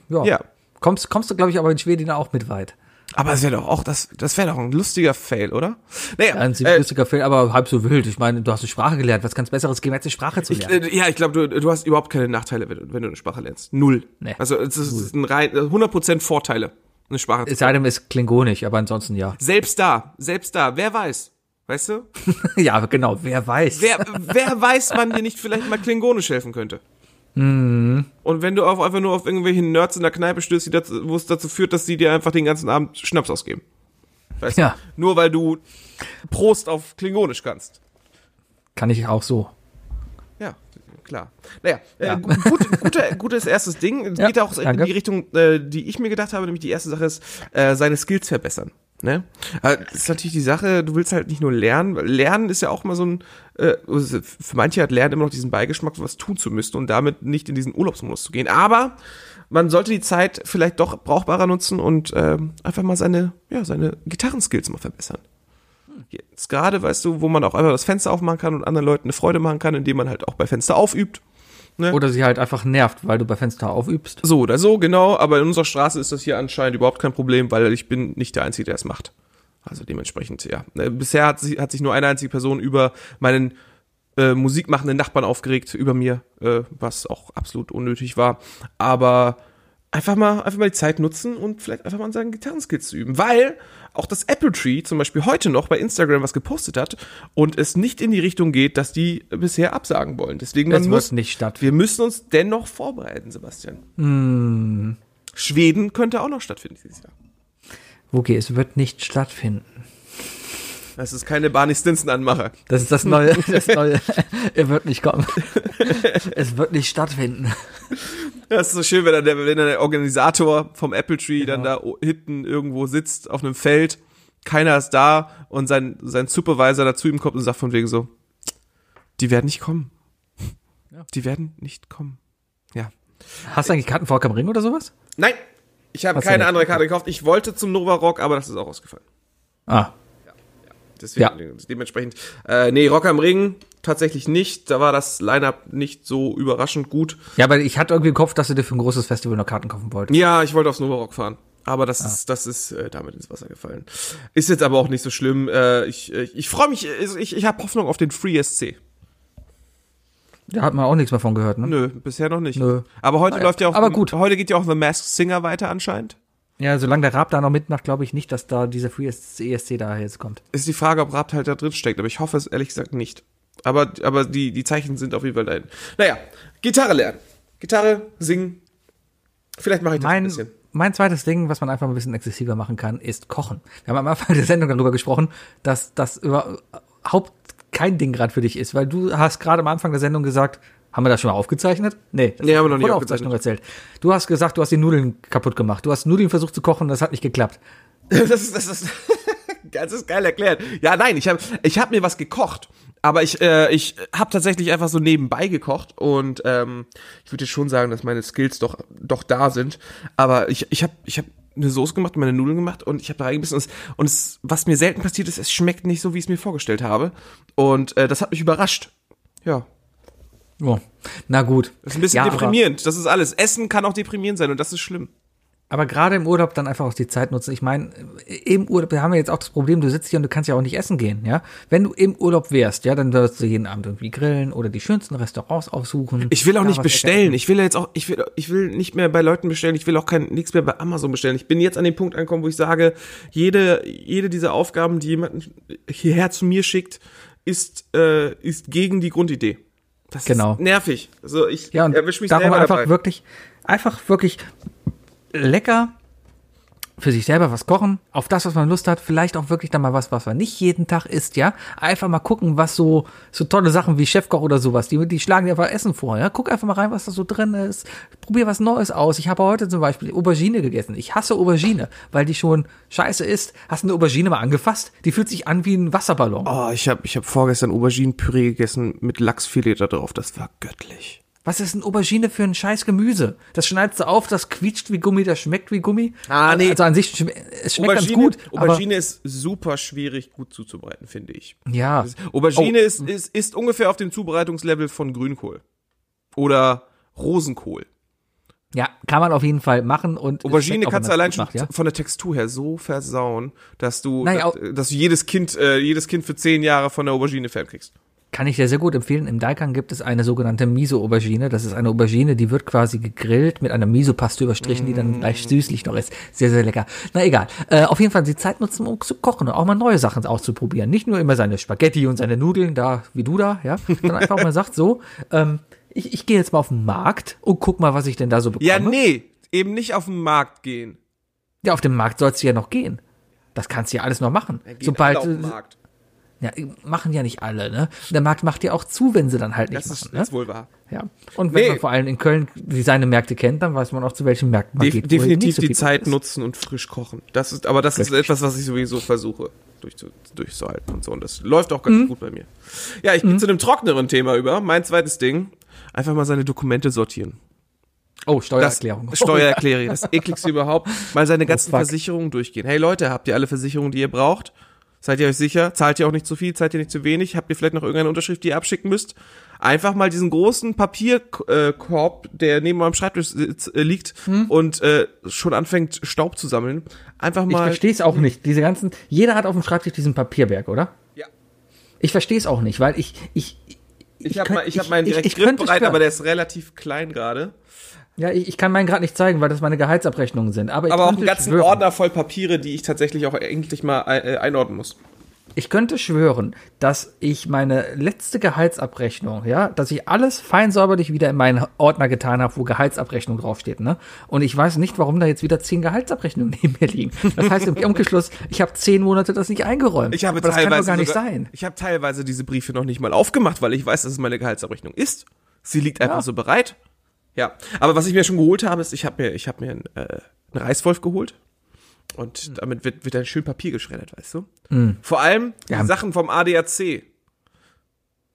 ja, Ja. Kommst, kommst du, glaube ich, aber in Schweden auch mit weit. Aber es wäre doch auch, das, das wäre doch ein lustiger Fail, oder? Naja, Ein ziemlich lustiger Film, aber halb so wild. Ich meine, du hast eine Sprache gelernt. Was ganz Besseres geben, als eine Sprache zu Ich, lernen? äh, ja, ich glaube, du, du hast überhaupt keine Nachteile, wenn du, wenn du eine Sprache lernst. Null. Nee. Also es ist ein rein 100% Vorteile, eine Sprache zu es sei denn, es ist klingonisch, aber ansonsten ja. Selbst da, selbst da, wer weiß, weißt du? *laughs* ja, genau, wer weiß. Wer, wer weiß, wann dir nicht vielleicht mal klingonisch helfen könnte? Mhm. Und wenn du auf, einfach nur auf irgendwelche Nerds in der Kneipe stößt, wo es dazu führt, dass die dir einfach den ganzen Abend Schnaps ausgeben. Weißt Ja. du? Nur weil du Prost auf klingonisch kannst. Kann ich auch so. Ja, klar. Naja, Ja. äh, gut, guter, *laughs* gutes erstes Ding. Ja, geht auch in danke. die Richtung, äh, die ich mir gedacht habe, nämlich die erste Sache ist, äh, seine Skills verbessern. Ne? Äh, Das ist natürlich die Sache, du willst halt nicht nur lernen, weil Lernen ist ja auch mal so ein, äh, also für manche hat Lernen immer noch diesen Beigeschmack, was tun zu müssen und damit nicht in diesen Urlaubsmodus zu gehen. Aber man sollte die Zeit vielleicht doch brauchbarer nutzen und ähm, einfach mal seine, ja, seine Gitarrenskills mal verbessern. Jetzt gerade, weißt du, wo man auch einfach das Fenster aufmachen kann und anderen Leuten eine Freude machen kann, indem man halt auch bei Fenster aufübt. Oder sie halt einfach nervt, weil du bei Fenster aufübst. So oder so, genau, aber in unserer Straße ist das hier anscheinend überhaupt kein Problem, weil ich bin nicht der Einzige, der es macht. Also dementsprechend, ja. Äh, Bisher hat, sie, hat sich nur eine einzige Person über meinen äh, musikmachenden Nachbarn aufgeregt, über mir, äh, was auch absolut unnötig war. Aber einfach mal, einfach mal die Zeit nutzen und vielleicht einfach mal an seinen Gitarrenskills zu üben. Weil auch das Apple Tree zum Beispiel heute noch bei Instagram was gepostet hat und es nicht in die Richtung geht, dass die bisher absagen wollen. Deswegen Das man wird muss, nicht stattfinden. wir müssen uns dennoch vorbereiten, Sebastian. Schweden könnte auch noch stattfinden dieses Jahr. Okay, es wird nicht stattfinden. Das ist keine Barney Stinson-Anmacher. Das ist das neue, *laughs* das neue. er wird nicht kommen. es wird nicht stattfinden. Das ist so schön, wenn dann der, wenn dann der Organisator vom Apple Tree dann da hinten irgendwo sitzt auf einem Feld, keiner ist da und sein, sein Supervisor da zu ihm kommt und sagt von wegen so, die werden nicht kommen. Die werden nicht kommen. Ja. Hast du eigentlich Karten vor Ring oder sowas? Nein, ich habe Hast keine andere Karte gekauft. Ich wollte zum Nova Rock, aber das ist auch ausgefallen. Ah, Deswegen, dementsprechend, äh, nee, Rock am Ring tatsächlich nicht. Da war das Line-Up nicht so überraschend gut. ja, aber ich hatte irgendwie im Kopf, dass du dir für ein großes Festival noch Karten kaufen wolltest. Ja, ich wollte aufs Nova Rock fahren. Aber das Ah. ist, das ist äh, damit ins Wasser gefallen. Ist jetzt aber auch nicht so schlimm. Äh, ich ich, ich freue mich, äh, ich, ich habe Hoffnung auf den Free SC. Da hat man auch nichts mehr von gehört, ne? Nö, bisher noch nicht. Nö. Aber heute Naja, läuft ja auch, aber gut. heute geht ja auch The Masked Singer weiter anscheinend. Ja, solange der Raab da noch mitmacht, glaube ich nicht, dass da dieser Free ESC da jetzt kommt. Ist die Frage, ob Rapt halt da drin steckt, aber ich hoffe es ehrlich gesagt nicht. Aber, aber die, die Zeichen sind auf jeden Fall dahin. Naja, Gitarre lernen. Gitarre, singen. Vielleicht mache ich das ein Mein, bisschen. mein zweites Ding, was man einfach ein bisschen exzessiver machen kann, ist Kochen. Wir haben am Anfang der Sendung darüber gesprochen, dass das überhaupt kein Ding gerade für dich ist, weil du hast gerade am Anfang der Sendung gesagt, haben wir das schon mal aufgezeichnet? Nee, das Nee, haben wir noch nicht aufgezeichnet. Erzählt. Du hast gesagt, du hast die Nudeln kaputt gemacht. Du hast Nudeln versucht zu kochen, das hat nicht geklappt. *laughs* Das ist, das ist, *laughs* das ist geil erklärt. Ja, nein, ich habe ich hab mir was gekocht. Aber ich, äh, ich habe tatsächlich einfach so nebenbei gekocht und ähm, ich würde schon sagen, dass meine Skills doch, doch da sind. Aber ich, ich habe ich hab eine Soße gemacht, meine Nudeln gemacht und ich habe da reingebissen und es, was mir selten passiert ist, es schmeckt nicht so, wie ich es mir vorgestellt habe. Und äh, das hat mich überrascht. Ja, Oh. Na gut. das ist ein bisschen Ja, deprimierend. Das ist alles. Essen kann auch deprimierend sein und das ist schlimm. Aber gerade im Urlaub dann einfach auch die Zeit nutzen. Ich meine, im Urlaub, wir haben ja jetzt auch das Problem, du sitzt hier und du kannst ja auch nicht essen gehen, ja. Wenn du im Urlaub wärst, ja, dann würdest du jeden Abend irgendwie grillen oder die schönsten Restaurants aufsuchen. Ich will auch nicht bestellen. Ich will jetzt auch, ich will, ich will nicht mehr bei Leuten bestellen. Ich will auch kein nichts mehr bei Amazon bestellen. Ich bin jetzt an dem Punkt angekommen, wo ich sage, jede, jede dieser Aufgaben, die jemand hierher zu mir schickt, ist, äh, ist gegen die Grundidee. Das Genau. ist nervig. Also ich Ja, und erwisch mich darum selber einfach dabei. wirklich, einfach wirklich lecker für sich selber was kochen, auf das, was man Lust hat, vielleicht auch wirklich dann mal was, was man nicht jeden Tag isst, ja. Einfach mal gucken, was so, so tolle Sachen wie Chefkoch oder sowas, die, die schlagen dir einfach Essen vor, ja. Guck einfach mal rein, was da so drin ist. Probier was Neues aus. Ich habe heute zum Beispiel Aubergine gegessen. Ich hasse Aubergine, weil die schon scheiße ist. Hast du eine Aubergine mal angefasst? Die fühlt sich an wie ein Wasserballon. Oh, ich habe ich hab vorgestern Auberginenpüree gegessen mit Lachsfilet da drauf. Das war göttlich. Was ist ein Aubergine für ein scheiß Gemüse? Das schneidest du auf, das quietscht wie Gummi, das schmeckt wie Gummi. Ah, nee. Also an sich, schm- es schmeckt ganz Aubergine, gut. Aubergine ist super schwierig gut zuzubereiten, finde ich. ja. Aubergine Oh. ist, ist, ist ungefähr auf dem Zubereitungslevel von Grünkohl. Oder Rosenkohl. Ja, kann man auf jeden Fall machen und Aubergine kannst du allein schon macht, ja? von der Textur her so versauen, dass du, Nein, dass, dass du jedes Kind, äh, jedes Kind für zehn Jahre von der Aubergine fernkriegst. Kann ich dir sehr gut empfehlen. Im Daikang gibt es eine sogenannte Miso-Aubergine. Das ist eine Aubergine, die wird quasi gegrillt mit einer Miso-Paste überstrichen, die dann leicht süßlich noch ist. Sehr, sehr lecker. Na egal. Äh, auf jeden Fall die Zeit nutzen, um zu kochen und auch mal neue Sachen auszuprobieren. Nicht nur immer seine Spaghetti und seine Nudeln da, wie du da, ja, sondern einfach mal sagt so, ähm, ich, ich gehe jetzt mal auf den Markt und guck mal, was ich denn da so bekomme. Ja, nee, eben nicht auf den Markt gehen. Ja, auf dem Markt sollst du ja noch gehen. Das kannst du ja alles noch machen. Sobald, ja, machen ja nicht alle, ne? Der Markt macht ja auch zu, wenn sie dann halt nicht Das ist, machen, ne? ist wohl wahr. Ja. Und wenn Nee. man vor allem in Köln die seine Märkte kennt, dann weiß man auch, zu welchen Märkten man Def geht. definitiv so die Zeit ist. nutzen und frisch kochen. Das ist, aber das ist Richtig. etwas, was ich sowieso versuche durchzu, durchzuhalten und so. Und das läuft auch ganz Mhm. gut bei mir. Ja, ich gehe zu einem trockneren Thema über. Mein zweites Ding. Einfach mal seine Dokumente sortieren. Oh, Das Steuererklärung. Steuererklärung, *laughs* das ekligste überhaupt. Mal seine ganzen fuck. Versicherungen durchgehen. Hey Leute, habt ihr alle Versicherungen, die ihr braucht? Seid ihr euch sicher? Zahlt ihr auch nicht zu viel? Zahlt ihr nicht zu wenig? Habt ihr vielleicht noch irgendeine Unterschrift, die ihr abschicken müsst? Einfach mal diesen großen Papierkorb, der neben meinem Schreibtisch äh, liegt und äh, schon anfängt Staub zu sammeln. Einfach Ich mal. verstehe es auch nicht. Diese ganzen, jeder hat auf dem Schreibtisch diesen Papierberg, oder? Ja. Ich verstehe es auch nicht, weil ich, ich, Ich habe ich hab meinen ich, direkt ich, ich könnte griffbereit, schwören. aber der ist relativ klein gerade. Ja, ich, ich kann meinen gerade nicht zeigen, weil das meine Gehaltsabrechnungen sind. Aber, ich Aber auch einen ganzen schwören, Ordner voll Papiere, die ich tatsächlich auch eigentlich mal äh, einordnen muss. Ich könnte schwören, dass ich meine letzte Gehaltsabrechnung, ja, dass ich alles fein säuberlich wieder in meinen Ordner getan habe, wo Gehaltsabrechnung draufsteht, ne? Und ich weiß nicht, warum da jetzt wieder zehn Gehaltsabrechnungen *laughs* neben mir liegen. Das heißt im *laughs* Umgeschluss, ich habe zehn Monate das nicht eingeräumt. Ich habe Aber das teilweise kann doch gar nicht sogar, sein. Ich habe teilweise diese Briefe noch nicht mal aufgemacht, weil ich weiß, dass es meine Gehaltsabrechnung ist. Sie liegt einfach Ja. so bereit. Ja, aber was ich mir schon geholt habe, ist, ich habe mir, ich habe mir einen, äh, einen Reißwolf geholt und damit wird, wird dann schön Papier geschreddert, weißt du? Vor allem Ja. Sachen vom ADAC.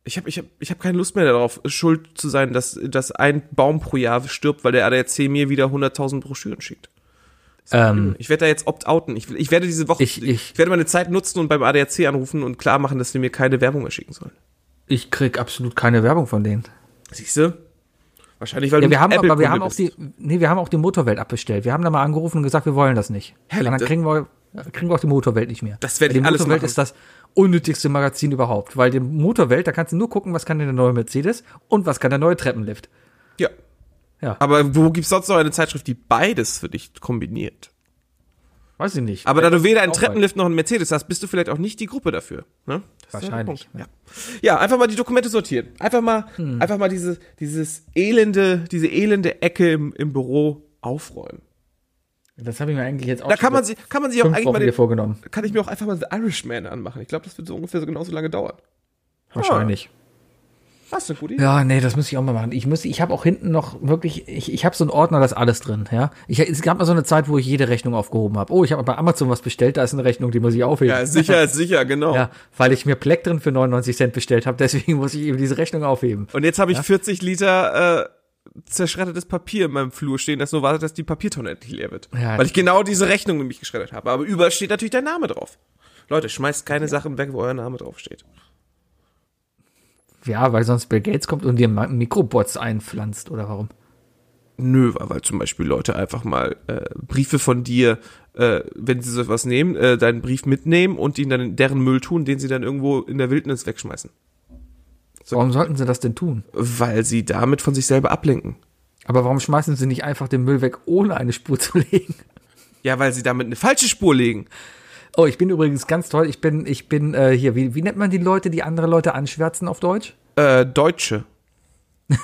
Ich habe ich hab, ich hab keine Lust mehr darauf, schuld zu sein, dass, dass ein Baum pro Jahr stirbt, weil der ADAC mir wieder 100.000 Broschüren schickt. Ähm, Ich werde da jetzt opt-outen. Ich, ich werde diese Woche, Ich- ich- werde meine Zeit nutzen und beim ADAC anrufen und klar machen, dass sie mir keine Werbung mehr schicken sollen. ich krieg absolut keine Werbung von denen. Siehst du? Wahrscheinlich, weil Ja, wir haben, Apple aber wir Kunde haben auch bist. die, nee, wir haben auch die Motorwelt abbestellt. Wir haben da mal angerufen und gesagt, wir wollen das nicht. Herrlich, Und dann kriegen wir, kriegen wir auch die Motorwelt nicht mehr. Das werde ich die alles Motorwelt machen. ist das unnötigste Magazin überhaupt, weil die Motorwelt, da kannst du nur gucken, was kann denn der neue Mercedes und was kann der neue Treppenlift. Ja. Ja. Aber wo gibt's sonst noch eine Zeitschrift, die beides für dich kombiniert? Weiß ich nicht. Aber da du weder einen Treppenlift noch einen Mercedes hast, bist du vielleicht auch nicht die Gruppe dafür. Ne? Wahrscheinlich. Ja. ja, einfach mal die Dokumente sortieren. Einfach mal, Hm. einfach mal diese, dieses elende, diese elende Ecke im, im Büro aufräumen. Das habe ich mir eigentlich jetzt auch Da kann man sich, kann man sich auch eigentlich Wochen mal den, vorgenommen. kann ich mir auch einfach mal The Irishman anmachen. Ich glaube, das wird so ungefähr so genauso lange dauern. Wahrscheinlich. Hast du eine gute Idee? Ja, nee, das muss ich auch mal machen. Ich muss, ich habe auch hinten noch wirklich, ich, ich habe so einen Ordner, da ist alles drin, ja. Ich, es gab mal so eine Zeit, wo ich jede Rechnung aufgehoben habe. Oh, ich habe bei Amazon was bestellt, da ist eine Rechnung, die muss ich aufheben. Ja, sicher, *laughs* sicher, genau. Ja, weil ich mir Pleck drin für 99 Cent bestellt habe, deswegen muss ich eben diese Rechnung aufheben. Und jetzt habe ich 40 Liter äh, zerschreddertes Papier in meinem Flur stehen, das nur wartet, dass die Papiertonne endlich leer wird. Ja. Weil ich genau diese Rechnung nämlich geschreddert habe. Aber überall steht natürlich dein Name drauf. Leute, schmeißt keine Sachen weg, wo euer Name drauf steht. Ja, weil sonst Bill Gates kommt und dir Mikrobots einpflanzt, oder warum? Nö, weil zum Beispiel Leute einfach mal äh, Briefe von dir, äh, wenn sie sowas nehmen, äh, deinen Brief mitnehmen und ihn dann in deren Müll tun, den sie dann irgendwo in der Wildnis wegschmeißen. Warum sollten sie das denn tun? Weil sie damit von sich selber ablenken. Aber warum schmeißen sie nicht einfach den Müll weg, ohne eine Spur zu *laughs* legen? Ja, weil sie damit eine falsche Spur legen. Oh, ich bin übrigens ganz toll. Ich bin, ich bin äh, hier, wie, wie nennt man die Leute, die andere Leute anschwärzen auf Deutsch? Äh, Deutsche. *laughs*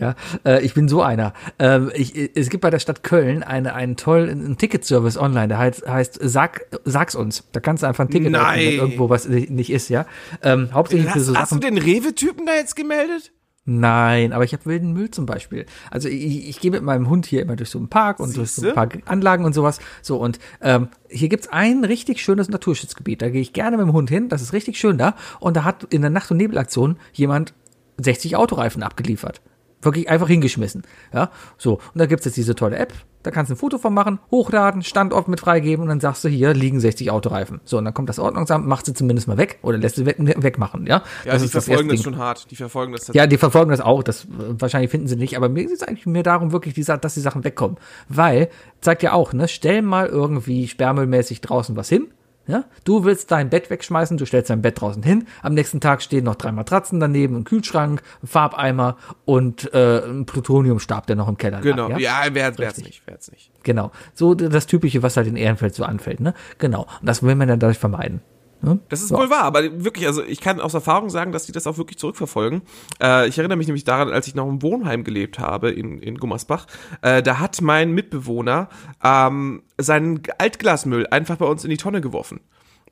Ja, äh, ich bin so einer. Ähm, ich, es gibt bei der Stadt Köln eine, einen tollen Ticketservice online, der heißt, heißt Sag, Sag's uns. Da kannst du einfach ein Ticket Nein. öffnen, wenn irgendwo was nicht ist, ja. Ähm, hauptsächlich für Hast, so hast du Sachen. den Rewe-Typen da jetzt gemeldet? Nein, aber ich habe wilden Müll zum Beispiel. Also ich, ich gehe mit meinem Hund hier immer durch so einen Park und durch so ein Siehste? paar Anlagen und sowas. So und ähm, hier gibt's ein richtig schönes Naturschutzgebiet. Da gehe ich gerne mit dem Hund hin. Das ist richtig schön da. Und da hat in der Nacht- und Nebelaktion jemand 60 Autoreifen abgeliefert. Wirklich einfach hingeschmissen. Ja, so. Und da gibt's jetzt diese tolle App. Da kannst du ein Foto von machen, hochladen, Standort mit freigeben und dann sagst du, hier liegen 60 Autoreifen. So, und dann kommt das Ordnungsamt, macht sie zumindest mal weg oder lässt sie weg, wegmachen, ja? Ja, das die ist das verfolgen das, Ding. schon hart. Die verfolgen das Ja, die verfolgen das auch. Das wahrscheinlich finden sie nicht, aber mir geht es eigentlich mehr darum, wirklich, die, dass die Sachen wegkommen. Weil, zeigt ja auch, ne, stell mal irgendwie sperrmüllmäßig draußen was hin. Ja, du willst dein Bett wegschmeißen, du stellst dein Bett draußen hin. Am nächsten Tag stehen noch drei Matratzen daneben, ein Kühlschrank, ein Farbeimer und äh, ein Plutoniumstab, der noch im Keller Genau. lag. Ja, wer wer Richtig. nicht, wer nicht. Genau. So das Typische, was halt in Ehrenfeld so anfällt, ne? Genau. Und das will man dann dadurch vermeiden. Ne? Das ist Ja. wohl wahr, aber wirklich, also ich kann aus Erfahrung sagen, dass die das auch wirklich zurückverfolgen. Äh, ich erinnere mich nämlich daran, als ich noch im Wohnheim gelebt habe in, in Gummersbach, äh, da hat mein Mitbewohner ähm, seinen Altglasmüll einfach bei uns in die Tonne geworfen.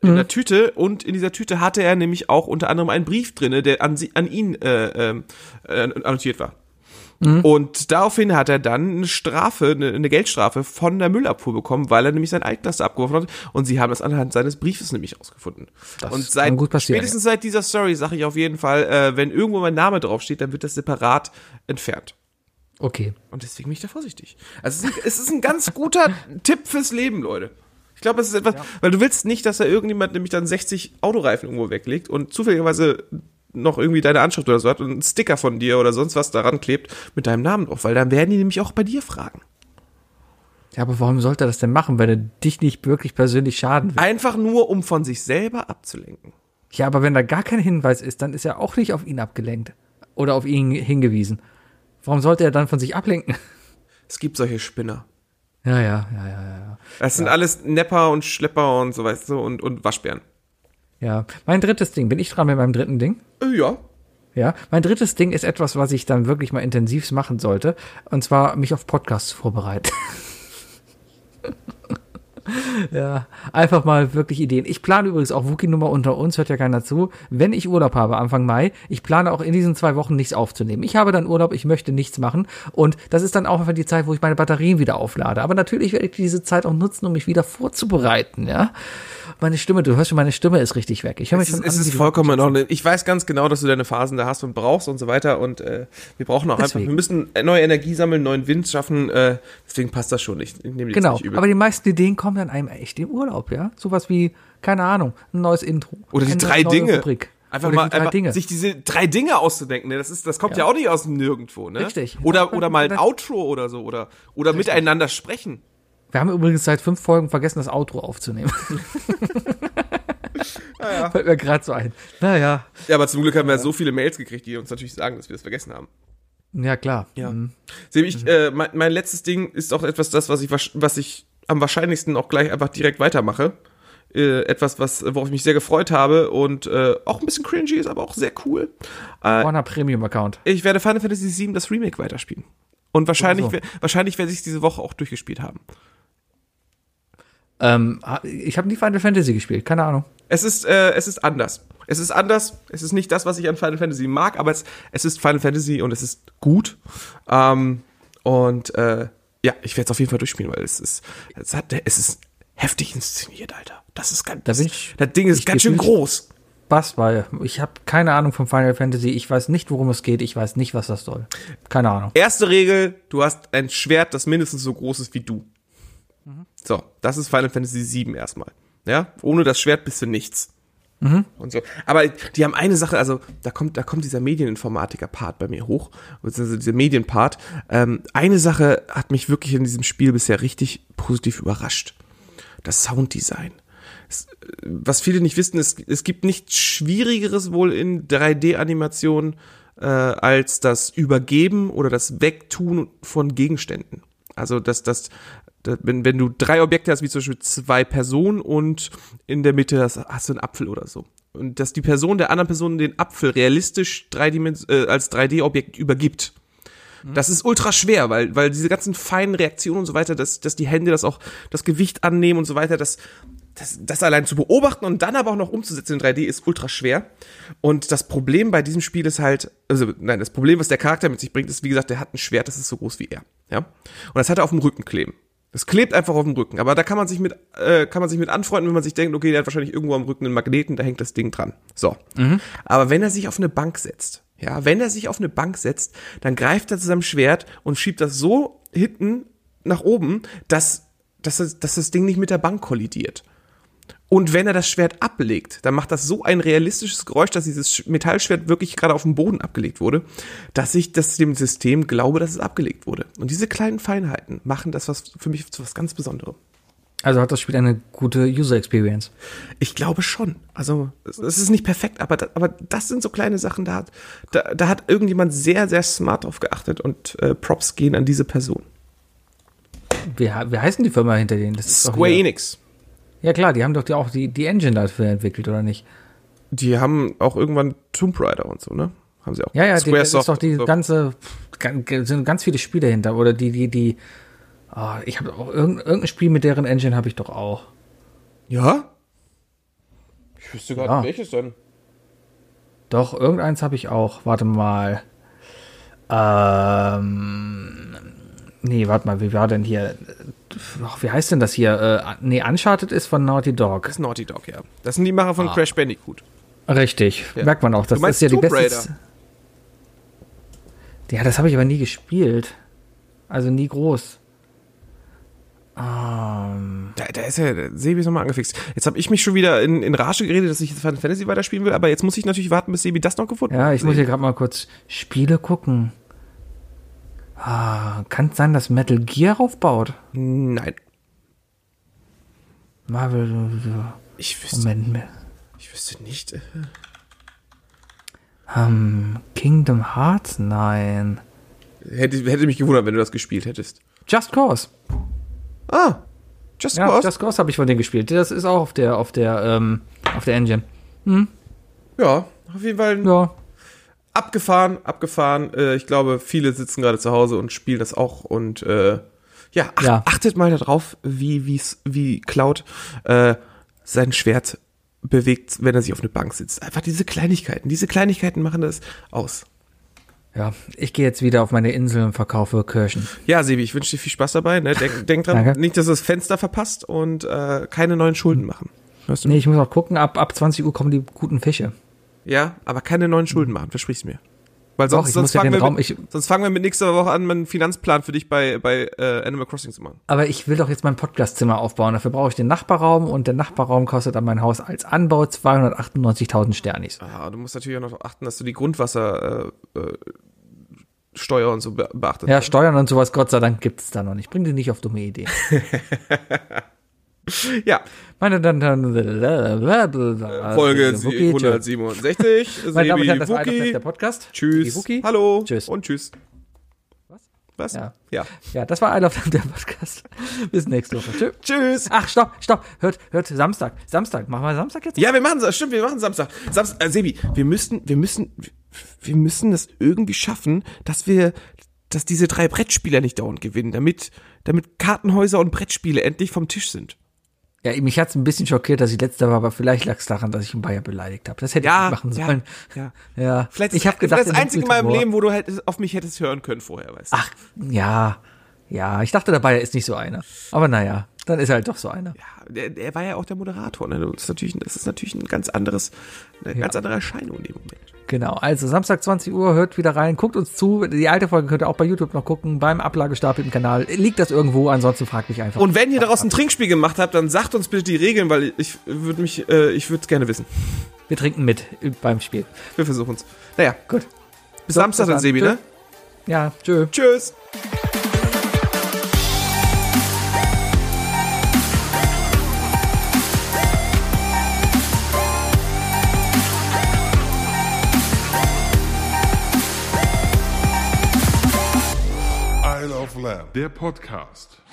In der Tüte und in dieser Tüte hatte er nämlich auch unter anderem einen Brief drinne, der an, sie, an ihn äh, ähm, äh, annotiert war. Und daraufhin hat er dann eine Strafe, eine, Geldstrafe von der Müllabfuhr bekommen, weil er nämlich sein Altglas abgeworfen hat. Und sie haben das anhand seines Briefes nämlich ausgefunden. Das und kann seit, gut passieren, spätestens seit dieser Story sage ich auf jeden Fall, äh, wenn irgendwo mein Name draufsteht, dann wird das separat entfernt. Okay. Und deswegen bin ich da vorsichtig. Also es ist ein, es ist ein ganz guter *laughs* Tipp fürs Leben, Leute. Ich glaube, es ist etwas, weil du willst nicht, dass da irgendjemand nämlich dann 60 Autoreifen irgendwo weglegt und zufälligerweise noch irgendwie deine Anschrift oder so hat und einen Sticker von dir oder sonst was daran klebt mit deinem Namen drauf, weil dann werden die nämlich auch bei dir fragen. Ja, aber warum sollte er das denn machen, wenn er dich nicht wirklich persönlich schaden will? Einfach nur, um von sich selber abzulenken. Ja, aber wenn da gar kein Hinweis ist, dann ist er auch nicht auf ihn abgelenkt. Oder auf ihn hingewiesen. Warum sollte er dann von sich ablenken? Es gibt solche Spinner. Ja, ja, ja, ja, ja. Das sind alles Nepper und Schlepper und so, weißt du, und, und Waschbären. Ja, mein drittes Ding. Bin ich dran mit meinem dritten Ding? Äh, ja. Ja, mein drittes Ding ist etwas, was ich dann wirklich mal intensiv machen sollte. Und zwar mich auf Podcasts vorbereiten. *laughs* ja, einfach mal wirklich Ideen. Ich plane übrigens auch Wookie-Nummer unter uns, hört ja keiner zu. Wenn ich Urlaub habe, Anfang Mai, ich plane auch in diesen zwei Wochen nichts aufzunehmen. Ich habe dann Urlaub, ich möchte nichts machen. Und das ist dann auch einfach die Zeit, wo ich meine Batterien wieder auflade. Aber natürlich werde ich diese Zeit auch nutzen, um mich wieder vorzubereiten, ja. Meine Stimme, du hörst schon, meine Stimme ist richtig weg. Ich höre mich Es ist, schon es an ist wie- vollkommen in Ordnung. Ich weiß ganz genau, dass du deine Phasen da hast und brauchst und so weiter. Und äh, wir brauchen auch einfach, Deswegen. wir müssen neue Energie sammeln, neuen Wind schaffen. Äh, deswegen passt das schon nicht. Ich nehme dir Genau, jetzt nicht übel. aber die meisten Ideen kommen dann einem echt im Urlaub, ja? Sowas wie, keine Ahnung, ein neues Intro. Oder die drei Dinge. Rubrik. Einfach mal einfach Dinge. sich diese drei Dinge auszudenken. Ne? Das, ist, das kommt ja. auch nicht aus dem Nirgendwo. Ne? Richtig. Oder, oder mal ein Outro oder so. Oder, oder miteinander sprechen. Wir haben übrigens seit fünf Folgen vergessen, das Outro aufzunehmen. *laughs* Fällt mir gerade so ein. Naja, Ja, aber zum Glück haben wir so viele Mails gekriegt, die uns natürlich sagen, dass wir das vergessen haben. ja klar. Ja. Mhm. Sehe ich, äh, mein, mein letztes Ding ist auch etwas das, was ich, was ich am wahrscheinlichsten auch gleich einfach direkt weitermache. Äh, etwas, was, worauf ich mich sehr gefreut habe und äh, auch ein bisschen cringy ist, aber auch sehr cool. Äh, Warner Premium Account. ich werde Final Fantasy VII das Remake weiterspielen. Und wahrscheinlich, so. wahrscheinlich werde ich es diese Woche auch durchgespielt haben. Ähm, ich habe nie Final Fantasy gespielt, keine Ahnung. Es ist, äh, es ist anders. Es ist anders. Es ist nicht das, was ich an Final Fantasy mag, aber es, es ist Final Fantasy und es ist gut. Ähm, und äh, ja, ich werde es auf jeden Fall durchspielen, weil es ist, es, hat, es ist heftig inszeniert, Alter. Das ist ganz, Da ich- das Ding ist ganz schön groß. Spaß, weil ich habe keine Ahnung von Final Fantasy. Ich weiß nicht, worum es geht. Ich weiß nicht, was das soll. Keine Ahnung. Erste Regel, du hast ein Schwert, das mindestens so groß ist wie du. So, das ist Final Fantasy VII erstmal. Ja, ohne das Schwert bist du nichts. Und so. Aber die haben eine Sache, also da kommt, da kommt dieser Medieninformatiker-Part bei mir hoch, beziehungsweise dieser Medienpart. Ähm, eine Sache hat mich wirklich in diesem Spiel bisher richtig positiv überrascht. Das Sounddesign. Es, äh, was viele nicht wissen, es, es gibt nichts Schwierigeres wohl in 3D-Animationen äh, als das Übergeben oder das Wegtun von Gegenständen. Also das, das wenn, wenn du drei Objekte hast, wie zum Beispiel zwei Personen und in der Mitte hast, hast du einen Apfel oder so. Und dass die Person der anderen Person den Apfel realistisch äh, als 3D-Objekt übergibt. Das ist ultra schwer, weil, weil diese ganzen feinen Reaktionen und so weiter, dass, dass die Hände das auch, das Gewicht annehmen und so weiter, das, das, das allein zu beobachten und dann aber auch noch umzusetzen in 3D ist ultra schwer. Und das Problem bei diesem Spiel ist halt, also nein, das Problem, was der Charakter mit sich bringt, ist, wie gesagt, der hat ein Schwert, das ist so groß wie er. Ja. Und das hat er auf dem Rücken kleben. Das klebt einfach auf dem Rücken, aber da kann man sich mit, äh, kann man sich mit anfreunden, wenn man sich denkt, okay, der hat wahrscheinlich irgendwo am Rücken einen Magneten, da hängt das Ding dran. So. Aber wenn er sich auf eine Bank setzt, ja, wenn er sich auf eine Bank setzt, dann greift er zu seinem Schwert und schiebt das so hinten nach oben, dass, dass, das, dass das Ding nicht mit der Bank kollidiert. Und wenn er das Schwert ablegt, dann macht das so ein realistisches Geräusch, dass dieses Metallschwert wirklich gerade auf dem Boden abgelegt wurde, dass ich das dem System glaube, dass es abgelegt wurde. Und diese kleinen Feinheiten machen das was für mich zu was ganz Besonderem. Also hat das Spiel eine gute User Experience. Ich glaube schon. Also es ist nicht perfekt, aber, da, aber das sind so kleine Sachen, da hat, da, da hat irgendjemand sehr, sehr smart drauf geachtet und äh, Props gehen an diese Person. Wie, wie heißen die Firma hinter denen? Das ist doch Square Enix. Ja klar, die haben doch die auch die, die Engine dafür entwickelt, oder nicht? Die haben auch irgendwann Tomb Raider und so, ne? Haben sie auch. Ja, ja, die, das ist doch die so. ganze, gan- sind ganz viele Spiele hinter. Oder die, die, die, oh, ich habe auch irgendein, irgendein Spiel mit deren Engine habe ich doch auch. Ja? Ich wüsste gar Ja. nicht, welches denn. Doch, irgendeins habe ich auch. Warte mal. Ähm, nee, warte mal, wie war denn hier? Ach, wie heißt denn das hier? Äh, nee, Uncharted ist von Naughty Dog. Das ist Naughty Dog, ja. Das sind die Macher von Crash Bandicoot. Richtig, Ja. merkt man auch. Das ist ja die Tomb beste. Raider? Ja, das habe ich aber nie gespielt. Also nie groß. Ähm, Da, da ist ja, Sebi ist nochmal angefixt. Jetzt habe ich mich schon wieder in, in Rage geredet, dass ich jetzt Final Fantasy weiterspielen will, aber jetzt muss ich natürlich warten, bis Sebi das noch gefunden ja, hat. ich muss hier gerade mal kurz Spiele gucken. Ah, kann es sein, dass Metal Gear aufbaut? Nein. Marvel. Ich wüsste, Moment. ich wüsste nicht. äh, Ähm, Kingdom Hearts? Nein. Hätte, hätte mich gewundert, wenn du das gespielt hättest. Just Cause. Ah, Just Ja, Cause. Just Cause habe ich von denen gespielt. Das ist auch auf der, auf der, ähm, auf der Engine. ja, auf jeden Fall Ja. Abgefahren, abgefahren. Äh, ich glaube, viele sitzen gerade zu Hause und spielen das auch und äh, ja, ach, Ja. achtet mal darauf, wie wie's, wie Cloud äh, sein Schwert bewegt, wenn er sich auf eine Bank sitzt. Einfach diese Kleinigkeiten, diese Kleinigkeiten machen das aus. Ja, ich gehe jetzt wieder auf meine Insel und verkaufe Kirschen. Ja, Sebi, ich wünsche dir viel Spaß dabei. Ne? Denk, denk dran, Danke. nicht, dass du das Fenster verpasst und äh, keine neuen Schulden machen. Hörst du? Nee, ich muss auch gucken, ab, ab 20 Uhr kommen die guten Fische. Ja, aber keine neuen Schulden machen, versprich's mir. Weil Doch, sonst, ich sonst, ja fangen den wir Raum- mit, sonst fangen wir mit nächster Woche an, einen Finanzplan für dich bei, bei äh, Animal Crossing zu machen. Aber ich will doch jetzt mein Podcastzimmer aufbauen. Dafür brauche ich den Nachbarraum und der Nachbarraum kostet an mein Haus als Anbau 298.000 Sternis. Ah, du musst natürlich auch noch achten, dass du die Grundwasser äh, äh, Steuer und so be beachtet. Ja, Steuern und sowas, Gott sei Dank, gibt es da noch nicht. Bring die nicht auf dumme Ideen. *laughs* ja. Meine Damen und Herren, Folge Wookie, tschö. 167. *laughs* Meine Damen und Herren, das war der Podcast. Tschüss. Hallo. Tschüss. Und tschüss. Was? Was? Ja. ja. Ja, das war I Love der Podcast. *laughs* Bis nächste Woche. Tschö. Tschüss. Ach, stopp, stopp. Hört, hört, Samstag. Samstag. Machen wir Samstag jetzt? Ja, wir machen. Stimmt, wir machen Samstag. Samstag äh, Sebi, wir müssen, wir müssen, wir müssen das irgendwie schaffen, dass wir, dass diese drei Brettspieler nicht dauernd gewinnen, damit, damit Kartenhäuser und Brettspiele endlich vom Tisch sind. Ja, mich hat's ein bisschen schockiert, dass ich letzter war, aber vielleicht lag es daran, dass ich einen Bayer beleidigt habe. Das hätte Ja, ich nicht machen ja, sollen. ja. *laughs* ja. Vielleicht ich habe gedacht, das einzige Mal im Leben, wo du hättest, auf mich hättest hören können vorher, weißt du. Ach, ja. Ja, ich dachte, der Bayer ist nicht so einer. Aber naja, dann ist er halt doch so einer. Ja, der, der war ja auch der Moderator. Ne? Das, ist natürlich, das ist natürlich ein ganz anderes, eine ganz andere Erscheinung in dem Moment. Genau, also Samstag 20 Uhr, hört wieder rein, guckt uns zu. Die alte Folge könnt ihr auch bei YouTube noch gucken, beim Ablagestapel im Kanal. Liegt das irgendwo, ansonsten fragt mich einfach. Und wenn ihr daraus ein Trinkspiel gemacht habt, dann sagt uns bitte die Regeln, weil ich würde mich, äh, ich würde es gerne wissen. wir trinken mit beim Spiel. Wir versuchen es. Naja, Gut. bis Samstag dann. Sebi, ne? Ja, tschö. Tschüss. Der Podcast.